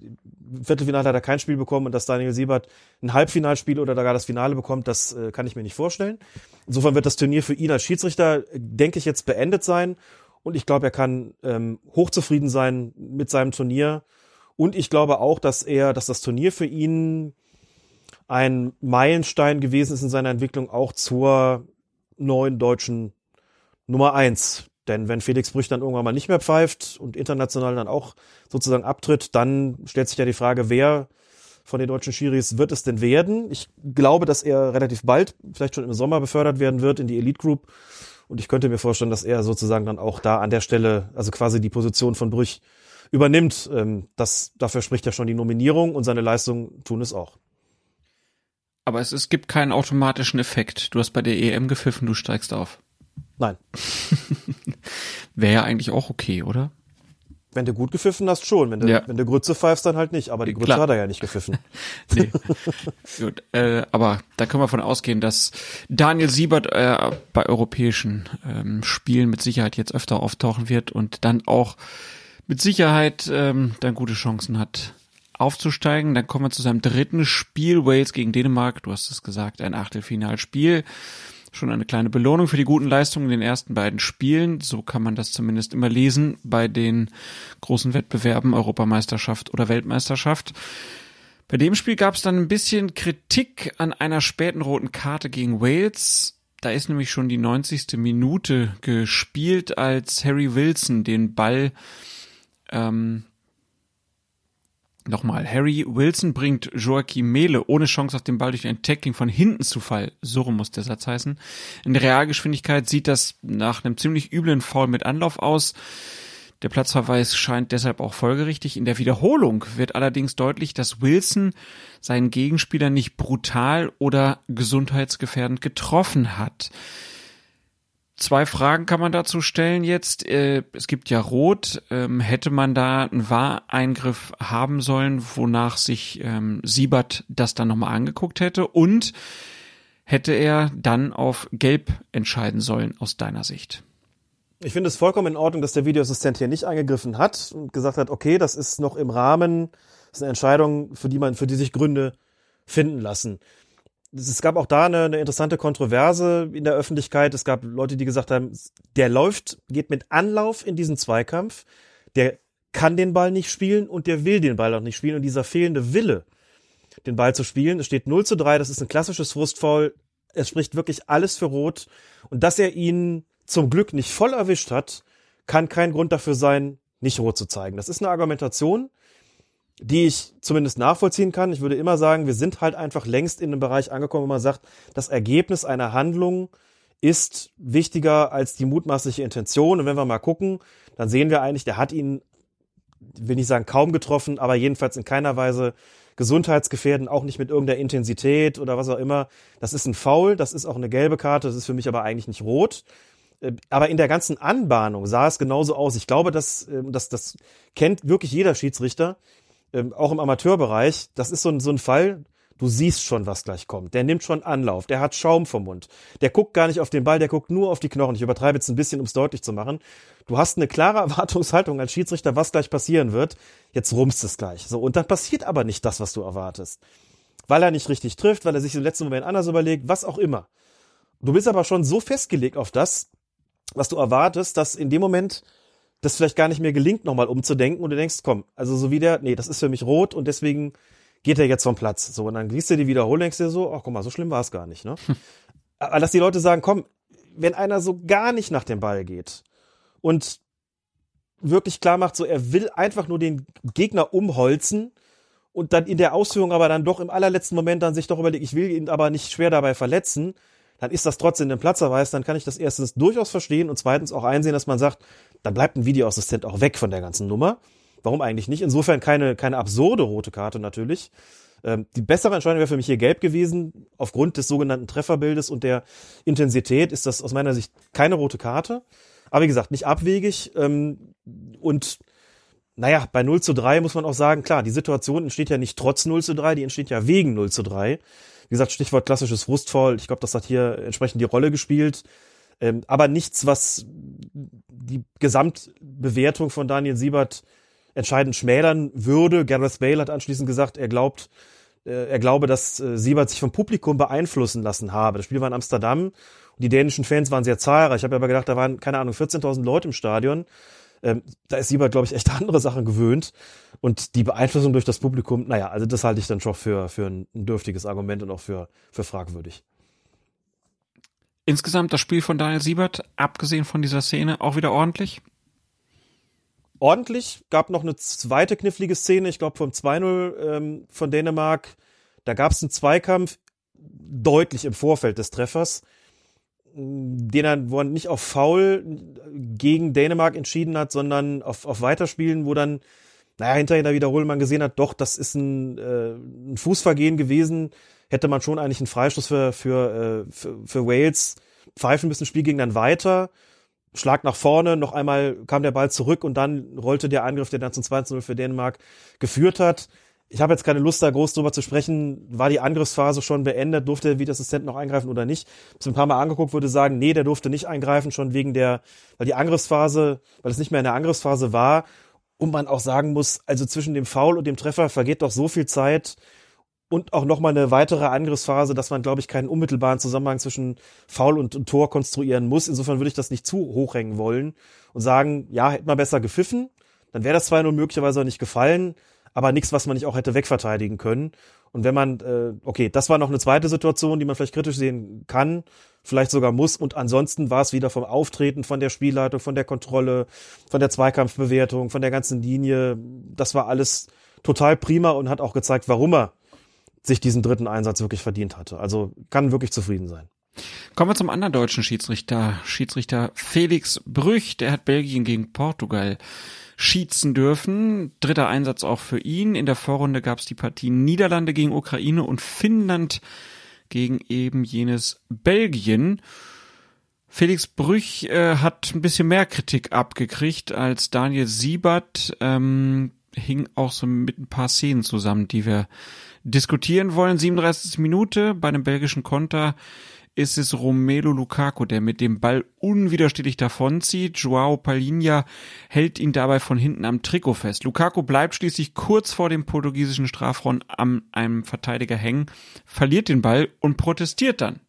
Viertelfinale hat er kein Spiel bekommen und dass Daniel Siebert ein Halbfinalspiel oder gar das Finale bekommt, das äh, kann ich mir nicht vorstellen. Insofern wird das Turnier für ihn als Schiedsrichter, denke ich, jetzt beendet sein. Und ich glaube, er kann ähm, hochzufrieden sein mit seinem Turnier. Und ich glaube auch, dass er, dass das Turnier für ihn ein Meilenstein gewesen ist in seiner Entwicklung auch zur neuen deutschen Nummer eins. Denn wenn Felix Brüch dann irgendwann mal nicht mehr pfeift und international dann auch sozusagen abtritt, dann stellt sich ja die Frage, wer von den deutschen Schiris wird es denn werden? Ich glaube, dass er relativ bald, vielleicht schon im Sommer befördert werden wird in die Elite Group. Und ich könnte mir vorstellen, dass er sozusagen dann auch da an der Stelle, also quasi die Position von Brüch übernimmt. Ähm, das, dafür spricht ja schon die Nominierung und seine Leistungen tun es auch. Aber es, es gibt keinen automatischen Effekt. Du hast bei der EM gepfiffen, du steigst auf. Nein. Wäre ja eigentlich auch okay, oder? Wenn du gut gepfiffen hast, schon. Wenn du, ja. wenn du Grütze pfeifst, dann halt nicht. Aber die Grütze Klar. hat er ja nicht gepfiffen. nee. gut, äh, aber da können wir von ausgehen, dass Daniel Siebert äh, bei europäischen ähm, Spielen mit Sicherheit jetzt öfter auftauchen wird und dann auch mit Sicherheit ähm, dann gute Chancen hat aufzusteigen. Dann kommen wir zu seinem dritten Spiel, Wales gegen Dänemark. Du hast es gesagt, ein Achtelfinalspiel schon eine kleine Belohnung für die guten Leistungen in den ersten beiden Spielen. So kann man das zumindest immer lesen bei den großen Wettbewerben Europameisterschaft oder Weltmeisterschaft. Bei dem Spiel gab es dann ein bisschen Kritik an einer späten roten Karte gegen Wales. Da ist nämlich schon die 90. Minute gespielt, als Harry Wilson den Ball ähm, Nochmal, Harry Wilson bringt Joachim Mele ohne Chance auf den Ball durch ein Tackling von hinten zu Fall. So muss der Satz heißen. In der Realgeschwindigkeit sieht das nach einem ziemlich üblen Foul mit Anlauf aus. Der Platzverweis scheint deshalb auch folgerichtig. In der Wiederholung wird allerdings deutlich, dass Wilson seinen Gegenspieler nicht brutal oder gesundheitsgefährdend getroffen hat. Zwei Fragen kann man dazu stellen jetzt. Äh, es gibt ja Rot. Ähm, hätte man da einen Wahreingriff haben sollen, wonach sich ähm, Siebert das dann nochmal angeguckt hätte? Und hätte er dann auf Gelb entscheiden sollen aus deiner Sicht? Ich finde es vollkommen in Ordnung, dass der Videoassistent hier nicht eingegriffen hat und gesagt hat, okay, das ist noch im Rahmen, das ist eine Entscheidung, für die man, für die sich Gründe finden lassen es gab auch da eine, eine interessante Kontroverse in der Öffentlichkeit. Es gab Leute, die gesagt haben, der läuft, geht mit Anlauf in diesen Zweikampf, der kann den Ball nicht spielen und der will den Ball auch nicht spielen. Und dieser fehlende Wille, den Ball zu spielen, es steht 0 zu 3, das ist ein klassisches Frustfoul. Es spricht wirklich alles für Rot. Und dass er ihn zum Glück nicht voll erwischt hat, kann kein Grund dafür sein, nicht rot zu zeigen. Das ist eine Argumentation, die ich zumindest nachvollziehen kann. Ich würde immer sagen, wir sind halt einfach längst in einem Bereich angekommen, wo man sagt, das Ergebnis einer Handlung ist wichtiger als die mutmaßliche Intention. Und wenn wir mal gucken, dann sehen wir eigentlich, der hat ihn, will nicht sagen kaum getroffen, aber jedenfalls in keiner Weise gesundheitsgefährden, auch nicht mit irgendeiner Intensität oder was auch immer. Das ist ein Foul, das ist auch eine gelbe Karte, das ist für mich aber eigentlich nicht rot. Äh, aber in der ganzen Anbahnung sah es genauso aus. Ich glaube, dass, ähm, dass das kennt wirklich jeder Schiedsrichter ähm, auch im Amateurbereich, das ist so ein, so ein Fall, du siehst schon, was gleich kommt. Der nimmt schon Anlauf, der hat Schaum vom Mund. Der guckt gar nicht auf den Ball, der guckt nur auf die Knochen. Ich übertreibe jetzt ein bisschen, um es deutlich zu machen. Du hast eine klare Erwartungshaltung als Schiedsrichter, was gleich passieren wird. Jetzt rumst es gleich. So, und dann passiert aber nicht das, was du erwartest. Weil er nicht richtig trifft, weil er sich im letzten Moment anders überlegt, was auch immer. Du bist aber schon so festgelegt auf das, was du erwartest, dass in dem Moment das vielleicht gar nicht mehr gelingt, nochmal umzudenken und du denkst, komm, also so wie der, nee, das ist für mich rot und deswegen geht er jetzt vom Platz. So, und dann liest du die Wiederholung, denkst dir so, ach guck mal, so schlimm war es gar nicht, ne? Hm. Aber dass die Leute sagen, komm, wenn einer so gar nicht nach dem Ball geht und wirklich klar macht, so er will einfach nur den Gegner umholzen und dann in der Ausführung aber dann doch im allerletzten Moment dann sich doch überlegt, ich will ihn aber nicht schwer dabei verletzen, dann ist das trotzdem ein Platzerweis, dann kann ich das erstens durchaus verstehen und zweitens auch einsehen, dass man sagt, dann bleibt ein Videoassistent auch weg von der ganzen Nummer. Warum eigentlich nicht? Insofern keine, keine absurde rote Karte natürlich. Ähm, die bessere Entscheidung wäre für mich hier gelb gewesen. Aufgrund des sogenannten Trefferbildes und der Intensität ist das aus meiner Sicht keine rote Karte. Aber wie gesagt, nicht abwegig. Ähm, und naja, bei 0 zu 3 muss man auch sagen, klar, die Situation entsteht ja nicht trotz 0 zu 3, die entsteht ja wegen 0 zu 3. Wie gesagt, Stichwort klassisches Frustvoll. Ich glaube, das hat hier entsprechend die Rolle gespielt. Ähm, aber nichts, was die Gesamtbewertung von Daniel Siebert entscheidend schmälern würde. Gareth Bale hat anschließend gesagt, er glaubt, äh, er glaube, dass äh, Siebert sich vom Publikum beeinflussen lassen habe. Das Spiel war in Amsterdam und die dänischen Fans waren sehr zahlreich. Ich habe aber gedacht, da waren, keine Ahnung, 14.000 Leute im Stadion. Ähm, da ist Siebert, glaube ich, echt andere Sachen gewöhnt. Und die Beeinflussung durch das Publikum, naja, also das halte ich dann schon für, für ein, dürftiges Argument und auch für, für fragwürdig. Insgesamt das Spiel von Daniel Siebert, abgesehen von dieser Szene, auch wieder ordentlich? Ordentlich. Gab noch eine zweite knifflige Szene, ich glaube vom 2-0 ähm, von Dänemark. Da gab es einen Zweikampf deutlich im Vorfeld des Treffers den er, wo er nicht auf Foul gegen Dänemark entschieden hat, sondern auf, auf Weiterspielen, wo dann, naja, hinterher in der Wiederholung man gesehen hat, doch, das ist ein, äh, ein Fußvergehen gewesen, hätte man schon eigentlich einen Freistoß für, für, äh, für, für Wales pfeifen müssen, Spiel ging dann weiter, Schlag nach vorne, noch einmal kam der Ball zurück und dann rollte der Angriff, der dann zum 2-0 für Dänemark geführt hat ich habe jetzt keine Lust, da groß drüber zu sprechen. War die Angriffsphase schon beendet? Durfte der Videoassistent noch eingreifen oder nicht? Ich ein paar Mal angeguckt, würde sagen, nee, der durfte nicht eingreifen, schon wegen der, weil die Angriffsphase, weil es nicht mehr in der Angriffsphase war. Und man auch sagen muss, also zwischen dem Foul und dem Treffer vergeht doch so viel Zeit und auch nochmal eine weitere Angriffsphase, dass man, glaube ich, keinen unmittelbaren Zusammenhang zwischen Foul und, und Tor konstruieren muss. Insofern würde ich das nicht zu hochhängen wollen und sagen, ja, hätte man besser gepfiffen. Dann wäre das 2-0 möglicherweise auch nicht gefallen aber nichts, was man nicht auch hätte wegverteidigen können. Und wenn man, äh, okay, das war noch eine zweite Situation, die man vielleicht kritisch sehen kann, vielleicht sogar muss. Und ansonsten war es wieder vom Auftreten, von der Spielleitung, von der Kontrolle, von der Zweikampfbewertung, von der ganzen Linie. Das war alles total prima und hat auch gezeigt, warum er sich diesen dritten Einsatz wirklich verdient hatte. Also kann wirklich zufrieden sein. Kommen wir zum anderen deutschen Schiedsrichter. Schiedsrichter Felix Brüch, der hat Belgien gegen Portugal schießen dürfen. Dritter Einsatz auch für ihn. In der Vorrunde gab es die Partie Niederlande gegen Ukraine und Finnland gegen eben jenes Belgien. Felix Brüch äh, hat ein bisschen mehr Kritik abgekriegt als Daniel Siebert. Ähm, hing auch so mit ein paar Szenen zusammen, die wir diskutieren wollen. 37. Minute bei einem belgischen Konter ist es Romelu Lukaku, der mit dem Ball unwiderstehlich davonzieht. Joao Palinha hält ihn dabei von hinten am Trikot fest. Lukaku bleibt schließlich kurz vor dem portugiesischen Strafraum an einem Verteidiger hängen, verliert den Ball und protestiert dann.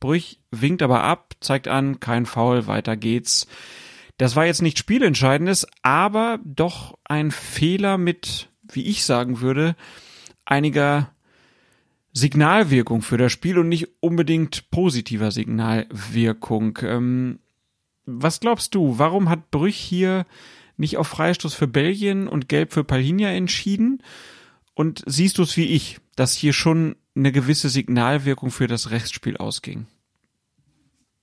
Brüch winkt aber ab, zeigt an, kein Foul, weiter geht's. Das war jetzt nicht spielentscheidendes, aber doch ein Fehler mit, wie ich sagen würde, einiger Signalwirkung für das Spiel und nicht unbedingt positiver Signalwirkung. Ähm, was glaubst du, warum hat Brüch hier nicht auf Freistoß für Belgien und Gelb für Palhinja entschieden? Und siehst du es wie ich, dass hier schon eine gewisse Signalwirkung für das Rechtsspiel ausging?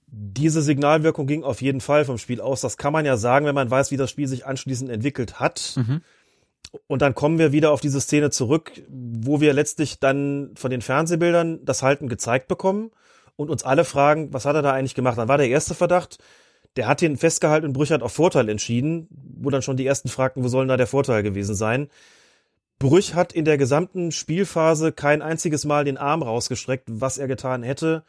Diese Signalwirkung ging auf jeden Fall vom Spiel aus. Das kann man ja sagen, wenn man weiß, wie das Spiel sich anschließend entwickelt hat. Mhm. Und dann kommen wir wieder auf diese Szene zurück, wo wir letztlich dann von den Fernsehbildern das Halten gezeigt bekommen und uns alle fragen, was hat er da eigentlich gemacht? Dann war der erste Verdacht, der hat ihn festgehalten und Brüch hat auf Vorteil entschieden, wo dann schon die ersten fragten, wo soll denn da der Vorteil gewesen sein? Brüch hat in der gesamten Spielphase kein einziges Mal den Arm rausgestreckt, was er getan hätte,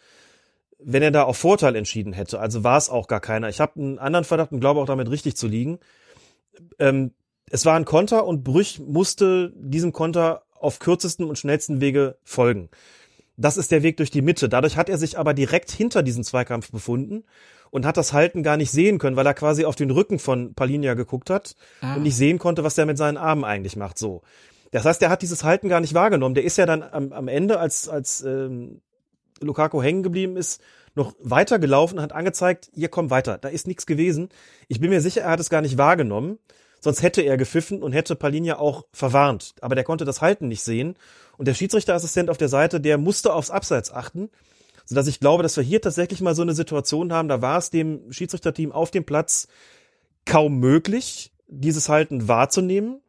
wenn er da auf Vorteil entschieden hätte. Also war es auch gar keiner. Ich habe einen anderen Verdacht und glaube auch damit richtig zu liegen. Ähm, es war ein Konter und Brüch musste diesem Konter auf kürzesten und schnellsten Wege folgen. Das ist der Weg durch die Mitte. Dadurch hat er sich aber direkt hinter diesem Zweikampf befunden und hat das Halten gar nicht sehen können, weil er quasi auf den Rücken von Palinja geguckt hat ah. und nicht sehen konnte, was der mit seinen Armen eigentlich macht. So. Das heißt, er hat dieses Halten gar nicht wahrgenommen. Der ist ja dann am, am Ende, als, als ähm, Lukaku hängen geblieben ist, noch weitergelaufen und hat angezeigt, hier komm weiter, da ist nichts gewesen. Ich bin mir sicher, er hat es gar nicht wahrgenommen sonst hätte er gepfiffen und hätte Palinja auch verwarnt. Aber der konnte das Halten nicht sehen. Und der Schiedsrichterassistent auf der Seite, der musste aufs Abseits achten, sodass ich glaube, dass wir hier tatsächlich mal so eine Situation haben, da war es dem Schiedsrichterteam auf dem Platz kaum möglich, dieses Halten wahrzunehmen.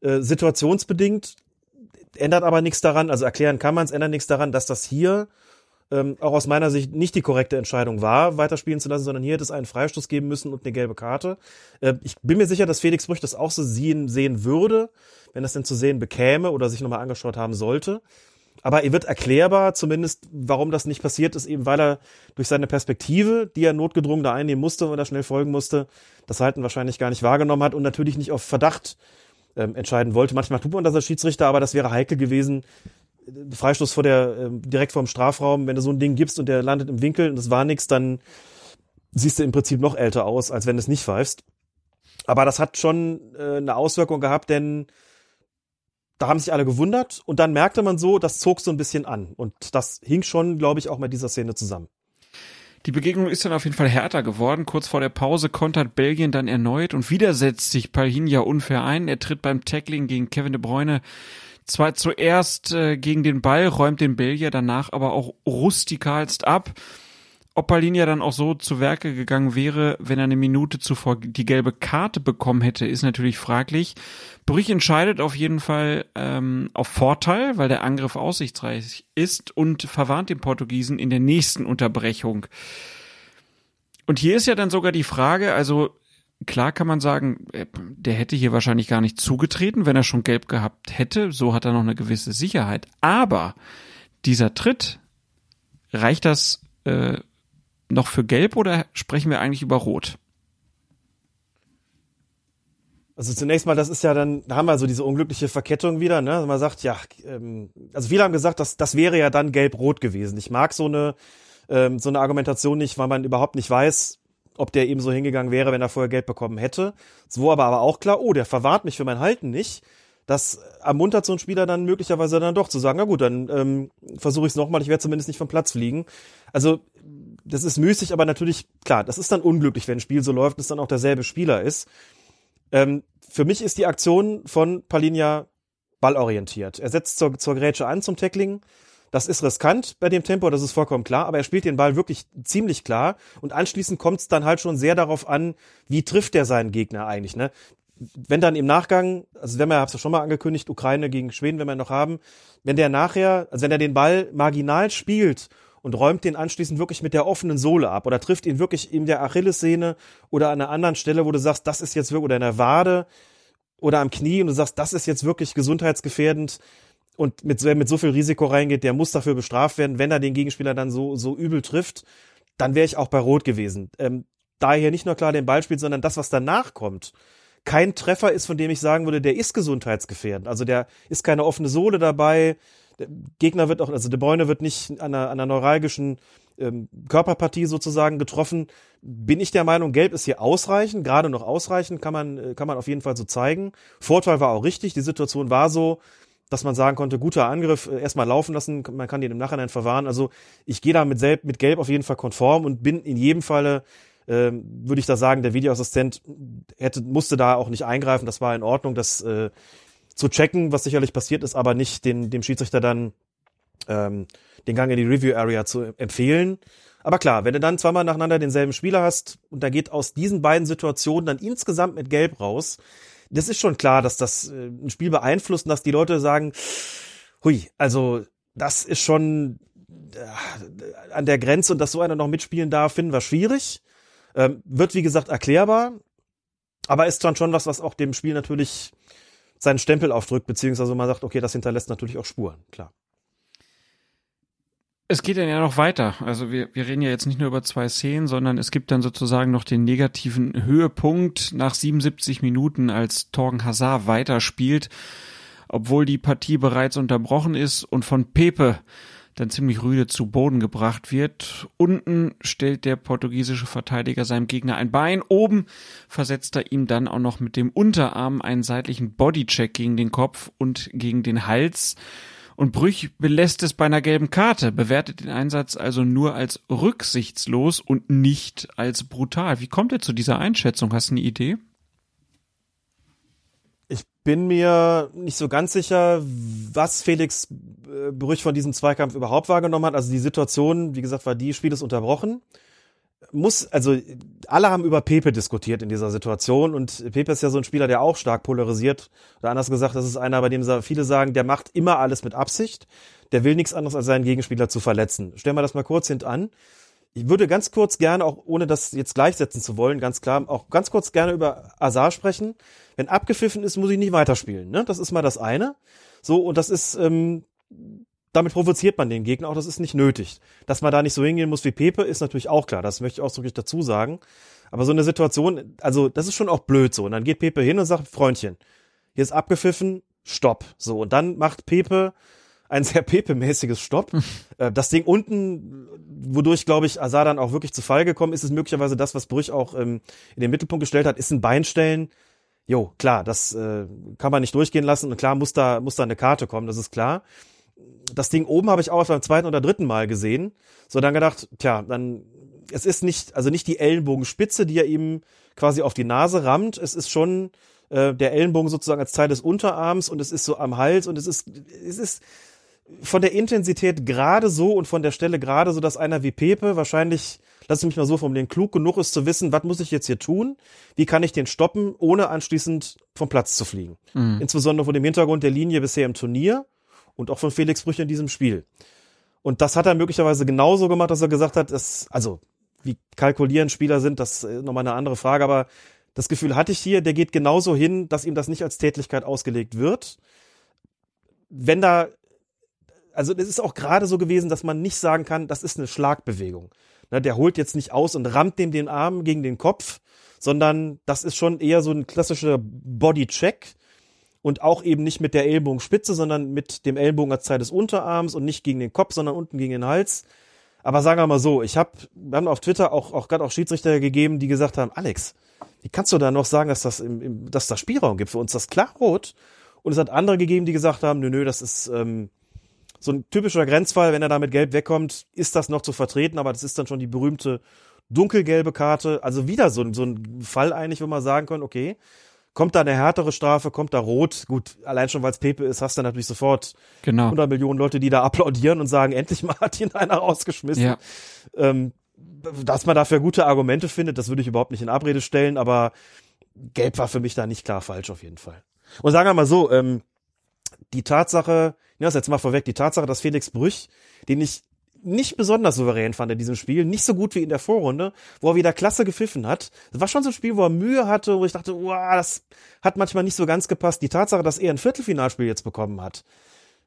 Äh, situationsbedingt ändert aber nichts daran, also erklären kann man es, ändert nichts daran, dass das hier ähm, auch aus meiner Sicht nicht die korrekte Entscheidung war, weiterspielen zu lassen, sondern hier hätte es einen Freistoß geben müssen und eine gelbe Karte. Äh, ich bin mir sicher, dass Felix Brüch das auch so sehen, sehen würde, wenn das denn zu sehen bekäme oder sich nochmal angeschaut haben sollte. Aber er wird erklärbar, zumindest, warum das nicht passiert ist, eben weil er durch seine Perspektive, die er notgedrungen da einnehmen musste und er schnell folgen musste, das Halten wahrscheinlich gar nicht wahrgenommen hat und natürlich nicht auf Verdacht ähm, entscheiden wollte. Manchmal tut man das als Schiedsrichter, aber das wäre heikel gewesen. Freistoß vor der, äh, direkt vor dem Strafraum, wenn du so ein Ding gibst und der landet im Winkel und es war nichts, dann siehst du im Prinzip noch älter aus, als wenn du es nicht pfeifst. Aber das hat schon äh, eine Auswirkung gehabt, denn da haben sich alle gewundert und dann merkte man so, das zog so ein bisschen an. Und das hing schon, glaube ich, auch mit dieser Szene zusammen. Die Begegnung ist dann auf jeden Fall härter geworden. Kurz vor der Pause kontert Belgien dann erneut und wieder setzt sich Palhinja unfair ein. Er tritt beim Tackling gegen Kevin de Bruyne zwar zuerst äh, gegen den Ball, räumt den Belgier danach aber auch rustikalst ab. Ob Palinia dann auch so zu Werke gegangen wäre, wenn er eine Minute zuvor die gelbe Karte bekommen hätte, ist natürlich fraglich. Brüch entscheidet auf jeden Fall ähm, auf Vorteil, weil der Angriff aussichtsreich ist und verwarnt den Portugiesen in der nächsten Unterbrechung. Und hier ist ja dann sogar die Frage, also klar kann man sagen, äh, der hätte hier wahrscheinlich gar nicht zugetreten, wenn er schon gelb gehabt hätte. So hat er noch eine gewisse Sicherheit. Aber dieser Tritt, reicht das äh, noch für gelb oder sprechen wir eigentlich über rot? Also zunächst mal, das ist ja dann, da haben wir so diese unglückliche Verkettung wieder, ne? Also man sagt, ja, ähm, also viele haben gesagt, dass das wäre ja dann gelb-rot gewesen. Ich mag so eine ähm, so eine Argumentation nicht, weil man überhaupt nicht weiß, ob der eben so hingegangen wäre, wenn er vorher Geld bekommen hätte. So aber aber auch klar, oh, der verwahrt mich für mein Halten nicht. Das ermuntert so einen Spieler dann möglicherweise dann doch zu sagen, na gut, dann ähm, versuche ich es nochmal, ich werde zumindest nicht vom Platz fliegen. Also das ist müßig, aber natürlich, klar, das ist dann unglücklich, wenn ein Spiel so läuft, dass dann auch derselbe Spieler ist. Ähm, für mich ist die Aktion von Palinja ballorientiert. Er setzt zur, zur Grätsche an zum Tackling. Das ist riskant bei dem Tempo, das ist vollkommen klar, aber er spielt den Ball wirklich ziemlich klar und anschließend kommt es dann halt schon sehr darauf an, wie trifft er seinen Gegner eigentlich. Ne? Wenn dann im Nachgang, also wenn wir, hab's ja schon mal angekündigt, Ukraine gegen Schweden, wenn wir noch haben, wenn der nachher, also wenn er den Ball marginal spielt und räumt den anschließend wirklich mit der offenen Sohle ab oder trifft ihn wirklich in der Achillessehne oder an einer anderen Stelle, wo du sagst, das ist jetzt wirklich, oder in der Wade oder am Knie und du sagst, das ist jetzt wirklich gesundheitsgefährdend und mit, mit so viel Risiko reingeht, der muss dafür bestraft werden, wenn er den Gegenspieler dann so, so übel trifft, dann wäre ich auch bei Rot gewesen. Ähm, da er hier nicht nur klar den Ball spielt, sondern das, was danach kommt, kein Treffer ist, von dem ich sagen würde, der ist gesundheitsgefährdend. Also der ist keine offene Sohle dabei, der Gegner wird auch, also De Bruyne wird nicht an einer, an einer neuralgischen ähm, Körperpartie sozusagen getroffen. Bin ich der Meinung, Gelb ist hier ausreichend, gerade noch ausreichend, kann man, äh, kann man auf jeden Fall so zeigen. Vorteil war auch richtig, die Situation war so, dass man sagen konnte, guter Angriff, äh, erstmal laufen lassen, man kann den im Nachhinein verwahren. Also ich gehe da mit, Selb, mit Gelb auf jeden Fall konform und bin in jedem Falle, äh, würde ich da sagen, der Videoassistent hätte, musste da auch nicht eingreifen, das war in Ordnung, das äh, zu checken, was sicherlich passiert ist, aber nicht den, dem Schiedsrichter dann ähm, den Gang in die Review Area zu empfehlen. Aber klar, wenn du dann zweimal nacheinander denselben Spieler hast und da geht aus diesen beiden Situationen dann insgesamt mit Gelb raus, das ist schon klar, dass das äh, ein Spiel beeinflusst dass die Leute sagen, hui, also das ist schon äh, an der Grenze und dass so einer noch mitspielen darf, finden wir schwierig. Ähm, wird wie gesagt erklärbar, aber ist dann schon was, was auch dem Spiel natürlich seinen Stempel aufdrückt, beziehungsweise man sagt, okay, das hinterlässt natürlich auch Spuren, klar. Es geht dann ja noch weiter. Also wir, wir reden ja jetzt nicht nur über zwei Szenen, sondern es gibt dann sozusagen noch den negativen Höhepunkt nach 77 Minuten, als Torgen Hazard weiterspielt, obwohl die Partie bereits unterbrochen ist und von Pepe dann ziemlich rüde zu Boden gebracht wird. Unten stellt der portugiesische Verteidiger seinem Gegner ein Bein. Oben versetzt er ihm dann auch noch mit dem Unterarm einen seitlichen Bodycheck gegen den Kopf und gegen den Hals. Und Brüch belässt es bei einer gelben Karte, bewertet den Einsatz also nur als rücksichtslos und nicht als brutal. Wie kommt er zu dieser Einschätzung? Hast du eine Idee? bin mir nicht so ganz sicher, was Felix äh, Brüch von diesem Zweikampf überhaupt wahrgenommen hat. Also die Situation, wie gesagt, war die, Spiel ist unterbrochen. Muss, also alle haben über Pepe diskutiert in dieser Situation und Pepe ist ja so ein Spieler, der auch stark polarisiert. Oder anders gesagt, das ist einer, bei dem viele sagen, der macht immer alles mit Absicht. Der will nichts anderes als seinen Gegenspieler zu verletzen. Stellen wir das mal kurz hintan. Ich würde ganz kurz gerne, auch ohne das jetzt gleichsetzen zu wollen, ganz klar, auch ganz kurz gerne über Azar sprechen. Wenn abgepfiffen ist, muss ich nicht weiterspielen. Ne? Das ist mal das eine. So, und das ist, ähm, damit provoziert man den Gegner auch, das ist nicht nötig. Dass man da nicht so hingehen muss wie Pepe, ist natürlich auch klar. Das möchte ich ausdrücklich dazu sagen. Aber so eine Situation, also das ist schon auch blöd so. Und dann geht Pepe hin und sagt, Freundchen, hier ist abgepfiffen, stopp. So, und dann macht Pepe ein sehr Pepe-mäßiges Stopp. Äh, das Ding unten, wodurch, glaube ich, Azar dann auch wirklich zu Fall gekommen ist, ist möglicherweise das, was Brüch auch ähm, in den Mittelpunkt gestellt hat, ist ein Beinstellen. Jo, klar, das äh, kann man nicht durchgehen lassen und klar muss da, muss da eine Karte kommen, das ist klar. Das Ding oben habe ich auch beim zweiten oder dritten Mal gesehen. So dann gedacht, tja, dann, es ist nicht, also nicht die Ellenbogenspitze, die er ihm quasi auf die Nase rammt. Es ist schon äh, der Ellenbogen sozusagen als Teil des Unterarms und es ist so am Hals und es ist, es ist, von der Intensität gerade so und von der Stelle gerade so, dass einer wie Pepe wahrscheinlich, lass mich mal so formulieren, klug genug ist zu wissen, was muss ich jetzt hier tun? Wie kann ich den stoppen, ohne anschließend vom Platz zu fliegen? Mhm. Insbesondere vor dem Hintergrund der Linie bisher im Turnier und auch von Felix Brüch in diesem Spiel. Und das hat er möglicherweise genauso gemacht, dass er gesagt hat, dass, also, wie kalkulieren Spieler sind, das ist nochmal eine andere Frage, aber das Gefühl hatte ich hier, der geht genauso hin, dass ihm das nicht als Tätlichkeit ausgelegt wird. Wenn da also es ist auch gerade so gewesen, dass man nicht sagen kann, das ist eine Schlagbewegung. Ne, der holt jetzt nicht aus und rammt dem den Arm gegen den Kopf, sondern das ist schon eher so ein klassischer Bodycheck und auch eben nicht mit der Ellbogenspitze, sondern mit dem Ellbogen als Teil des Unterarms und nicht gegen den Kopf, sondern unten gegen den Hals. Aber sagen wir mal so, ich habe, wir haben auf Twitter auch, auch gerade auch Schiedsrichter gegeben, die gesagt haben, Alex, wie kannst du da noch sagen, dass das im, im dass das Spielraum gibt? Für uns das klar rot. Und es hat andere gegeben, die gesagt haben, nö, nö, das ist, ähm, so ein typischer Grenzfall, wenn er da mit Gelb wegkommt, ist das noch zu vertreten, aber das ist dann schon die berühmte dunkelgelbe Karte. Also wieder so, so ein Fall eigentlich, wo man sagen kann, okay, kommt da eine härtere Strafe, kommt da rot. Gut, allein schon weil es Pepe ist, hast du natürlich sofort genau. 100 Millionen Leute, die da applaudieren und sagen, endlich mal hat ihn einer rausgeschmissen. Ja. Ähm, dass man dafür gute Argumente findet, das würde ich überhaupt nicht in Abrede stellen, aber Gelb war für mich da nicht klar falsch auf jeden Fall. Und sagen wir mal so, ähm, die Tatsache, ja, jetzt mal vorweg, die Tatsache, dass Felix Brüch, den ich nicht besonders souverän fand in diesem Spiel, nicht so gut wie in der Vorrunde, wo er wieder klasse gepfiffen hat. Das war schon so ein Spiel, wo er Mühe hatte, wo ich dachte, wow, das hat manchmal nicht so ganz gepasst. Die Tatsache, dass er ein Viertelfinalspiel jetzt bekommen hat,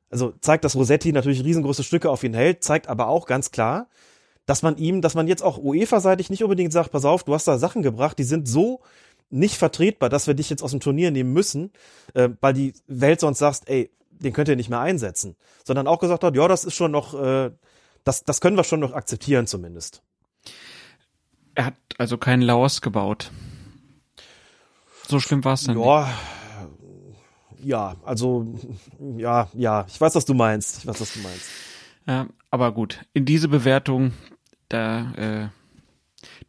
also zeigt, dass Rosetti natürlich riesengroße Stücke auf ihn hält, zeigt aber auch ganz klar, dass man ihm, dass man jetzt auch UEFA-seitig nicht unbedingt sagt, pass auf, du hast da Sachen gebracht, die sind so nicht vertretbar, dass wir dich jetzt aus dem Turnier nehmen müssen, äh, weil die Welt sonst sagt, ey, den könnt ihr nicht mehr einsetzen, sondern auch gesagt hat, ja, das ist schon noch, äh, das, das können wir schon noch akzeptieren zumindest. Er hat also keinen Laos gebaut. So schlimm war es denn? Ja, ja, also ja, ja, ich weiß, was du meinst. Ich weiß, was du meinst. Ja, aber gut, in diese Bewertung, da, äh,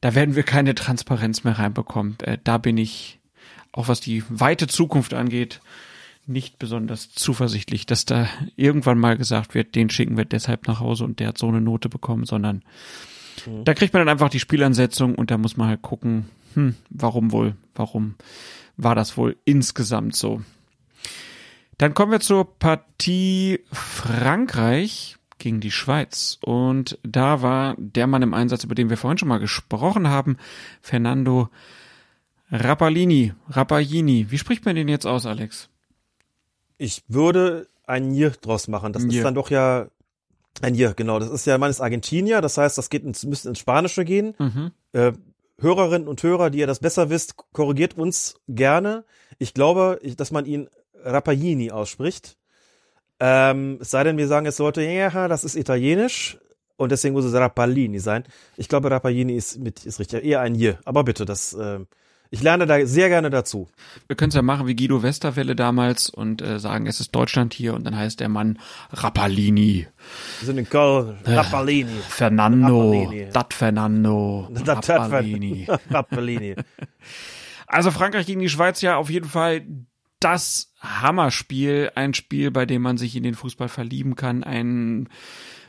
da werden wir keine Transparenz mehr reinbekommen. Äh, da bin ich, auch was die weite Zukunft angeht, nicht besonders zuversichtlich, dass da irgendwann mal gesagt wird, den schicken wir deshalb nach Hause und der hat so eine Note bekommen, sondern mhm. da kriegt man dann einfach die Spielansetzung und da muss man halt gucken, hm, warum wohl, warum war das wohl insgesamt so. Dann kommen wir zur Partie Frankreich gegen die Schweiz. Und da war der Mann im Einsatz, über den wir vorhin schon mal gesprochen haben, Fernando Rapalini, Rappaglini. Wie spricht man den jetzt aus, Alex? Ich würde ein Nier draus machen. Das Nier. ist dann doch ja ein Nier, genau. Das ist ja meines Argentinier. Das heißt, das geht ins, müsste ins Spanische gehen. Mhm. Äh, Hörerinnen und Hörer, die ihr das besser wisst, korrigiert uns gerne. Ich glaube, ich, dass man ihn Rappaglini ausspricht. Ähm, es sei denn, wir sagen, es sollte, ja, das ist italienisch und deswegen muss es Rappalini sein. Ich glaube, Rappaglini ist mit ist richtig, eher ein Nier. Aber bitte, das äh, ich lerne da sehr gerne dazu. Wir können es ja machen wie Guido Westerwelle damals und äh, sagen, es ist Deutschland hier und dann heißt der Mann Rappalini. Wir sind in Köln. Rappalini. Äh, Fernando. Dat Fernando. Dat Rappalini. Rappalini. also Frankreich gegen die Schweiz ja auf jeden Fall das Hammerspiel, ein Spiel, bei dem man sich in den Fußball verlieben kann, ein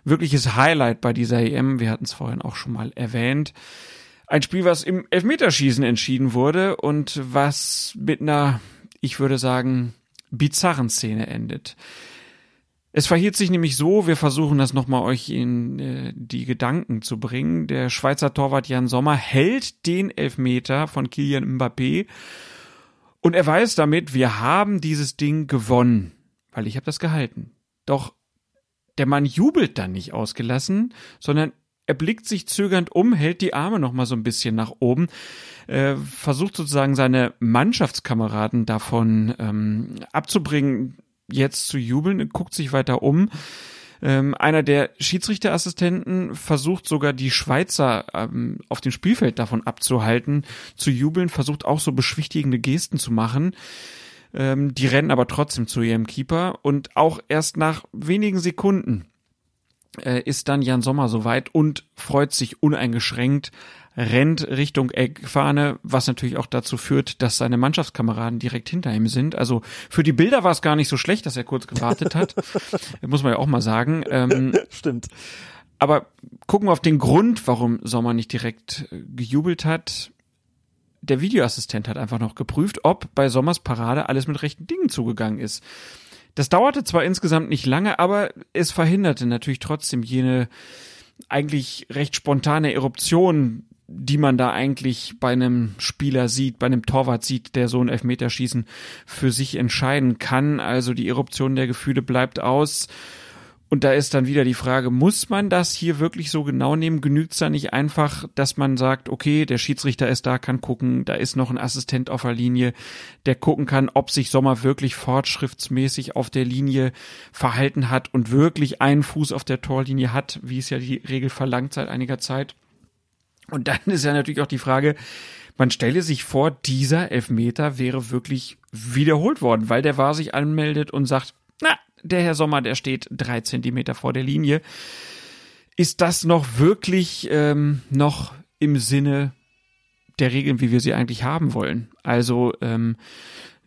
wirkliches Highlight bei dieser EM. Wir hatten es vorhin auch schon mal erwähnt. Ein Spiel, was im Elfmeterschießen entschieden wurde und was mit einer, ich würde sagen, bizarren Szene endet. Es verhielt sich nämlich so, wir versuchen das nochmal euch in äh, die Gedanken zu bringen. Der Schweizer Torwart Jan Sommer hält den Elfmeter von Kilian Mbappé und er weiß damit, wir haben dieses Ding gewonnen, weil ich habe das gehalten. Doch der Mann jubelt dann nicht ausgelassen, sondern er blickt sich zögernd um, hält die Arme noch mal so ein bisschen nach oben, äh, versucht sozusagen seine Mannschaftskameraden davon ähm, abzubringen, jetzt zu jubeln, guckt sich weiter um. Ähm, einer der Schiedsrichterassistenten versucht sogar die Schweizer ähm, auf dem Spielfeld davon abzuhalten, zu jubeln, versucht auch so beschwichtigende Gesten zu machen. Ähm, die rennen aber trotzdem zu ihrem Keeper und auch erst nach wenigen Sekunden äh, ist dann Jan Sommer soweit und freut sich uneingeschränkt, rennt Richtung Eckfahne, was natürlich auch dazu führt, dass seine Mannschaftskameraden direkt hinter ihm sind. Also für die Bilder war es gar nicht so schlecht, dass er kurz gewartet hat. Muss man ja auch mal sagen. Ähm, Stimmt. Aber gucken wir auf den Grund, warum Sommer nicht direkt äh, gejubelt hat. Der Videoassistent hat einfach noch geprüft, ob bei Sommers Parade alles mit rechten Dingen zugegangen ist. Das dauerte zwar insgesamt nicht lange, aber es verhinderte natürlich trotzdem jene eigentlich recht spontane Eruption, die man da eigentlich bei einem Spieler sieht, bei einem Torwart sieht, der so ein Elfmeterschießen für sich entscheiden kann. Also die Eruption der Gefühle bleibt aus. Und da ist dann wieder die Frage, muss man das hier wirklich so genau nehmen? Genügt es da nicht einfach, dass man sagt, okay, der Schiedsrichter ist da, kann gucken, da ist noch ein Assistent auf der Linie, der gucken kann, ob sich Sommer wirklich fortschrittsmäßig auf der Linie verhalten hat und wirklich einen Fuß auf der Torlinie hat, wie es ja die Regel verlangt seit einiger Zeit. Und dann ist ja natürlich auch die Frage, man stelle sich vor, dieser Elfmeter wäre wirklich wiederholt worden, weil der war sich anmeldet und sagt, na, der Herr Sommer, der steht drei Zentimeter vor der Linie. Ist das noch wirklich ähm, noch im Sinne der Regeln, wie wir sie eigentlich haben wollen? Also ähm,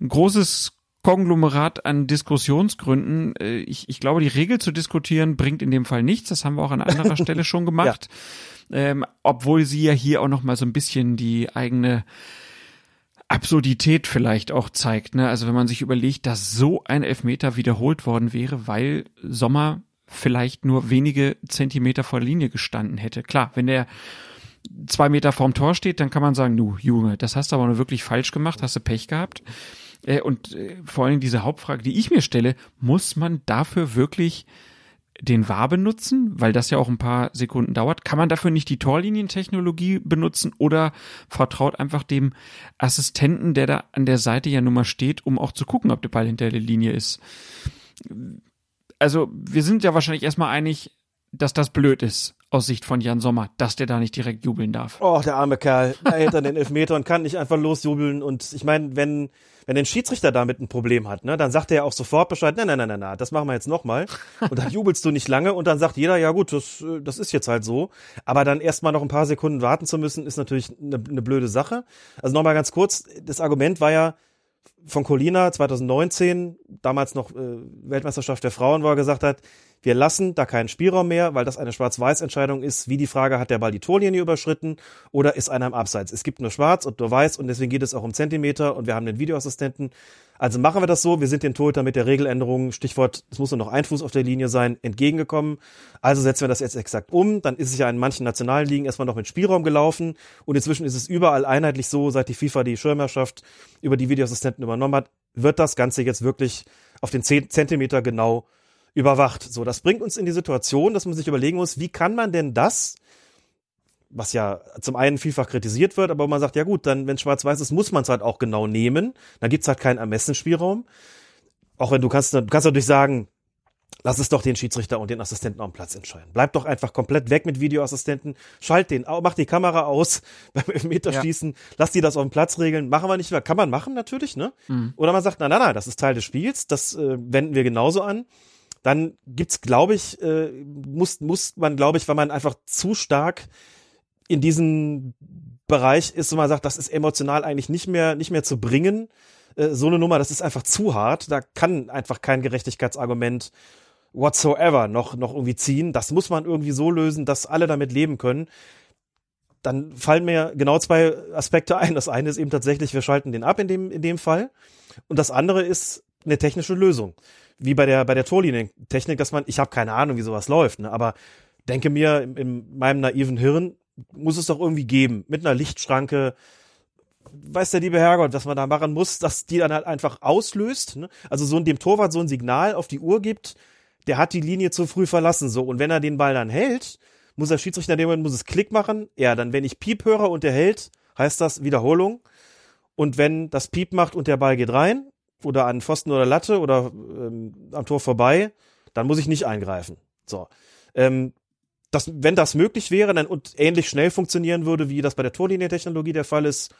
ein großes Konglomerat an Diskussionsgründen. Äh, ich, ich glaube, die Regel zu diskutieren bringt in dem Fall nichts. Das haben wir auch an anderer Stelle schon gemacht. Ja. Ähm, obwohl sie ja hier auch noch mal so ein bisschen die eigene Absurdität vielleicht auch zeigt. Ne? Also wenn man sich überlegt, dass so ein Elfmeter wiederholt worden wäre, weil Sommer vielleicht nur wenige Zentimeter vor der Linie gestanden hätte. Klar, wenn der zwei Meter vorm Tor steht, dann kann man sagen, nu, Junge, das hast du aber nur wirklich falsch gemacht, hast du Pech gehabt. Äh, und äh, vor allem diese Hauptfrage, die ich mir stelle, muss man dafür wirklich den VAR benutzen, weil das ja auch ein paar Sekunden dauert? Kann man dafür nicht die Torlinientechnologie benutzen oder vertraut einfach dem Assistenten, der da an der Seite ja nun mal steht, um auch zu gucken, ob der Ball hinter der Linie ist? Also, wir sind ja wahrscheinlich erstmal einig, dass das blöd ist aus Sicht von Jan Sommer, dass der da nicht direkt jubeln darf. Oh, der arme Kerl. Er hält dann den Elfmeter und kann nicht einfach losjubeln. Und ich meine, wenn, wenn ein Schiedsrichter damit ein Problem hat, ne, dann sagt er ja auch sofort Bescheid, nein, nein, nein, nein, das machen wir jetzt nochmal. Und dann jubelst du nicht lange und dann sagt jeder, ja gut, das, das ist jetzt halt so. Aber dann erstmal noch ein paar Sekunden warten zu müssen, ist natürlich eine, eine blöde Sache. Also nochmal ganz kurz, das Argument war ja, von Colina 2019, damals noch äh, Weltmeisterschaft der Frauen, wo er gesagt hat, wir lassen da keinen Spielraum mehr, weil das eine Schwarz-Weiß-Entscheidung ist, wie die Frage, hat der Ball die Torlinie überschritten oder ist einer im Abseits. Es gibt nur Schwarz und nur Weiß und deswegen geht es auch um Zentimeter und wir haben den Videoassistenten. Also machen wir das so, wir sind den Torhüter mit der Regeländerung, Stichwort, es muss nur noch ein Fuß auf der Linie sein, entgegengekommen. Also setzen wir das jetzt exakt um. Dann ist es ja in manchen nationalen Ligen erstmal noch mit Spielraum gelaufen und inzwischen ist es überall einheitlich so, seit die FIFA die Schirmherrschaft über die Videoassistenten übernommen hat, wird das Ganze jetzt wirklich auf den 10 Zentimeter genau überwacht. So, das bringt uns in die Situation, dass man sich überlegen muss, wie kann man denn das, was ja zum einen vielfach kritisiert wird, aber man sagt, ja gut, dann, wenn schwarz-weiß ist, muss man es halt auch genau nehmen. Dann gibt's halt keinen Ermessensspielraum. Auch wenn du kannst, du kannst natürlich sagen, lass es doch den Schiedsrichter und den Assistenten am Platz entscheiden. Bleib doch einfach komplett weg mit Videoassistenten, schalt den, mach die Kamera aus beim Elfmeterschießen, ja. lass die das auf dem Platz regeln. Machen wir nicht mehr. Kann man machen natürlich, ne? Mhm. Oder man sagt, na, na, na, das ist Teil des Spiels, das äh, wenden wir genauso an dann gibt's, glaube ich, äh, muss, muss man, glaube ich, weil man einfach zu stark in diesem Bereich ist, wo man sagt, das ist emotional eigentlich nicht mehr, nicht mehr zu bringen, äh, so eine Nummer, das ist einfach zu hart. Da kann einfach kein Gerechtigkeitsargument whatsoever noch, noch irgendwie ziehen. Das muss man irgendwie so lösen, dass alle damit leben können. Dann fallen mir genau zwei Aspekte ein. Das eine ist eben tatsächlich, wir schalten den ab in dem, in dem Fall. Und das andere ist eine technische Lösung. Wie bei der, bei der Torlinientechnik, dass man, ich habe keine Ahnung, wie sowas läuft, ne, aber denke mir, in, in meinem naiven Hirn muss es doch irgendwie geben. Mit einer Lichtschranke, weiß der liebe Herrgott, was man da machen muss, dass die dann halt einfach auslöst. Ne? Also so dem Torwart so ein Signal auf die Uhr gibt, der hat die Linie zu früh verlassen. So, und wenn er den Ball dann hält, muss der Schiedsrichter in dem Moment muss es Klick machen. Ja, dann wenn ich Piep höre und der hält, heißt das Wiederholung. Und wenn das Piep macht und der Ball geht rein, oder an Pfosten oder Latte oder ähm, am Tor vorbei, dann muss ich nicht eingreifen. So. Ähm, das, wenn das möglich wäre dann, und ähnlich schnell funktionieren würde, wie das bei der Torlinientechnologie der Fall ist,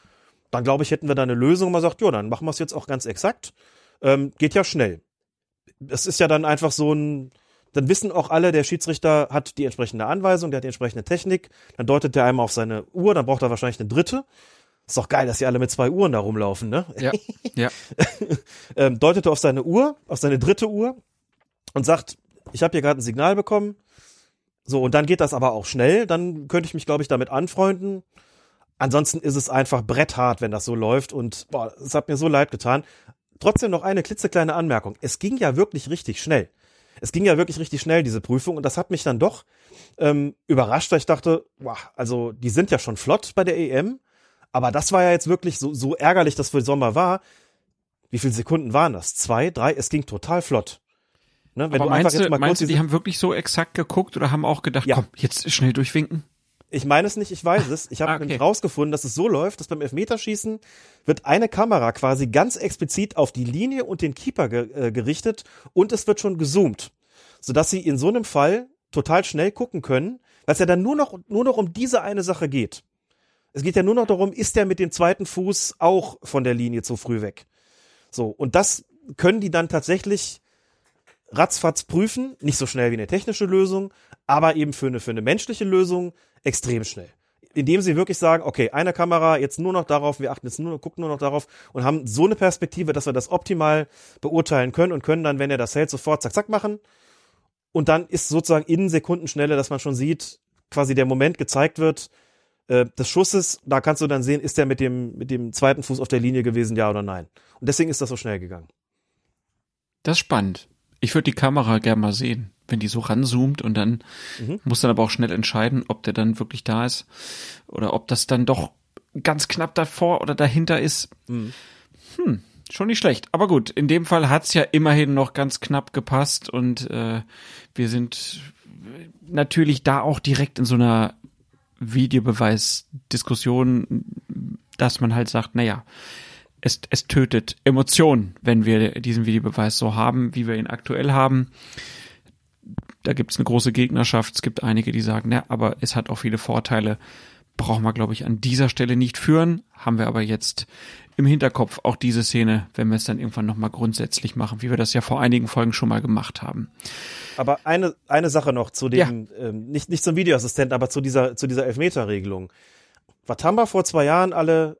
dann glaube ich, hätten wir da eine Lösung. Man sagt, ja, dann machen wir es jetzt auch ganz exakt. Ähm, geht ja schnell. Es ist ja dann einfach so ein, dann wissen auch alle, der Schiedsrichter hat die entsprechende Anweisung, der hat die entsprechende Technik, dann deutet der einmal auf seine Uhr, dann braucht er wahrscheinlich eine dritte. Ist doch geil, dass sie alle mit zwei Uhren da rumlaufen, ne? Ja. ja. ähm, deutet er auf seine Uhr, auf seine dritte Uhr und sagt, ich habe hier gerade ein Signal bekommen. So, und dann geht das aber auch schnell. Dann könnte ich mich, glaube ich, damit anfreunden. Ansonsten ist es einfach bretthart, wenn das so läuft. Und boah, es hat mir so leid getan. Trotzdem noch eine klitzekleine Anmerkung. Es ging ja wirklich richtig schnell. Es ging ja wirklich richtig schnell, diese Prüfung. Und das hat mich dann doch ähm, überrascht, weil ich dachte, boah, also die sind ja schon flott bei der EM. Aber das war ja jetzt wirklich so, so ärgerlich, dass für Sommer war. Wie viele Sekunden waren das? Zwei, drei? Es ging total flott. Ne? Wenn Aber du meinst, einfach jetzt mal meinst kurz du, die haben wirklich so exakt geguckt oder haben auch gedacht, ja. komm, jetzt schnell durchwinken? Ich meine es nicht, ich weiß es. Ich habe ah, okay. nämlich rausgefunden, dass es so läuft, dass beim Elfmeterschießen wird eine Kamera quasi ganz explizit auf die Linie und den Keeper ge äh, gerichtet und es wird schon gezoomt, sodass sie in so einem Fall total schnell gucken können, weil es ja dann nur noch nur noch um diese eine Sache geht. Es geht ja nur noch darum, ist der mit dem zweiten Fuß auch von der Linie zu früh weg. So und das können die dann tatsächlich ratzfatz prüfen, nicht so schnell wie eine technische Lösung, aber eben für eine, für eine menschliche Lösung extrem schnell. Indem sie wirklich sagen, okay, eine Kamera, jetzt nur noch darauf, wir achten jetzt nur, gucken nur noch darauf und haben so eine Perspektive, dass wir das optimal beurteilen können und können dann, wenn er das hält, sofort zack, zack machen. Und dann ist sozusagen in Sekundenschnelle, dass man schon sieht, quasi der Moment gezeigt wird, äh, des Schusses, da kannst du dann sehen, ist der mit dem, mit dem zweiten Fuß auf der Linie gewesen, ja oder nein. Und deswegen ist das so schnell gegangen. Das ist spannend. Ich würde die Kamera gerne mal sehen, wenn die so ranzoomt und dann mhm. muss dann aber auch schnell entscheiden, ob der dann wirklich da ist oder ob das dann doch ganz knapp davor oder dahinter ist. Mhm. Hm, schon nicht schlecht. Aber gut, in dem Fall hat's ja immerhin noch ganz knapp gepasst und äh, wir sind natürlich da auch direkt in so einer Videobeweisdiskussion, dass man halt sagt, naja, es, es tötet Emotionen, wenn wir diesen Videobeweis so haben, wie wir ihn aktuell haben. Da gibt es eine große Gegnerschaft. Es gibt einige, die sagen, na, aber es hat auch viele Vorteile. Brauchen wir, glaube ich, an dieser Stelle nicht führen. Haben wir aber jetzt im Hinterkopf auch diese Szene, wenn wir es dann irgendwann nochmal grundsätzlich machen, wie wir das ja vor einigen Folgen schon mal gemacht haben. Aber eine, eine Sache noch zu dem, ja. ähm, nicht, nicht zum Videoassistenten, aber zu dieser, zu dieser Elfmeterregelung. Watamba vor zwei Jahren alle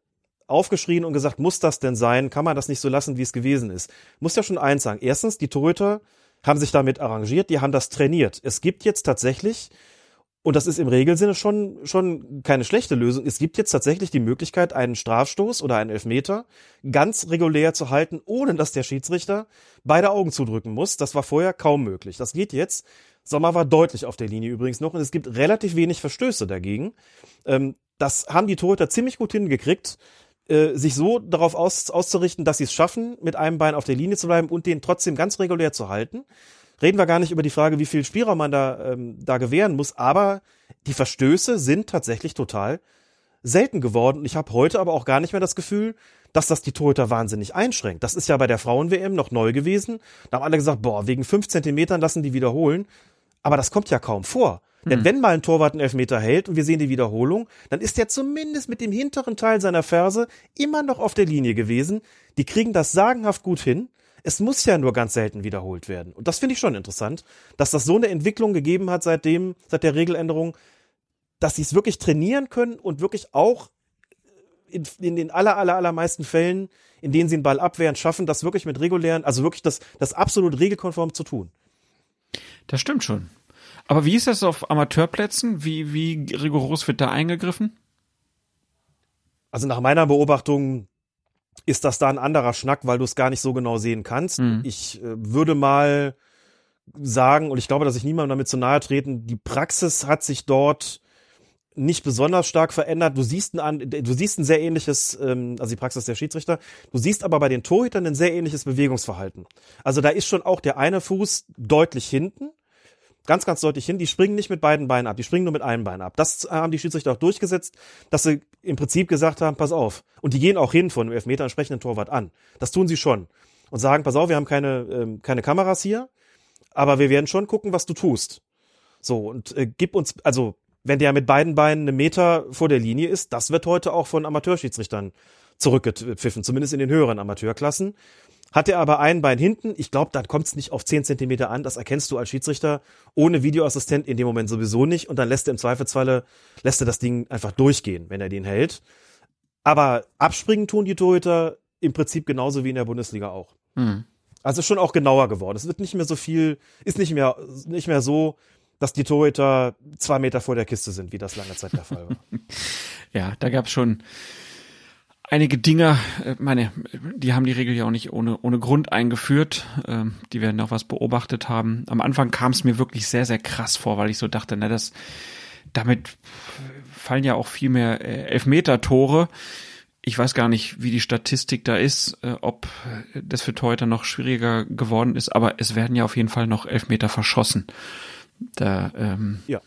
aufgeschrien und gesagt, muss das denn sein? Kann man das nicht so lassen, wie es gewesen ist? Muss ja schon eins sagen. Erstens, die Torhüter haben sich damit arrangiert, die haben das trainiert. Es gibt jetzt tatsächlich, und das ist im Regelsinne schon, schon keine schlechte Lösung, es gibt jetzt tatsächlich die Möglichkeit, einen Strafstoß oder einen Elfmeter ganz regulär zu halten, ohne dass der Schiedsrichter beide Augen zudrücken muss. Das war vorher kaum möglich. Das geht jetzt. Sommer war deutlich auf der Linie übrigens noch und es gibt relativ wenig Verstöße dagegen. Ähm, das haben die Torhüter ziemlich gut hingekriegt. Äh, sich so darauf aus, auszurichten, dass sie es schaffen, mit einem Bein auf der Linie zu bleiben und den trotzdem ganz regulär zu halten. Reden wir gar nicht über die Frage, wie viel Spielraum man da, ähm, da gewähren muss, aber die Verstöße sind tatsächlich total selten geworden. Und ich habe heute aber auch gar nicht mehr das Gefühl, dass das die Torhüter wahnsinnig einschränkt. Das ist ja bei der Frauen-WM noch neu gewesen. Da haben alle gesagt, boah, wegen fünf Zentimetern lassen die wiederholen. Aber das kommt ja kaum vor. Denn hm. wenn mal ein Torwart einen Elfmeter hält und wir sehen die Wiederholung, dann ist er zumindest mit dem hinteren Teil seiner Ferse immer noch auf der Linie gewesen. Die kriegen das sagenhaft gut hin. Es muss ja nur ganz selten wiederholt werden. Und das finde ich schon interessant, dass das so eine Entwicklung gegeben hat seitdem, seit der Regeländerung, dass sie es wirklich trainieren können und wirklich auch in, in den aller, aller, allermeisten Fällen, in denen sie den Ball abwehren, schaffen, das wirklich mit regulären, also wirklich das, das absolut regelkonform zu tun. Das stimmt schon. Aber wie ist das auf Amateurplätzen? Wie, wie rigoros wird da eingegriffen? Also nach meiner Beobachtung ist das da ein anderer Schnack, weil du es gar nicht so genau sehen kannst. Mhm. Ich äh, würde mal sagen, und ich glaube, dass ich niemandem damit zu nahe treten, die Praxis hat sich dort nicht besonders stark verändert. Du siehst ein, du siehst ein sehr ähnliches, ähm, also die Praxis der Schiedsrichter. Du siehst aber bei den Torhütern ein sehr ähnliches Bewegungsverhalten. Also da ist schon auch der eine Fuß deutlich hinten, ganz, ganz deutlich hin. Die springen nicht mit beiden Beinen ab, die springen nur mit einem Bein ab. Das haben die Schiedsrichter auch durchgesetzt, dass sie im Prinzip gesagt haben, pass auf. Und die gehen auch hin von dem Elfmeter entsprechenden Torwart an. Das tun sie schon. Und sagen, pass auf, wir haben keine, ähm, keine Kameras hier, aber wir werden schon gucken, was du tust. So, und äh, gib uns, also wenn der mit beiden Beinen einen Meter vor der Linie ist, das wird heute auch von Amateurschiedsrichtern zurückgepfiffen, zumindest in den höheren Amateurklassen. Hat er aber ein Bein hinten, ich glaube, da kommt es nicht auf zehn Zentimeter an, das erkennst du als Schiedsrichter ohne Videoassistent in dem Moment sowieso nicht und dann lässt er im Zweifelsfalle, lässt er das Ding einfach durchgehen, wenn er den hält. Aber abspringen tun die Torhüter im Prinzip genauso wie in der Bundesliga auch. Mhm. Also schon auch genauer geworden. Es wird nicht mehr so viel, ist nicht mehr, nicht mehr so, dass die Torhüter zwei Meter vor der Kiste sind, wie das lange Zeit der Fall war. ja, da gab es schon einige Dinge, äh, meine, die haben die Regel ja auch nicht ohne, ohne Grund eingeführt. Ähm, die werden auch was beobachtet haben. Am Anfang kam es mir wirklich sehr, sehr krass vor, weil ich so dachte, na, das, damit fallen ja auch viel mehr äh, Elfmeter-Tore. Ich weiß gar nicht, wie die Statistik da ist, äh, ob das für Torhüter noch schwieriger geworden ist, aber es werden ja auf jeden Fall noch Elfmeter verschossen. Da, ähm, ja.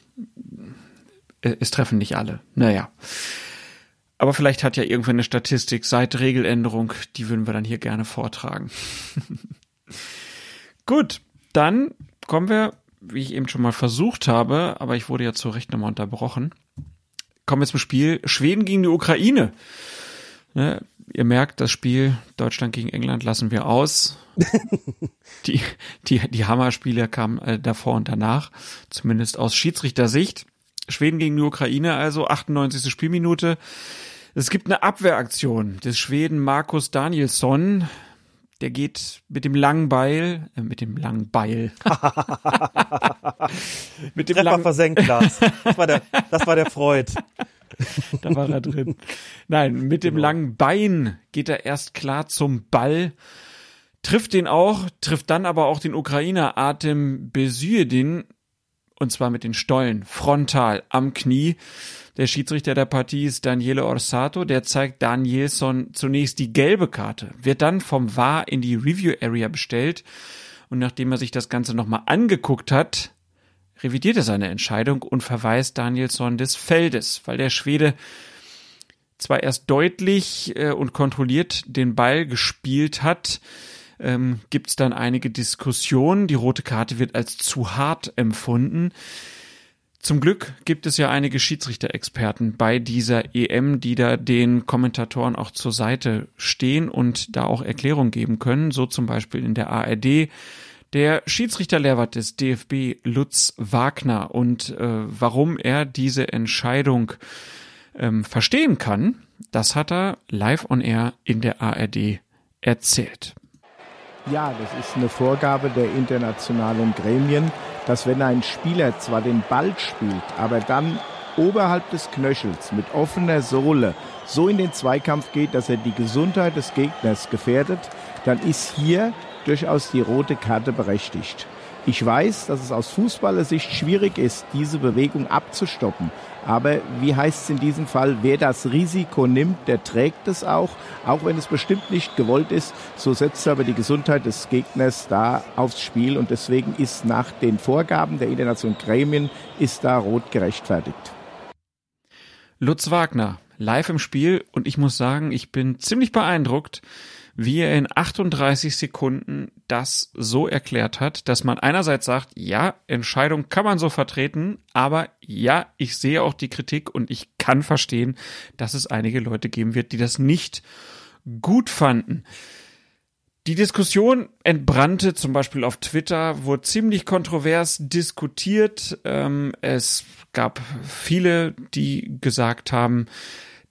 Es treffen nicht alle. Naja. Aber vielleicht hat ja irgendwann eine Statistik seit Regeländerung, die würden wir dann hier gerne vortragen. Gut, dann kommen wir, wie ich eben schon mal versucht habe, aber ich wurde ja zu Recht nochmal unterbrochen. Kommen wir zum Spiel Schweden gegen die Ukraine. Ne, ihr merkt, das Spiel Deutschland gegen England lassen wir aus. die, die, die Hammerspiele kamen äh, davor und danach, zumindest aus Schiedsrichtersicht. Schweden gegen die Ukraine, also 98. Spielminute. Es gibt eine Abwehraktion des Schweden Markus Danielsson. Der geht mit dem langen Beil, äh, mit dem langen Beil. mit dem langen versenkt, Lars. Das war der, das war der Freud. da war er drin. Nein, mit dem genau. langen Bein geht er erst klar zum Ball, trifft den auch, trifft dann aber auch den Ukrainer Artem Besyedin, und zwar mit den Stollen, frontal am Knie. Der Schiedsrichter der Partie ist Daniele Orsato, der zeigt Danielson zunächst die gelbe Karte, wird dann vom VAR in die Review Area bestellt und nachdem er sich das Ganze nochmal angeguckt hat, revidiert er seine Entscheidung und verweist Danielson des Feldes, weil der Schwede zwar erst deutlich äh, und kontrolliert den Ball gespielt hat, ähm, gibt es dann einige Diskussionen. Die rote Karte wird als zu hart empfunden. Zum Glück gibt es ja einige Schiedsrichter-Experten bei dieser EM, die da den Kommentatoren auch zur Seite stehen und da auch Erklärung geben können. So zum Beispiel in der ARD der Schiedsrichterlehrwart des DFB Lutz Wagner und äh, warum er diese Entscheidung ähm, verstehen kann, das hat er live on air in der ARD erzählt. Ja, das ist eine Vorgabe der internationalen Gremien, dass wenn ein Spieler zwar den Ball spielt, aber dann oberhalb des Knöchels mit offener Sohle so in den Zweikampf geht, dass er die Gesundheit des Gegners gefährdet, dann ist hier durchaus die rote Karte berechtigt. Ich weiß, dass es aus Fußballersicht schwierig ist, diese Bewegung abzustoppen. Aber wie heißt es in diesem Fall, wer das Risiko nimmt, der trägt es auch, auch wenn es bestimmt nicht gewollt ist. So setzt aber die Gesundheit des Gegners da aufs Spiel und deswegen ist nach den Vorgaben der internationalen Gremien ist da rot gerechtfertigt. Lutz Wagner, live im Spiel und ich muss sagen, ich bin ziemlich beeindruckt, wie er in 38 Sekunden das so erklärt hat, dass man einerseits sagt, ja, Entscheidung kann man so vertreten, aber ja, ich sehe auch die Kritik und ich kann verstehen, dass es einige Leute geben wird, die das nicht gut fanden. Die Diskussion entbrannte zum Beispiel auf Twitter, wurde ziemlich kontrovers diskutiert. Ähm, es gab viele, die gesagt haben,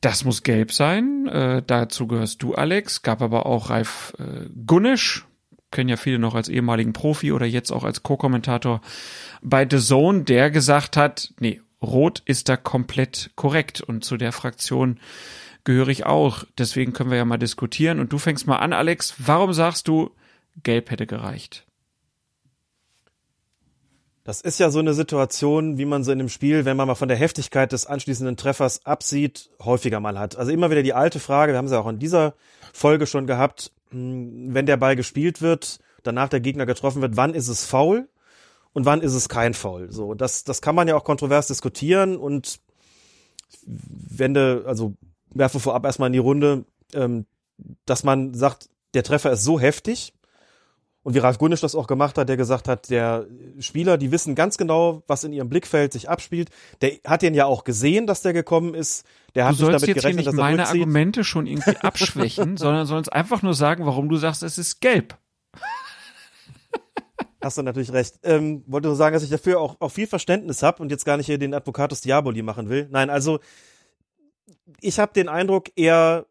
Das muss gelb sein. Äh, dazu gehörst du, Alex. Gab aber auch Ralf äh, Gunnisch, kennen ja viele noch als ehemaligen Profi oder jetzt auch als Co-Kommentator bei The Zone, der gesagt hat, nee, Rot ist da komplett korrekt und zu der Fraktion gehöre ich auch. Deswegen können wir ja mal diskutieren und du fängst mal an, Alex. Warum sagst du, Gelb hätte gereicht? Das ist ja so eine Situation, wie man so in dem Spiel, wenn man mal von der Heftigkeit des anschließenden Treffers absieht, häufiger mal hat. Also immer wieder die alte Frage, wir haben sie auch in dieser Folge schon gehabt, hm, wenn der Ball gespielt wird, danach der Gegner getroffen wird, wann ist es faul und wann ist es kein Foul? So, das, das kann man ja auch kontrovers diskutieren und wende, also werfe vorab erstmal in die Runde, ähm, dass man sagt, der Treffer ist so heftig, und wie Ralf Gunnisch das auch gemacht hat, der gesagt hat, der Spieler, die wissen ganz genau, was in ihrem Blickfeld sich abspielt. Der hat den ja auch gesehen, dass der gekommen ist. Der hat du sollst damit jetzt gerechnet, hier nicht meine Argumente schon irgendwie abschwächen, sondern sollst einfach nur sagen, warum du sagst, es ist gelb. Hast du natürlich recht. Ähm, wollte nur sagen, dass ich dafür auch, auch viel Verständnis habe und jetzt gar nicht hier den Advocatus Diaboli machen will. Nein, also ich habe den Eindruck, er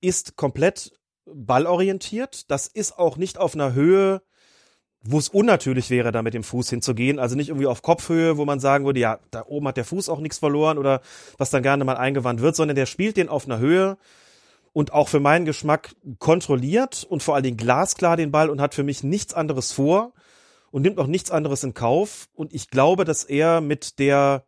ist komplett ballorientiert. Das ist auch nicht auf einer Höhe, wo es unnatürlich wäre, da mit dem Fuß hinzugehen. Also nicht irgendwie auf Kopfhöhe, wo man sagen würde, ja, da oben hat der Fuß auch nichts verloren oder was dann gerne mal eingewandt wird, sondern der spielt den auf einer Höhe und auch für meinen Geschmack kontrolliert und vor allen Dingen glasklar den Ball und hat für mich nichts anderes vor und nimmt auch nichts anderes in Kauf. Und ich glaube, dass er mit der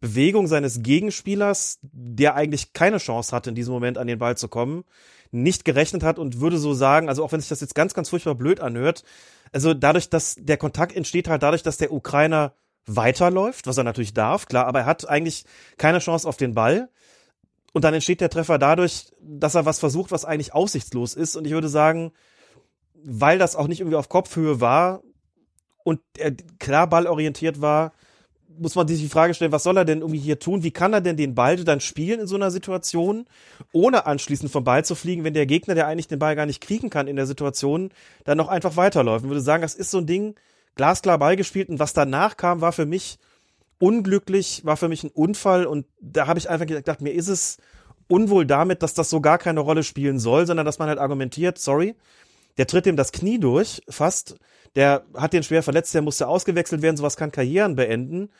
Bewegung seines Gegenspielers, der eigentlich keine Chance hatte, in diesem Moment an den Ball zu kommen, nicht gerechnet hat und würde so sagen, also auch wenn sich das jetzt ganz, ganz furchtbar blöd anhört, also dadurch, dass der Kontakt entsteht halt dadurch, dass der Ukrainer weiterläuft, was er natürlich darf, klar, aber er hat eigentlich keine Chance auf den Ball. Und dann entsteht der Treffer dadurch, dass er was versucht, was eigentlich aussichtslos ist. Und ich würde sagen, weil das auch nicht irgendwie auf Kopfhöhe war und er klar ballorientiert war, muss man sich die Frage stellen, was soll er denn irgendwie hier tun? Wie kann er denn den Ball dann spielen in so einer Situation, ohne anschließend vom Ball zu fliegen, wenn der Gegner, der eigentlich den Ball gar nicht kriegen kann in der Situation, dann noch einfach weiterläuft? Ich würde sagen, das ist so ein Ding, glasklar Ball gespielt und was danach kam, war für mich unglücklich, war für mich ein Unfall und da habe ich einfach gedacht, mir ist es unwohl damit, dass das so gar keine Rolle spielen soll, sondern dass man halt argumentiert, sorry, der tritt ihm das Knie durch, fast, der hat den schwer verletzt, der musste ausgewechselt werden, sowas kann Karrieren beenden.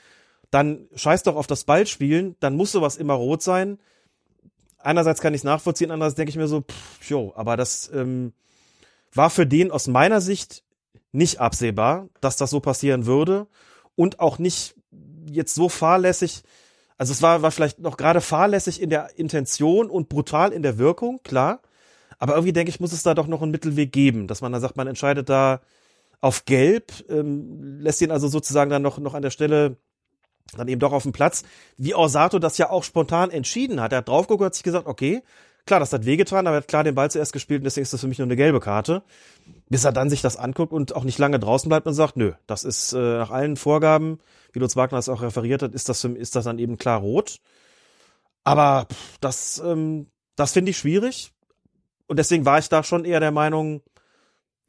Dann scheiß doch auf das Ballspielen, dann muss sowas immer rot sein. Einerseits kann ich es nachvollziehen, andererseits denke ich mir so, pff, jo, aber das ähm, war für den aus meiner Sicht nicht absehbar, dass das so passieren würde und auch nicht jetzt so fahrlässig, also es war, war vielleicht noch gerade fahrlässig in der Intention und brutal in der Wirkung, klar. Aber irgendwie denke ich, muss es da doch noch einen Mittelweg geben, dass man da sagt, man entscheidet da auf Gelb, ähm, lässt ihn also sozusagen dann noch, noch an der Stelle dann eben doch auf dem Platz, wie Orsato das ja auch spontan entschieden hat. Er hat draufgeguckt hat sich gesagt, okay, klar, das hat wehgetan, aber er hat klar den Ball zuerst gespielt und deswegen ist das für mich nur eine gelbe Karte. Bis er dann sich das anguckt und auch nicht lange draußen bleibt und sagt, nö, das ist äh, nach allen Vorgaben, wie Lutz Wagner es auch referiert hat, ist das, ist das dann eben klar rot. Aber pff, das, ähm, das finde ich schwierig. Und deswegen war ich da schon eher der Meinung,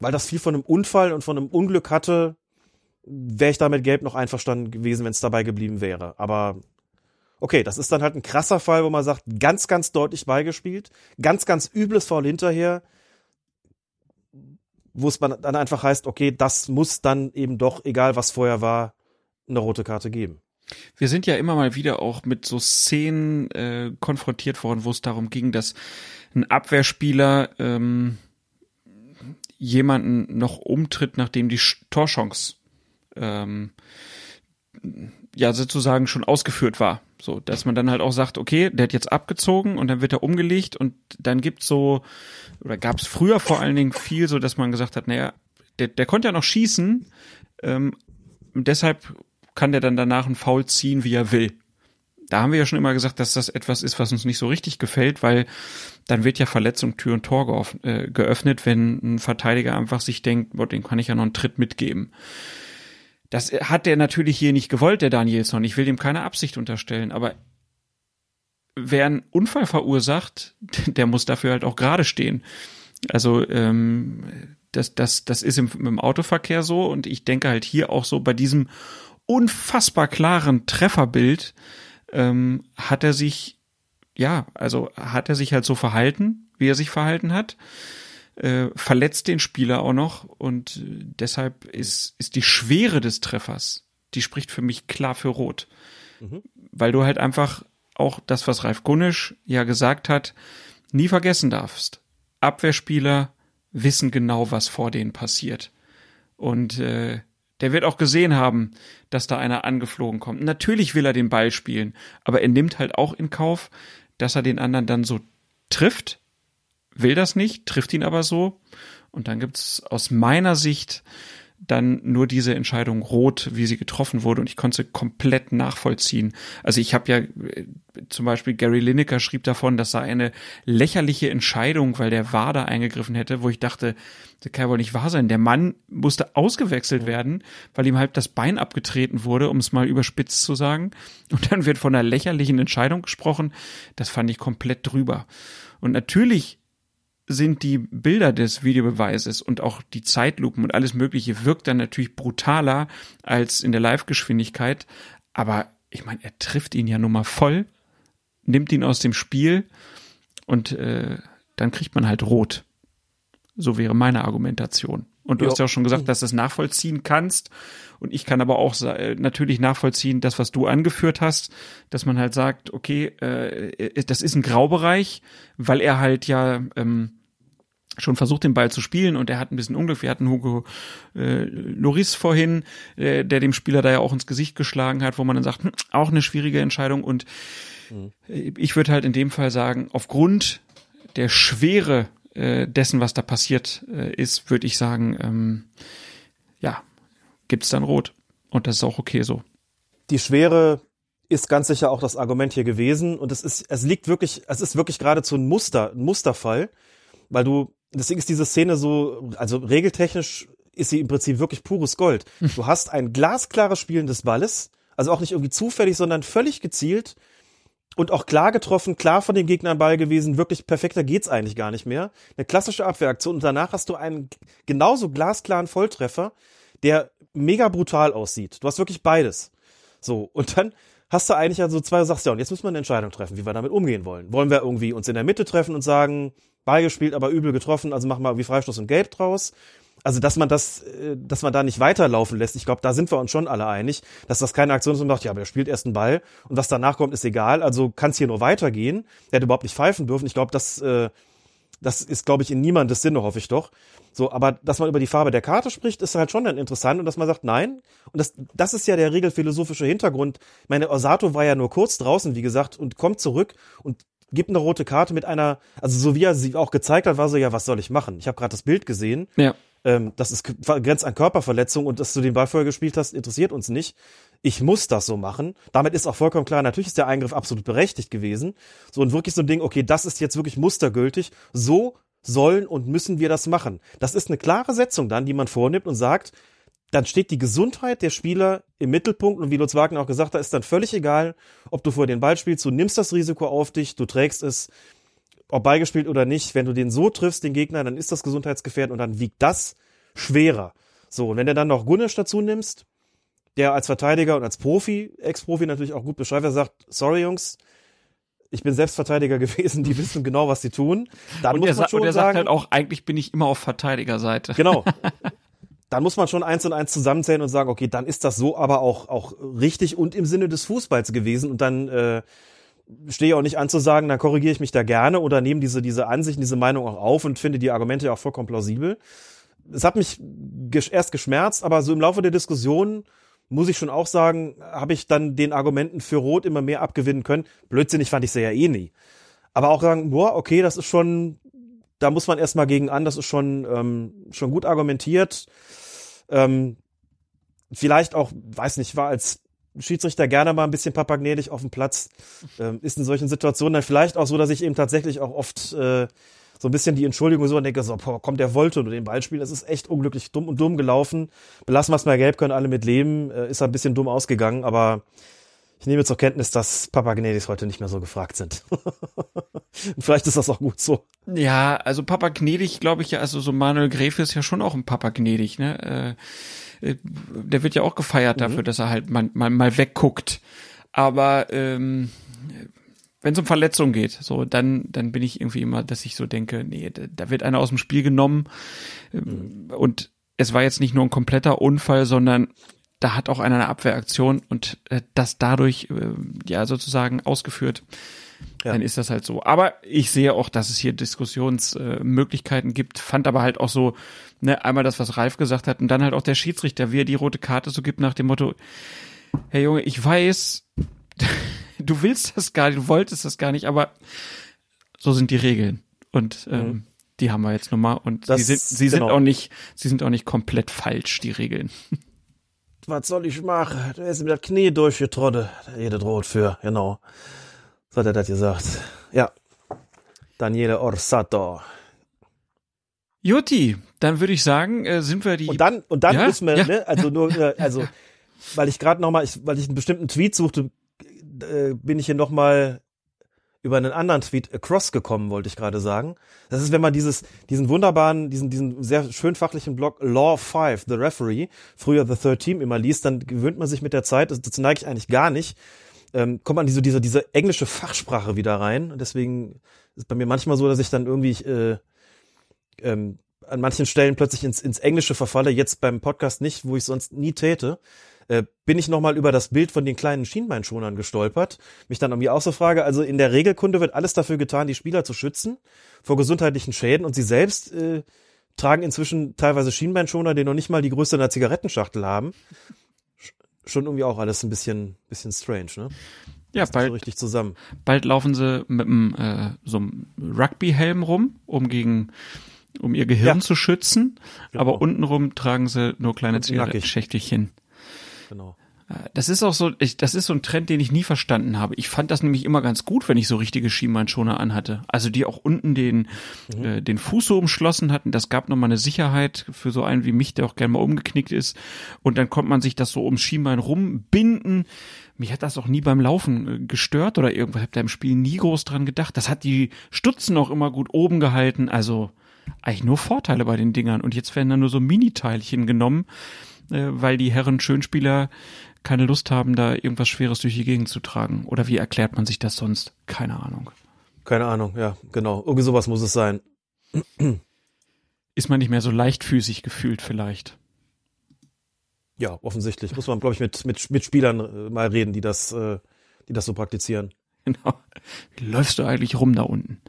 weil das viel von einem Unfall und von einem Unglück hatte, wäre ich da mit Gelb noch einverstanden gewesen, wenn es dabei geblieben wäre. Aber okay, das ist dann halt ein krasser Fall, wo man sagt, ganz, ganz deutlich beigespielt, ganz, ganz übles Foul hinterher, wo es dann einfach heißt, okay, das muss dann eben doch, egal was vorher war, eine rote Karte geben. Wir sind ja immer mal wieder auch mit so Szenen äh, konfrontiert worden, wo es darum ging, dass ein Abwehrspieler ähm, jemanden noch umtritt, nachdem die Torchance ähm, ja sozusagen schon ausgeführt war. So, dass man dann halt auch sagt, okay, der hat jetzt abgezogen und dann wird er umgelegt und dann gibt's so, oder gab's früher vor allen Dingen viel so, dass man gesagt hat, naja, der, der konnte ja noch schießen, ähm, deshalb kann der dann danach einen Foul ziehen, wie er will da haben wir ja schon immer gesagt, dass das etwas ist, was uns nicht so richtig gefällt, weil dann wird ja Verletzung Tür und Tor äh, geöffnet, wenn ein Verteidiger einfach sich denkt, boah, den kann ich ja noch einen Tritt mitgeben. Das hat der natürlich hier nicht gewollt, der Danielsson. Ich will dem keine Absicht unterstellen, aber wer einen Unfall verursacht, der muss dafür halt auch gerade stehen. Also ähm, das, das, das ist im, im Autoverkehr so und ich denke halt hier auch so bei diesem unfassbar klaren Trefferbild, ähm, hat er sich ja, also hat er sich halt so verhalten, wie er sich verhalten hat, äh, verletzt den Spieler auch noch und deshalb ist, ist die Schwere des Treffers, die spricht für mich klar für Rot. Mhm. Weil du halt einfach auch das, was Ralf Gunnisch ja gesagt hat, nie vergessen darfst. Abwehrspieler wissen genau, was vor denen passiert. Und äh, der wird auch gesehen haben, dass da einer angeflogen kommt. Natürlich will er den Ball spielen, aber er nimmt halt auch in Kauf, dass er den anderen dann so trifft, will das nicht, trifft ihn aber so. Und dann gibt's aus meiner Sicht dann nur diese Entscheidung rot, wie sie getroffen wurde und ich konnte sie komplett nachvollziehen. Also ich habe ja äh, zum Beispiel Gary Lineker schrieb davon, das sei eine lächerliche Entscheidung, weil der Wader eingegriffen hätte, wo ich dachte, das kann ja wohl nicht wahr sein. Der Mann musste ausgewechselt werden, weil ihm halt das Bein abgetreten wurde, um es mal überspitzt zu sagen. Und dann wird von einer lächerlichen Entscheidung gesprochen. Das fand ich komplett drüber. Und natürlich sind die Bilder des Videobeweises und auch die Zeitlupen und alles Mögliche wirkt dann natürlich brutaler als in der Live-Geschwindigkeit. Aber ich meine, er trifft ihn ja nun mal voll, nimmt ihn aus dem Spiel und äh, dann kriegt man halt rot. So wäre meine Argumentation. Und du jo. hast ja auch schon gesagt, dass du es nachvollziehen kannst. Und ich kann aber auch äh, natürlich nachvollziehen, das, was du angeführt hast, dass man halt sagt, okay, äh, das ist ein Graubereich, weil er halt ja ähm, schon versucht, den Ball zu spielen und er hat ein bisschen Unglück. Wir hatten Hugo äh, Loris vorhin, äh, der dem Spieler da ja auch ins Gesicht geschlagen hat, wo man dann sagt, hm, auch eine schwierige Entscheidung. Und mhm. ich würde halt in dem Fall sagen, aufgrund der Schwere äh, dessen, was da passiert äh, ist, würde ich sagen, ähm, ja, gibt's dann Rot. Und das ist auch okay so. Die Schwere ist ganz sicher auch das Argument hier gewesen und es ist, es liegt wirklich, es ist wirklich geradezu ein Muster, ein Musterfall, weil du deswegen ist diese Szene so, also regeltechnisch ist sie im Prinzip wirklich pures Gold. Hm. Du hast ein glasklares Spielen des Balles, also auch nicht irgendwie zufällig, sondern völlig gezielt und auch klar getroffen, klar von dem Gegner Ball gewesen, wirklich perfekter geht's eigentlich gar nicht mehr. Eine klassische Abwehraktion und danach hast du einen genauso glasklaren Volltreffer, der mega brutal aussieht. Du hast wirklich beides. So, und dann hast du eigentlich also zwei, sagst ja, und jetzt müssen wir eine Entscheidung treffen, wie wir damit umgehen wollen. Wollen wir irgendwie uns in der Mitte treffen und sagen, Ball gespielt, aber übel getroffen, also machen wir wie Freistoß und Gelb draus. Also, dass man das, äh, dass man da nicht weiterlaufen lässt, ich glaube, da sind wir uns schon alle einig, dass das keine Aktion ist und sagt, ja, aber er spielt erst einen Ball und was danach kommt, ist egal. Also kann es hier nur weitergehen. Der hätte überhaupt nicht pfeifen dürfen. Ich glaube, das, äh, das ist, glaube ich, in niemandes Sinne, hoffe ich doch. So, aber dass man über die Farbe der Karte spricht, ist halt schon dann interessant und dass man sagt, nein. Und das, das ist ja der regelphilosophische Hintergrund. Meine Osato war ja nur kurz draußen, wie gesagt, und kommt zurück und gibt eine rote Karte mit einer, also so wie er sie auch gezeigt hat, war so, ja, was soll ich machen? Ich habe gerade das Bild gesehen. Ja. Ähm, das ist grenzt an Körperverletzung und dass du den Ball vorher gespielt hast, interessiert uns nicht. Ich muss das so machen. Damit ist auch vollkommen klar, natürlich ist der Eingriff absolut berechtigt gewesen. So und wirklich so ein Ding, okay, das ist jetzt wirklich mustergültig. So sollen und müssen wir das machen. Das ist eine klare Setzung dann, die man vornimmt und sagt, dann steht die Gesundheit der Spieler im Mittelpunkt und wie Lutz Wagner auch gesagt hat, ist dann völlig egal, ob du vor den Ball spielst, du nimmst das Risiko auf dich, du trägst es, ob beigespielt oder nicht. Wenn du den so triffst, den Gegner, dann ist das gesundheitsgefährdend und dann wiegt das schwerer. So, und wenn du dann noch Gunnisch dazu nimmst, der als Verteidiger und als Profi, Ex-Profi natürlich auch gut beschreibt, er sagt, sorry Jungs, ich bin Selbstverteidiger gewesen, die wissen genau, was sie tun. Dann und muss man schon und er sagt halt auch, eigentlich bin ich immer auf Verteidigerseite. Genau. dann muss man schon eins und eins zusammenzählen und sagen, okay, dann ist das so aber auch, auch richtig und im Sinne des Fußballs gewesen und dann äh, stehe ich auch nicht an zu sagen, dann korrigiere ich mich da gerne oder nehme diese, diese Ansichten, diese Meinung auch auf und finde die Argumente ja auch vollkommen plausibel. Es hat mich ges erst geschmerzt, aber so im Laufe der Diskussion muss ich schon auch sagen, habe ich dann den Argumenten für Rot immer mehr abgewinnen können. Blödsinnig fand ich sie ja eh nie. Aber auch sagen, boah, okay, das ist schon, da muss man erstmal gegen an, das ist schon, ähm, schon gut argumentiert. Ähm, vielleicht auch, weiß nicht, war als Schiedsrichter gerne mal ein bisschen papagnädig auf dem Platz. Ähm, ist in solchen Situationen dann vielleicht auch so, dass ich eben tatsächlich auch oft äh, so ein bisschen die Entschuldigung so und denke so, boah, komm, der wollte nur den Ball spielen. Das ist echt unglücklich dumm und dumm gelaufen. Belassen wir es mal gelb, können alle mit leben. Äh, ist ein bisschen dumm ausgegangen, aber ich nehme zur Kenntnis, dass Papagnedis heute nicht mehr so gefragt sind. Vielleicht ist das auch gut so. Ja, also Papa Gnedig, glaube ich ja, also so Manuel Gräfe ist ja schon auch ein Papa Gnedig, ne? Äh, äh, der wird ja auch gefeiert mhm. dafür, dass er halt mal, mal, mal wegguckt. Aber ähm, wenn es um Verletzungen geht, so dann dann bin ich irgendwie immer, dass ich so denke, nee, da, da wird einer aus dem Spiel genommen mhm. und es war jetzt nicht nur ein kompletter Unfall, sondern da hat auch einer eine Abwehraktion und äh, das dadurch äh, ja sozusagen ausgeführt. Ja. Dann ist das halt so. Aber ich sehe auch, dass es hier Diskussionsmöglichkeiten äh, gibt, fand aber halt auch so, ne, einmal das, was Ralf gesagt hat, und dann halt auch der Schiedsrichter, wie er die rote Karte so gibt nach dem Motto, hey Junge, ich weiß, du willst das gar nicht, du wolltest das gar nicht, aber so sind die Regeln. Und ähm, mhm. die haben wir jetzt nochmal. Und das, sie sind, sie genau. sind auch nicht, sie sind auch nicht komplett falsch, die Regeln. Was soll ich machen? Du hast mir das Knie durchgetrottet. Jede droht für, genau. So hat er das gesagt. Ja. Daniele Orsato. Juti, dann würde ich sagen, äh, sind wir die. Und dann, und dann ja? müssen wir, ja. ne, also nur, äh, also, weil ich gerade nochmal, weil ich einen bestimmten Tweet suchte, äh, bin ich hier nochmal über einen anderen Tweet across gekommen, wollte ich gerade sagen. Das ist, wenn man dieses, diesen wunderbaren, diesen, diesen sehr schön fachlichen Blog Law 5, The Referee, früher The Third Team immer liest, dann gewöhnt man sich mit der Zeit, das neige ich eigentlich gar nicht, ähm, kommt man diese, diese, diese englische Fachsprache wieder rein. Und deswegen ist bei mir manchmal so, dass ich dann irgendwie äh, ähm, an manchen Stellen plötzlich ins, ins Englische verfalle, jetzt beim Podcast nicht, wo ich sonst nie täte äh, bin ich nochmal über das Bild von den kleinen Schienbeinschonern gestolpert. Mich dann irgendwie auch so frage, also in der Regelkunde wird alles dafür getan, die Spieler zu schützen vor gesundheitlichen Schäden und sie selbst äh, tragen inzwischen teilweise Schienbeinschoner, die noch nicht mal die Größe einer Zigarettenschachtel haben. Schon irgendwie auch alles ein bisschen, bisschen strange, ne? Ja, bald, so richtig zusammen. Bald laufen sie mit einem, äh, so einem Rugby-Helm rum, um gegen, um ihr Gehirn ja. zu schützen. Genau. Aber untenrum tragen sie nur kleine Zigarettenschächtelchen genau. Äh, das ist auch so, ich, das ist so ein Trend, den ich nie verstanden habe. Ich fand das nämlich immer ganz gut, wenn ich so richtige Schienbeinschoner anhatte. Also die auch unten den, mhm. äh, den Fuß so umschlossen hatten. Das gab nochmal eine Sicherheit für so einen wie mich, der auch gerne mal umgeknickt ist. Und dann konnte man sich das so ums Schienbein rumbinden. Mich hat das auch nie beim Laufen äh, gestört oder irgendwas. Ich habe da im Spiel nie groß dran gedacht. Das hat die Stutzen auch immer gut oben gehalten. Also eigentlich nur Vorteile bei den Dingern. Und jetzt werden da nur so Mini-Teilchen genommen äh, weil die Herren Schönspieler keine Lust haben, da irgendwas Schweres durch die Gegend zu tragen. Oder wie erklärt man sich das sonst? Keine Ahnung. Keine Ahnung, ja, genau. Irgendwie sowas muss es sein. Ist man nicht mehr so leichtfüßig gefühlt vielleicht? Ja, offensichtlich. Muss man, glaube ich, mit, mit, mit Spielern äh, mal reden, die das, äh, die das so praktizieren. Genau. Wie läufst du eigentlich rum da unten?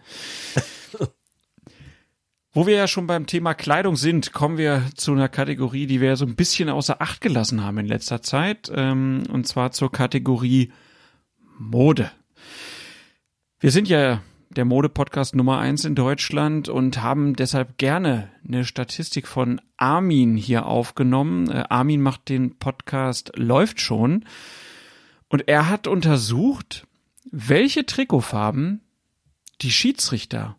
Wo wir ja schon beim Thema Kleidung sind, kommen wir zu einer Kategorie, die wir so ein bisschen außer Acht gelassen haben in letzter Zeit, ähm, und zwar zur Kategorie Mode. Wir sind ja der Mode-Podcast Nummer eins in Deutschland und haben deshalb gerne eine Statistik von Armin hier aufgenommen. Äh, Armin macht den Podcast Läuft schon und er hat untersucht, welche Trikotfarben die Schiedsrichter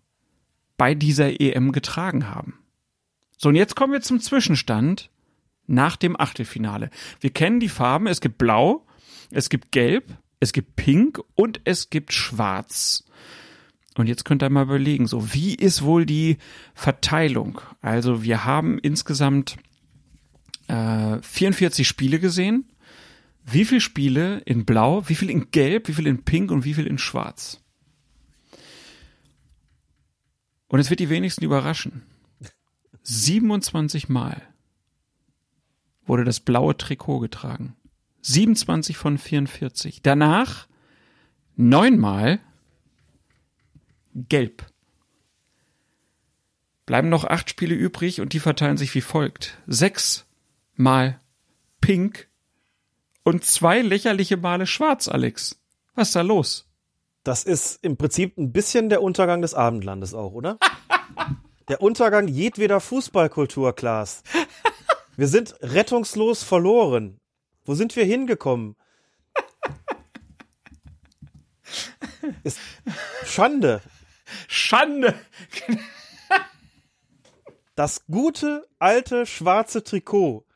bei dieser EM getragen haben. So, und jetzt kommen wir zum Zwischenstand nach dem Achtelfinale. Wir kennen die Farben, es gibt Blau, es gibt Gelb, es gibt Pink und es gibt Schwarz. Und jetzt könnt ihr mal überlegen, so wie ist wohl die Verteilung? Also wir haben insgesamt äh, 44 Spiele gesehen. Wie viele Spiele in Blau, wie viel in Gelb, wie viel in Pink und wie viel in Schwarz? Und es wird die wenigsten überraschen. 27 Mal wurde das blaue Trikot getragen. 27 von 44. Danach neunmal gelb. Bleiben noch acht Spiele übrig und die verteilen sich wie folgt. Sechs mal pink und zwei lächerliche Male schwarz, Alex. Was ist da los? Das ist im Prinzip ein bisschen der Untergang des Abendlandes auch, oder? der Untergang jedweder Fußballkultur, Klaas. Wir sind rettungslos verloren. Wo sind wir hingekommen? Ist Schande. Schande. Das gute alte schwarze Trikot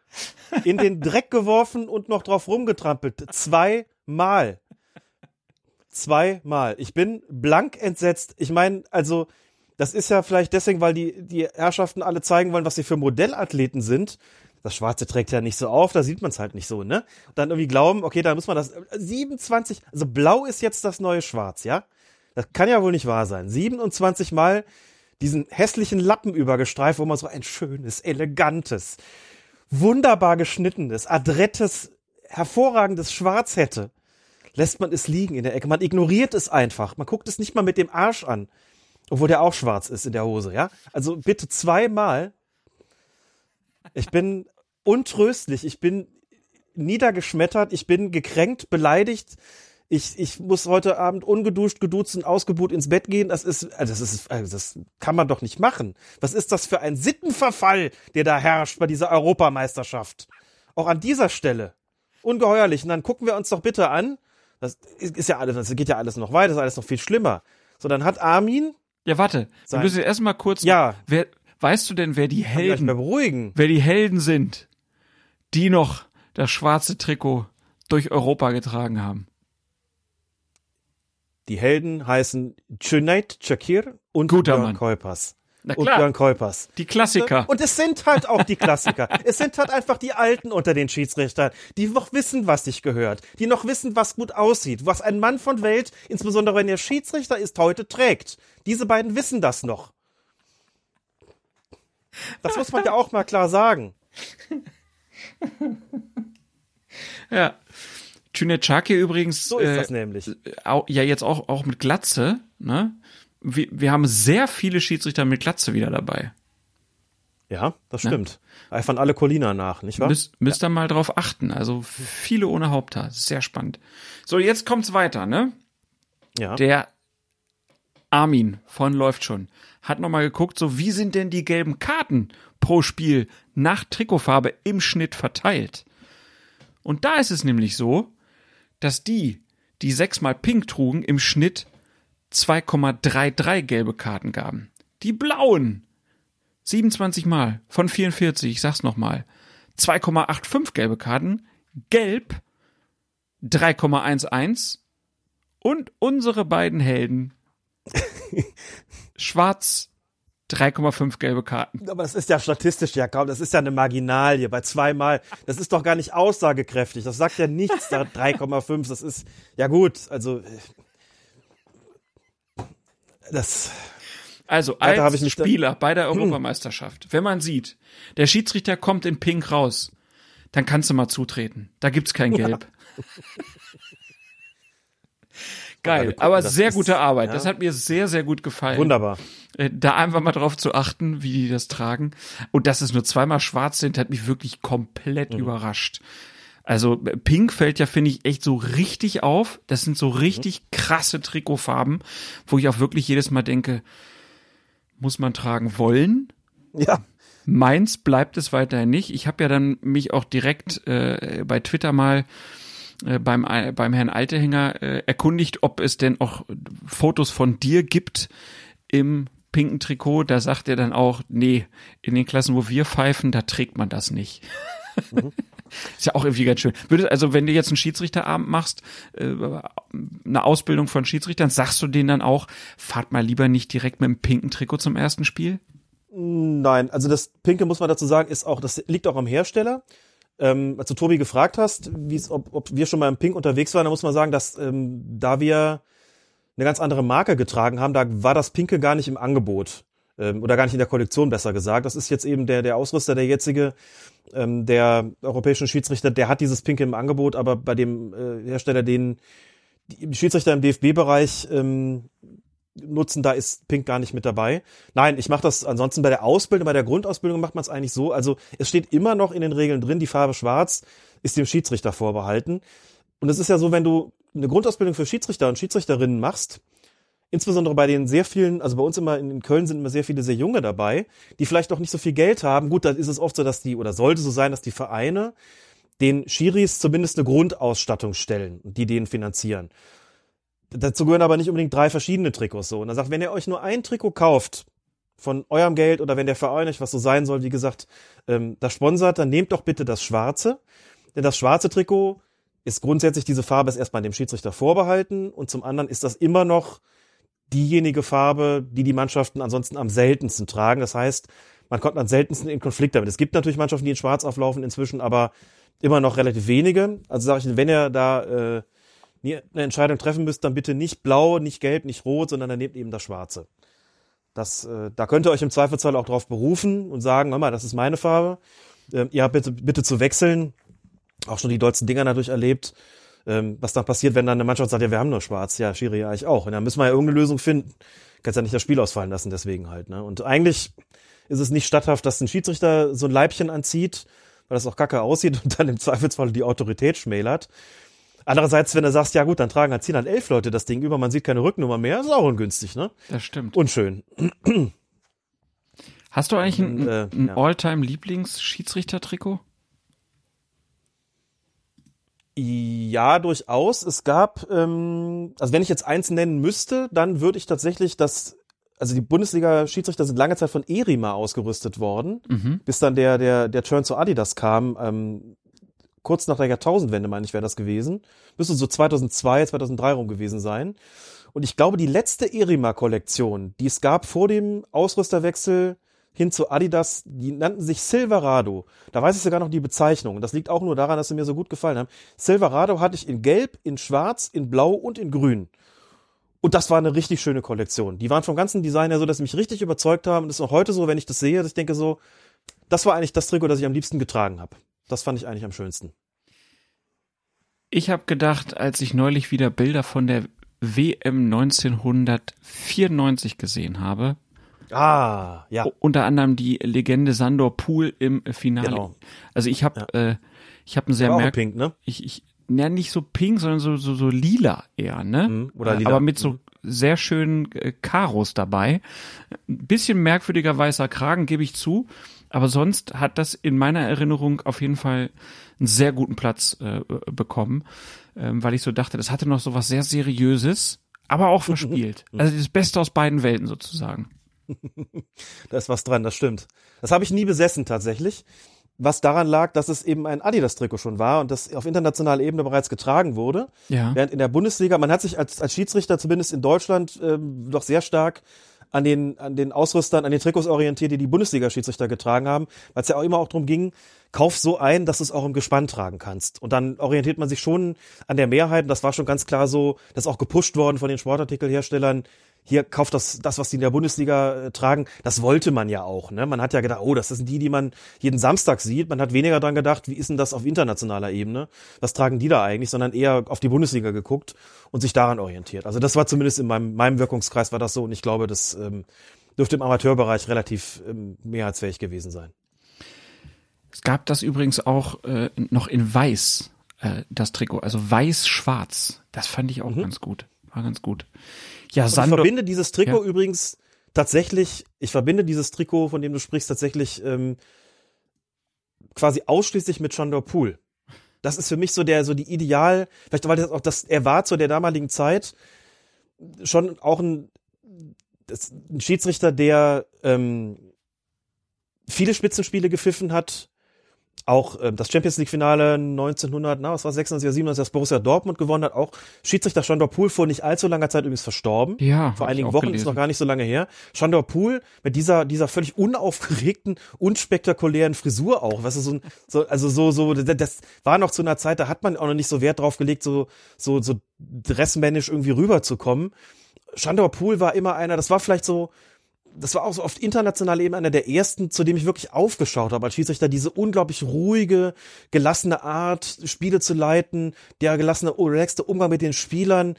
in den Dreck geworfen und noch drauf rumgetrampelt. Zweimal zweimal. Ich bin blank entsetzt. Ich meine, also, das ist ja vielleicht deswegen, weil die, die Herrschaften alle zeigen wollen, was sie für Modellathleten sind. Das Schwarze trägt ja nicht so auf, da sieht man es halt nicht so, ne? Und dann irgendwie glauben, okay, da muss man das. 27, also blau ist jetzt das neue Schwarz, ja? Das kann ja wohl nicht wahr sein. 27 Mal diesen hässlichen Lappen übergestreift, wo man so ein schönes, elegantes, wunderbar geschnittenes, adrettes, hervorragendes Schwarz hätte. Lässt man es liegen in der Ecke. Man ignoriert es einfach. Man guckt es nicht mal mit dem Arsch an. Obwohl der auch schwarz ist in der Hose, ja? Also bitte zweimal. Ich bin untröstlich. Ich bin niedergeschmettert. Ich bin gekränkt, beleidigt ich, ich muss heute Abend ungeduscht, geduzt und ausgebuht ins Bett gehen. Das ist, also das ist, also das kann man doch nicht machen. Was ist das für ein Sittenverfall, der da herrscht bei dieser Europameisterschaft? Auch an dieser Stelle. Ungeheuerlich. Und dann gucken wir uns doch bitte an. Das ist ja alles, das geht ja alles noch weiter, das ist alles noch viel schlimmer. So, dann hat Armin. Ja, warte. Wir müssen erstmal kurz. Ja. Wer, weißt du denn, wer die Helden, beruhigen. wer die Helden sind, die noch das schwarze Trikot durch Europa getragen haben? Die Helden heißen Cüneyt Chakir und Guter Björn Mann. Kuipers. Na Und klar. Björn Kuipers. Die Klassiker. Und es sind halt auch die Klassiker. es sind halt einfach die Alten unter den Schiedsrichtern, die noch wissen, was sich gehört, die noch wissen, was gut aussieht, was ein Mann von Welt, insbesondere wenn er Schiedsrichter ist, heute trägt. Diese beiden wissen das noch. Das muss man ja auch mal klar sagen. Ja. Çakır übrigens. So ist äh, das nämlich. au- ja jetzt auch, auch mit Glatze, ne? Wir, wir haben sehr viele Schiedsrichter mit Glatze wieder dabei. Ja, das stimmt. Eifern alle Colina nach, nicht wahr? Müsst, müsst ihr mal drauf achten. Also viele ohne Haupthaar. Sehr spannend. So, jetzt kommt's weiter, ne? Ja. Der Armin von Läuft schon hat nochmal geguckt, so wie sind denn die gelben Karten pro Spiel nach Trikotfarbe im Schnitt verteilt? Und da ist es nämlich so, dass die, die sechsmal Pink trugen, im Schnitt 2,33 gelbe Karten gaben. Die blauen 27 Mal von 44, ich sag's nochmal. 2,85 gelbe Karten, gelb 3,11 und unsere beiden Helden schwarz 3,5 gelbe Karten. Aber das ist ja statistisch ja kaum, das ist ja eine Marginalie bei zweimal. Das ist doch gar nicht aussagekräftig. Das sagt ja nichts, da 3,5. Das ist, ja gut, also, äh, das, Also als Spieler bei der Europameisterschaft, wenn man sieht, der Schiedsrichter kommt in Pink raus, dann kannst du mal zutreten. Da gibt's kein Gelb. Ja, Geil, gucken, aber sehr ist- gute Arbeit. ja. Das hat mir sehr, sehr gut gefallen. wunderbar. Äh, Da einfach mal drauf zu achten, wie die das tragen. Und dass es nur zweimal schwarz sind, hat mich wirklich komplett Mhm. überrascht. Also äh, Pink fällt ja, finde ich, echt so richtig auf. Das sind so richtig Mhm. krasse Trikotfarben, wo ich auch wirklich jedes Mal denke, muss man tragen wollen? Ja, Meins bleibt es weiterhin nicht. Ich habe ja dann mich auch direkt äh, bei Twitter mal äh, beim, äh, beim Herrn Altehänger äh, erkundigt, ob es denn auch Fotos von dir gibt im pinken Trikot. Da sagt er dann auch, nee, in den Klassen, wo wir pfeifen, da trägt man das nicht. Ist ja auch irgendwie ganz schön. Würde, also wenn du jetzt einen Schiedsrichterabend machst, äh, eine Ausbildung von Schiedsrichtern, sagst du denen dann auch, fahrt mal lieber nicht direkt mit dem pinken Trikot zum ersten Spiel? nein, also das Pinke muss man dazu sagen, ist auch, das liegt auch am Hersteller. Ähm, als du Tobi gefragt hast, ob, ob wir schon mal im Pink unterwegs waren, dann muss man sagen, dass ähm, da wir eine ganz andere Marke getragen haben, da war das Pinke gar nicht im Angebot. Ähm, oder gar nicht in der Kollektion, besser gesagt. Das ist jetzt eben der, der Ausrüster, der jetzige, ähm, der europäischen Schiedsrichter, der hat dieses Pinke im Angebot, aber bei dem äh, Hersteller, den die Schiedsrichter im DFB-Bereich ähm, nutzen, da ist Pink gar nicht mit dabei. Nein, ich mache das ansonsten bei der Ausbildung, bei der Grundausbildung macht man es eigentlich so. Also es steht immer noch in den Regeln drin, die Farbe Schwarz ist dem Schiedsrichter vorbehalten. Und es ist ja so, wenn du eine Grundausbildung für Schiedsrichter und Schiedsrichterinnen machst, insbesondere bei den sehr vielen, also bei uns immer in Köln sind immer sehr viele sehr junge dabei, die vielleicht auch nicht so viel Geld haben. Gut, da ist es oft so, dass die, oder sollte so sein, dass die Vereine den Schiris zumindest eine Grundausstattung stellen die den finanzieren. Dazu gehören aber nicht unbedingt drei verschiedene Trikots so. Und er sagt, wenn ihr euch nur ein Trikot kauft von eurem Geld oder wenn der Verein euch was so sein soll, wie gesagt, ähm, das sponsert, dann nehmt doch bitte das Schwarze. Denn das schwarze Trikot ist grundsätzlich diese Farbe ist erstmal dem Schiedsrichter vorbehalten und zum anderen ist das immer noch diejenige Farbe, die die Mannschaften ansonsten am seltensten tragen. Das heißt, man kommt am seltensten in Konflikt damit. Es gibt natürlich Mannschaften, die in Schwarz auflaufen inzwischen, aber immer noch relativ wenige. Also sage ich, wenn ihr da äh, eine Entscheidung treffen müsst, dann bitte nicht blau, nicht gelb, nicht rot, sondern dann nehmt eben das Schwarze. Das, äh, da könnt ihr euch im Zweifelsfall auch drauf berufen und sagen, hör mal, das ist meine Farbe. Ähm, ihr habt bitte, bitte zu wechseln. Auch schon die deutschen Dinger dadurch erlebt. Ähm, was dann passiert, wenn dann eine Mannschaft sagt, ja, wir haben nur schwarz. Ja, Schiri ja ich auch. Und dann müssen wir ja irgendeine Lösung finden. Kannst ja nicht das Spiel ausfallen lassen, deswegen halt. Ne? Und eigentlich ist es nicht statthaft, dass ein Schiedsrichter so ein Leibchen anzieht, weil das auch kacke aussieht und dann im Zweifelsfall die Autorität schmälert. Andererseits, wenn du sagst, ja gut, dann tragen halt ziehen halt elf Leute das Ding über, man sieht keine Rücknummer mehr, ist auch ungünstig, ne? Das stimmt. Unschön. Hast du eigentlich ein, Äh, ein ja. All-Time-Lieblings-Schiedsrichter-Trikot? Ja, durchaus. Es gab, ähm, also wenn ich jetzt eins nennen müsste, dann würde ich tatsächlich das, also die Bundesliga-Schiedsrichter sind lange Zeit von Erima ausgerüstet worden, Mhm. bis dann der, der, der Turn zu Adidas kam, ähm, kurz nach der Jahrtausendwende, meine ich, wäre das gewesen. Müsste so 2002, 2003 rum gewesen sein. Und ich glaube, die letzte Erima-Kollektion, die es gab vor dem Ausrüsterwechsel hin zu Adidas, die nannten sich Silverado. Da weiß ich sogar noch die Bezeichnung. Das liegt auch nur daran, dass sie mir so gut gefallen haben. Silverado hatte ich in Gelb, in Schwarz, in Blau und in Grün. Und das war eine richtig schöne Kollektion. Die waren vom ganzen Design her so, dass sie mich richtig überzeugt haben. Und das ist auch heute so, wenn ich das sehe, dass ich denke so, das war eigentlich das Trikot, das ich am liebsten getragen habe. Das fand ich eigentlich am schönsten. Ich habe gedacht, als ich neulich wieder Bilder von der WM 1994 gesehen habe, Ah, ja. unter anderem die Legende Sandor Pool im Finale. Genau. Also ich habe äh, ich habe ein sehr merk pink, ne? ich ich ja nicht so pink, sondern so so so lila eher, ne? Mhm, oder Äh, lila. Aber mit so sehr schönen äh, Karos dabei. Ein bisschen merkwürdiger weißer Kragen, gebe ich zu. Aber sonst hat das in meiner Erinnerung auf jeden Fall einen sehr guten Platz äh, bekommen, ähm, weil ich so dachte, das hatte noch so was sehr Seriöses, aber auch verspielt. Also das Beste aus beiden Welten sozusagen. Da ist was dran, das stimmt. Das habe ich nie besessen tatsächlich. Was daran lag, dass es eben ein Adidas-Trikot schon war und das auf internationaler Ebene bereits getragen wurde. Ja. Während in der Bundesliga, man hat sich als, als Schiedsrichter zumindest in Deutschland ähm, doch sehr stark an den, an den Ausrüstern, an den Trikots orientiert, die die Bundesliga-Schiedsrichter getragen haben, weil es ja auch immer auch darum ging, kauf so ein, dass du es auch im Gespann tragen kannst. Und dann orientiert man sich schon an der Mehrheit, und das war schon ganz klar so, das ist auch gepusht worden von den Sportartikelherstellern, hier kauft das, das, was die in der Bundesliga äh, tragen, das wollte man ja auch. Ne? Man hat ja gedacht, oh, das sind die, die man jeden Samstag sieht. Man hat weniger dran gedacht, wie ist denn das auf internationaler Ebene? Was tragen die da eigentlich? Sondern eher auf die Bundesliga geguckt und sich daran orientiert. Also das war zumindest in meinem, meinem Wirkungskreis war das so und ich glaube, das ähm, dürfte im Amateurbereich relativ ähm, mehrheitsfähig gewesen sein. Es gab das übrigens auch äh, noch in Weiß, äh, das Trikot, also weiß-schwarz. Das fand ich auch ganz gut. War ganz gut. Ja, Und ich Sandro, verbinde dieses Trikot Ja. übrigens tatsächlich, ich verbinde dieses Trikot, von dem du sprichst, tatsächlich ähm, quasi ausschließlich mit Chandor Pool. Das ist für mich so der, so die Ideal, vielleicht weil das auch das, er war zu der damaligen Zeit schon auch ein, das, ein Schiedsrichter, der ähm, viele Spitzenspiele gepfiffen hat, auch ähm, das Champions League Finale 1900, na, was war 96 oder 97, das Borussia Dortmund gewonnen hat, auch Schiedsrichter Chandor Pool vor nicht allzu langer Zeit übrigens verstorben. Ja, vor einigen Wochen ist gelesen. noch gar nicht so lange her. Chandor Pool mit dieser dieser völlig unaufgeregten, unspektakulären Frisur auch, was ist so, ein, so also so so das- das war noch zu einer Zeit, da hat man auch noch nicht so Wert drauf gelegt, so so so dressmännisch irgendwie rüberzukommen. Chandor Pool war immer einer, das war vielleicht so das war auch so oft international eben einer der ersten, zu dem ich wirklich aufgeschaut habe als Schiedsrichter, diese unglaublich ruhige, gelassene Art, Spiele zu leiten, der gelassene, relaxte Umgang mit den Spielern,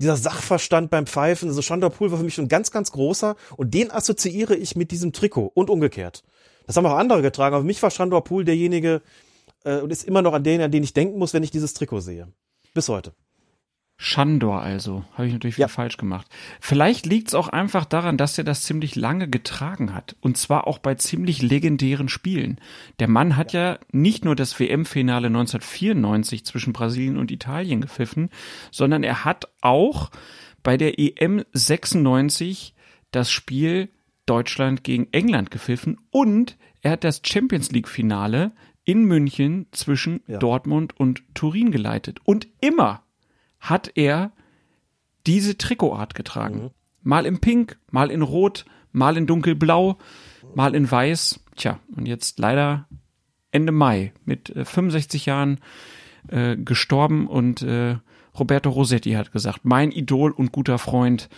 dieser Sachverstand beim Pfeifen, also Chandor Pool war für mich schon ganz, ganz großer und den assoziiere ich mit diesem Trikot und umgekehrt. Das haben auch andere getragen, aber für mich war Chandor Pool derjenige äh, und ist immer noch an den, an den ich denken muss, wenn ich dieses Trikot sehe. Bis heute. Schandor also. Habe ich natürlich wieder Ja. falsch gemacht. Vielleicht liegt es auch einfach daran, dass er das ziemlich lange getragen hat. Und zwar auch bei ziemlich legendären Spielen. Der Mann hat ja nicht nur das WM-Finale 1994 zwischen Brasilien und Italien gepfiffen, sondern er hat auch bei der EM 96 das Spiel Deutschland gegen England gepfiffen und er hat das Champions League Finale in München zwischen Ja. Dortmund und Turin geleitet. Und immer hat er diese Trikotart getragen. Mal in Pink, mal in Rot, mal in Dunkelblau, mal in Weiß. Tja, und jetzt leider Ende Mai mit äh, 65 Jahren äh, gestorben und äh, Roberto Rossetti hat gesagt, mein Idol und guter Freund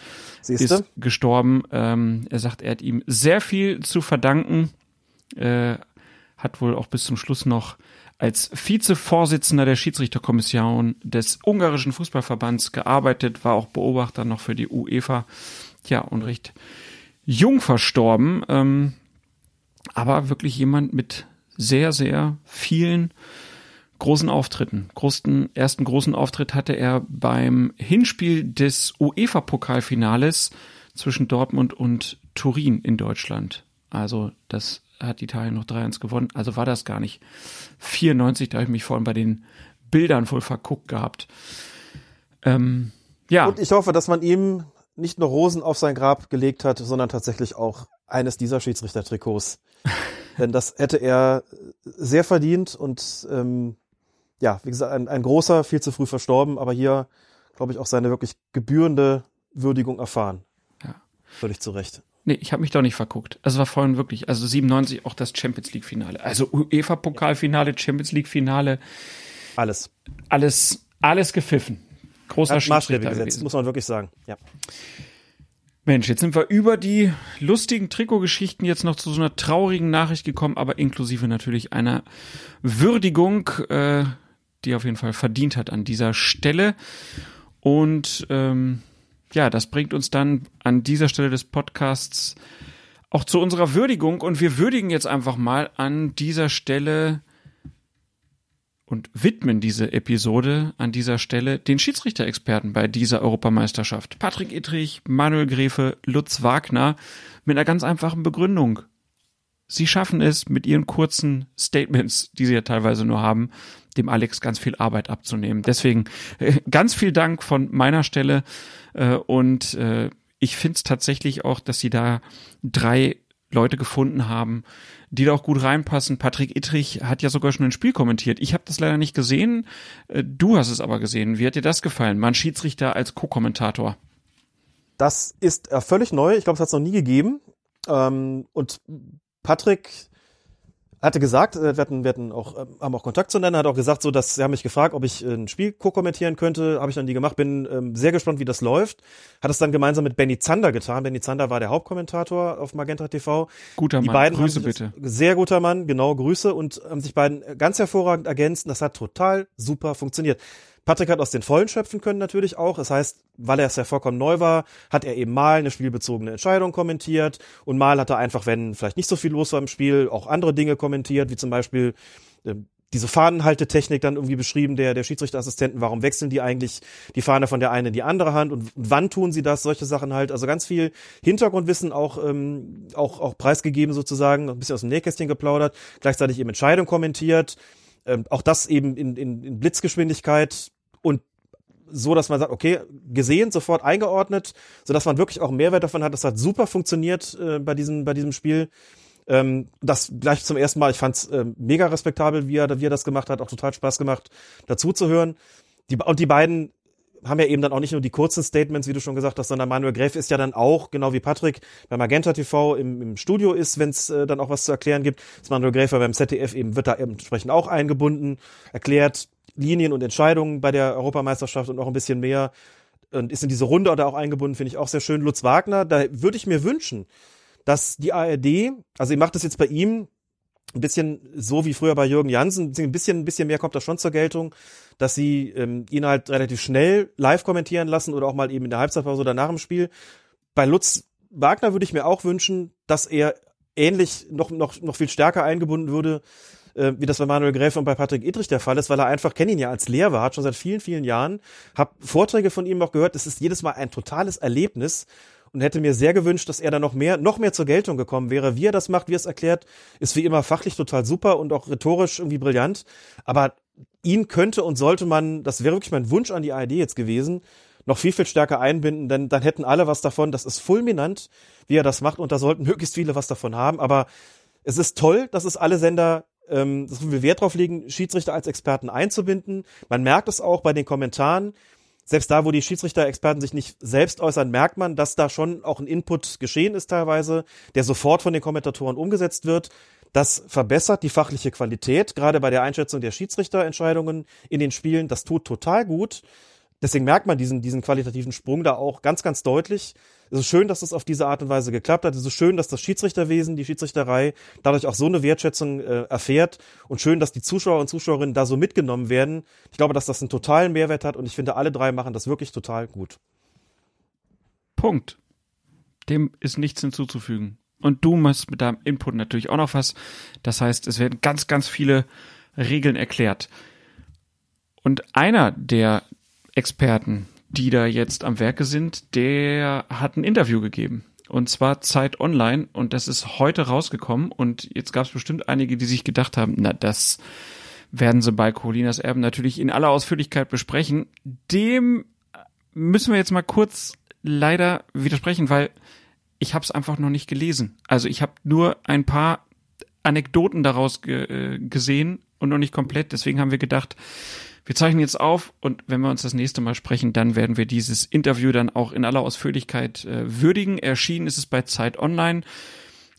Siehste? ist gestorben. Ähm, er sagt, er hat ihm sehr viel zu verdanken. Äh, hat wohl auch bis zum Schluss noch als Vizevorsitzender der Schiedsrichterkommission des ungarischen Fußballverbands gearbeitet, war auch Beobachter noch für die UEFA. Ja, und recht jung verstorben. Ähm, aber wirklich jemand mit sehr, sehr vielen großen Auftritten. Großen, ersten großen Auftritt hatte er beim Hinspiel des UEFA-Pokalfinales zwischen Dortmund und Turin in Deutschland. Also das hat Italien noch 3-1 gewonnen. Also war das gar nicht 94, da habe ich mich vorhin bei den Bildern wohl verguckt gehabt. Ähm, ja. Und ich hoffe, dass man ihm nicht nur Rosen auf sein Grab gelegt hat, sondern tatsächlich auch eines dieser Schiedsrichtertrikots. Denn das hätte er sehr verdient und ähm, ja, wie gesagt, ein, ein großer, viel zu früh verstorben, aber hier, glaube ich, auch seine wirklich gebührende Würdigung erfahren. Ja. Völlig zu Recht. Nee, ich habe mich doch nicht verguckt. Es war vorhin wirklich, also 97 auch das Champions League Finale. Also UEFA Pokalfinale, Champions League Finale. Alles. Alles, alles gepfiffen. Großer Maßstäbe Schiedsrichter gesetzt, gewesen. muss man wirklich sagen. Ja. Mensch, jetzt sind wir über die lustigen Trikotgeschichten jetzt noch zu so einer traurigen Nachricht gekommen, aber inklusive natürlich einer Würdigung, äh, die auf jeden Fall verdient hat an dieser Stelle. Und ähm, ja, das bringt uns dann an dieser Stelle des Podcasts auch zu unserer Würdigung. Und wir würdigen jetzt einfach mal an dieser Stelle und widmen diese Episode an dieser Stelle den Schiedsrichterexperten bei dieser Europameisterschaft. Patrick Ittrich, Manuel Gräfe, Lutz Wagner mit einer ganz einfachen Begründung. Sie schaffen es mit ihren kurzen Statements, die sie ja teilweise nur haben, dem Alex ganz viel Arbeit abzunehmen. Deswegen äh, ganz viel Dank von meiner Stelle äh, und äh, ich finde es tatsächlich auch, dass sie da drei Leute gefunden haben, die da auch gut reinpassen. Patrick Ittrich hat ja sogar schon ein Spiel kommentiert. Ich habe das leider nicht gesehen. Äh, Du hast es aber gesehen. Wie hat dir das gefallen? Man Schiedsrichter als Co-Kommentator. Das ist äh, völlig neu. Ich glaube, es hat es noch nie gegeben. Ähm, und Patrick hatte gesagt, äh, wir hatten, wir hatten auch, äh, haben auch Kontakt zueinander, hat auch gesagt, so, dass sie haben mich gefragt, ob ich äh, ein Spiel co-kommentieren könnte, habe ich dann nie gemacht, bin ähm, sehr gespannt, wie das läuft. Hat es dann gemeinsam mit Benny Zander getan. Benny Zander war der Hauptkommentator auf Magenta TV. Guter Die Mann. beiden Grüße bitte. Sehr guter Mann, genau, Grüße und haben sich beiden ganz hervorragend ergänzt. Das hat total super funktioniert. Patrick hat aus den Vollen schöpfen können natürlich auch. Das heißt, weil er es ja vollkommen neu war, hat er eben mal eine spielbezogene Entscheidung kommentiert und mal hat er einfach, wenn vielleicht nicht so viel los war im Spiel, auch andere Dinge kommentiert, wie zum Beispiel äh, diese Fahnenhaltetechnik dann irgendwie beschrieben, der, der Schiedsrichterassistenten, warum wechseln die eigentlich die Fahne von der einen in die andere Hand und wann tun sie das, solche Sachen halt, also ganz viel Hintergrundwissen auch, ähm, auch, auch preisgegeben sozusagen, ein bisschen aus dem Nähkästchen geplaudert, gleichzeitig eben Entscheidung kommentiert, ähm, auch das eben in, in, in Blitzgeschwindigkeit und so, dass man sagt, okay, gesehen, sofort eingeordnet, so dass man wirklich auch Mehrwert davon hat. Das hat super funktioniert äh, bei diesem bei diesem Spiel. Ähm, das gleich zum ersten Mal. Ich fand's äh, mega respektabel, wie er wie er das gemacht hat. Auch total Spaß gemacht, dazu zu hören. Die, und die beiden haben ja eben dann auch nicht nur die kurzen Statements, wie du schon gesagt hast, sondern Manuel Gräf ist ja dann auch, genau wie Patrick, bei Magenta TV im, im Studio ist, wenn es äh, dann auch was zu erklären gibt. Das Manuel Gräf ja beim ZDF eben wird da entsprechend auch eingebunden, erklärt Linien und Entscheidungen bei der Europameisterschaft und noch ein bisschen mehr und ist in diese Runde da auch eingebunden, finde ich auch sehr schön. Lutz Wagner, da würde ich mir wünschen, dass die ARD, also ihr macht das jetzt bei ihm ein bisschen so wie früher bei Jürgen Jansen, ein bisschen, ein bisschen mehr kommt da schon zur Geltung, dass sie ähm, ihn halt relativ schnell live kommentieren lassen oder auch mal eben in der Halbzeitpause oder nach dem Spiel. Bei Lutz Wagner würde ich mir auch wünschen, dass er ähnlich noch, noch, noch viel stärker eingebunden würde, äh, wie das bei Manuel Gräfe und bei Patrick Idrich der Fall ist, weil er einfach, kenne ihn ja als Lehrer, hat schon seit vielen, vielen Jahren, habe Vorträge von ihm auch gehört, es ist jedes Mal ein totales Erlebnis und hätte mir sehr gewünscht, dass er da noch mehr, noch mehr zur Geltung gekommen wäre. Wie er das macht, wie er es erklärt, ist wie immer fachlich total super und auch rhetorisch irgendwie brillant. Aber ihn könnte und sollte man, das wäre wirklich mein Wunsch an die ARD jetzt gewesen, noch viel, viel stärker einbinden, denn dann hätten alle was davon. Das ist fulminant, wie er das macht und da sollten möglichst viele was davon haben. Aber es ist toll, dass es alle Sender ähm, so viel Wert drauf legen, Schiedsrichter als Experten einzubinden. Man merkt es auch bei den Kommentaren. Selbst da, wo die Schiedsrichter-Experten sich nicht selbst äußern, merkt man, dass da schon auch ein Input geschehen ist teilweise, der sofort von den Kommentatoren umgesetzt wird. Das verbessert die fachliche Qualität, gerade bei der Einschätzung der Schiedsrichterentscheidungen in den Spielen. Das tut total gut. deswegen merkt man diesen, diesen qualitativen Sprung da auch ganz, ganz deutlich. Es ist schön, dass das auf diese Art und Weise geklappt hat. Es ist schön, dass das Schiedsrichterwesen, die Schiedsrichterei dadurch auch so eine Wertschätzung äh, erfährt und schön, dass die Zuschauer und Zuschauerinnen da so mitgenommen werden. Ich glaube, dass das einen totalen Mehrwert hat und ich finde, alle drei machen das wirklich total gut. Punkt. Dem ist nichts hinzuzufügen. Und du machst mit deinem Input natürlich auch noch was. Das heißt, es werden ganz, ganz viele Regeln erklärt. Und einer der Experten, die da jetzt am Werke sind, der hat ein Interview gegeben. Und zwar Zeit Online. Und das ist heute rausgekommen. Und jetzt gab es bestimmt einige, die sich gedacht haben, na, das werden sie bei Colinas Erben natürlich in aller Ausführlichkeit besprechen. Dem müssen wir jetzt mal kurz leider widersprechen, weil ich habe es einfach noch nicht gelesen. Also ich habe nur ein paar Anekdoten daraus ge äh, gesehen und noch nicht komplett. Deswegen haben wir gedacht, wir zeichnen jetzt auf und wenn wir uns das nächste Mal sprechen, dann werden wir dieses Interview dann auch in aller Ausführlichkeit äh, würdigen. Erschienen ist es bei Zeit Online.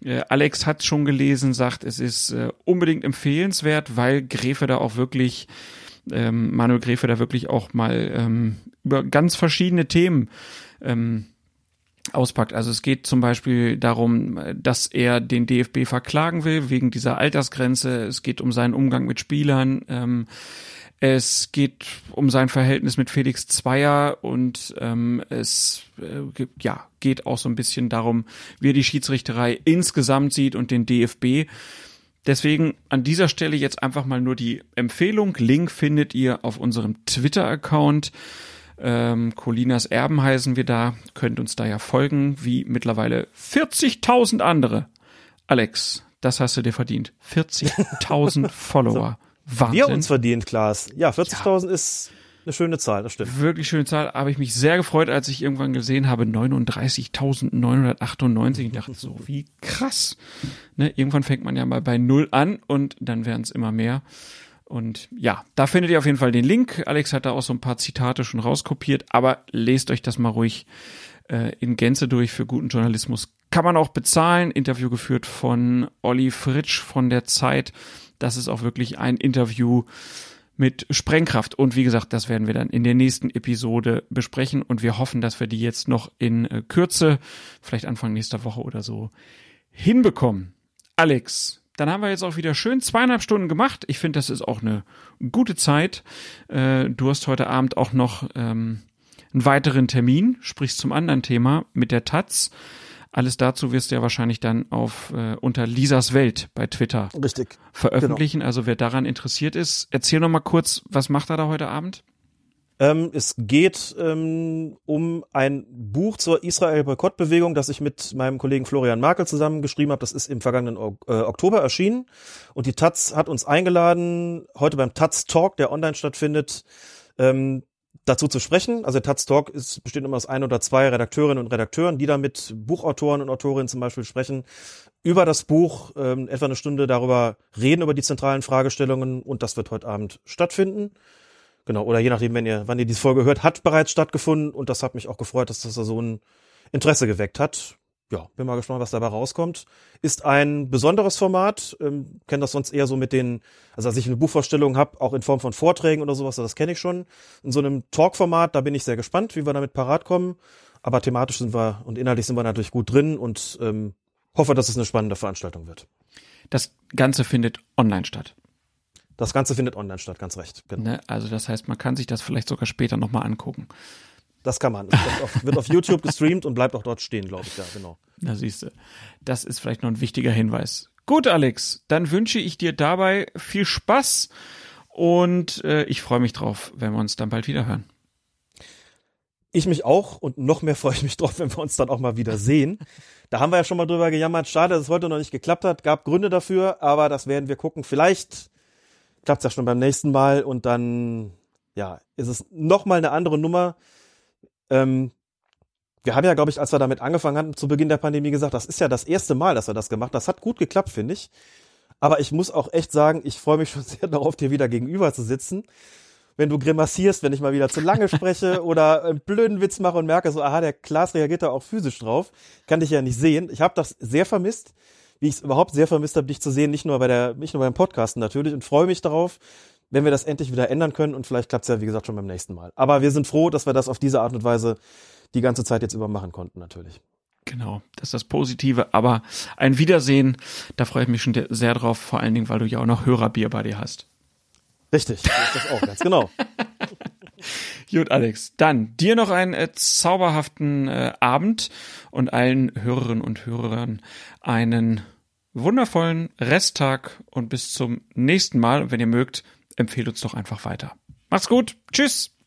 Äh, Alex hat schon gelesen, sagt, es ist äh, unbedingt empfehlenswert, weil Gräfe da auch wirklich, ähm, Manuel Gräfe da wirklich auch mal ähm, über ganz verschiedene Themen ähm, auspackt. Also es geht zum Beispiel darum, dass er den DFB verklagen will wegen dieser Altersgrenze. Es geht um seinen Umgang mit Spielern. Ähm, es geht um sein Verhältnis mit Felix Zweier und ähm, es äh, ja, geht auch so ein bisschen darum, wie er die Schiedsrichterei insgesamt sieht und den DFB. Deswegen an dieser Stelle jetzt einfach mal nur die Empfehlung. Link findet ihr auf unserem Twitter-Account. Ähm, Colinas Erben heißen wir da, könnt uns da ja folgen, wie mittlerweile 40.000 andere. Alex, das hast du dir verdient. 40.000 Follower. Wahnsinn. Wir uns verdient, Klaas. Ja, 40.000 ja. ist eine schöne Zahl, das stimmt. Wirklich schöne Zahl. Habe ich mich sehr gefreut, als ich irgendwann gesehen habe, 39.998. Ich dachte so, wie krass. Ne, irgendwann fängt man ja mal bei Null an und dann werden es immer mehr. Und ja, da findet ihr auf jeden Fall den Link. Alex hat da auch so ein paar Zitate schon rauskopiert, aber lest euch das mal ruhig äh, in Gänze durch. Für guten Journalismus kann man auch bezahlen. Interview geführt von Olli Fritsch von der Zeit. Das ist auch wirklich ein Interview mit Sprengkraft. Und wie gesagt, das werden wir dann in der nächsten Episode besprechen. Und wir hoffen, dass wir die jetzt noch in äh, Kürze, vielleicht Anfang nächster Woche oder so, hinbekommen. Alex, dann haben wir jetzt auch wieder schön zweieinhalb Stunden gemacht. Ich finde, das ist auch eine gute Zeit. Äh, du hast heute Abend auch noch ähm, einen weiteren Termin, sprichst zum anderen Thema mit der Taz. Alles dazu wirst du ja wahrscheinlich dann auf äh, unter Lisas Welt bei Twitter Richtig. veröffentlichen. Genau. Also wer daran interessiert ist, erzähl noch mal kurz, was macht er da heute Abend? Ähm, es geht ähm, um ein Buch zur Israel-Boykott-Bewegung, das ich mit meinem Kollegen Florian Markel zusammen geschrieben habe. Das ist im vergangenen o äh, Oktober erschienen. Und die Taz hat uns eingeladen, heute beim Taz Talk, der online stattfindet, ähm, dazu zu sprechen. Also der Taz Talk ist, besteht immer aus ein oder zwei Redakteurinnen und Redakteuren, die da mit Buchautoren und Autorinnen zum Beispiel sprechen, über das Buch ähm, etwa eine Stunde darüber reden, über die zentralen Fragestellungen und das wird heute Abend stattfinden. Genau, oder je nachdem, wenn ihr, wann ihr diese Folge hört, hat bereits stattgefunden und das hat mich auch gefreut, dass das da so ein Interesse geweckt hat. Ja, bin mal gespannt, was dabei rauskommt. Ist ein besonderes Format, ähm, kenne das sonst eher so mit den, also als ich eine Buchvorstellung habe, auch in Form von Vorträgen oder sowas, das kenne ich schon. In so einem Talk-Format, da bin ich sehr gespannt, wie wir damit parat kommen. Aber thematisch sind wir und inhaltlich sind wir natürlich gut drin und ähm, hoffe, dass es eine spannende Veranstaltung wird. Das Ganze findet online statt. Das Ganze findet online statt, ganz recht. Genau. Ne? Also das heißt, man kann sich das vielleicht sogar später nochmal angucken. Das kann man. Wird auf, wird auf YouTube gestreamt und bleibt auch dort stehen, glaube ich. Ja, genau. Na siehst du. Das ist vielleicht noch ein wichtiger Hinweis. Gut, Alex, dann wünsche ich dir dabei viel Spaß und äh, ich freue mich drauf, wenn wir uns dann bald wieder hören. Ich mich auch und noch mehr freue ich mich drauf, wenn wir uns dann auch mal wieder sehen. Da haben wir ja schon mal drüber gejammert. Schade, dass es heute noch nicht geklappt hat. Gab Gründe dafür, aber das werden wir gucken. Vielleicht klappt es ja schon beim nächsten Mal und dann, ja, ist es nochmal eine andere Nummer. Ähm, wir haben ja, glaube ich, als wir damit angefangen hatten, zu Beginn der Pandemie gesagt, das ist ja das erste Mal, dass wir das gemacht haben. Das hat gut geklappt, finde ich. Aber ich muss auch echt sagen, ich freue mich schon sehr darauf, dir wieder gegenüber zu sitzen. Wenn du grimassierst, wenn ich mal wieder zu lange spreche oder einen blöden Witz mache und merke so, aha, der Klaas reagiert da auch physisch drauf, kann dich ja nicht sehen. Ich habe das sehr vermisst wie ich es überhaupt sehr vermisst habe, dich zu sehen, nicht nur bei der, nicht nur beim Podcasten natürlich und freue mich darauf, wenn wir das endlich wieder ändern können und vielleicht klappt es ja, wie gesagt, schon beim nächsten Mal. Aber wir sind froh, dass wir das auf diese Art und Weise die ganze Zeit jetzt über machen konnten, natürlich. Genau, das ist das Positive. Aber ein Wiedersehen, da freue ich mich schon sehr drauf, vor allen Dingen, weil du ja auch noch Hörerbier bei dir hast. Richtig, das ist das auch, ganz genau. Gut, Alex. Dann dir noch einen äh, zauberhaften äh, Abend und allen Hörerinnen und Hörern einen wundervollen Resttag und bis zum nächsten Mal. Und wenn ihr mögt, empfehlt uns doch einfach weiter. Macht's gut. Tschüss.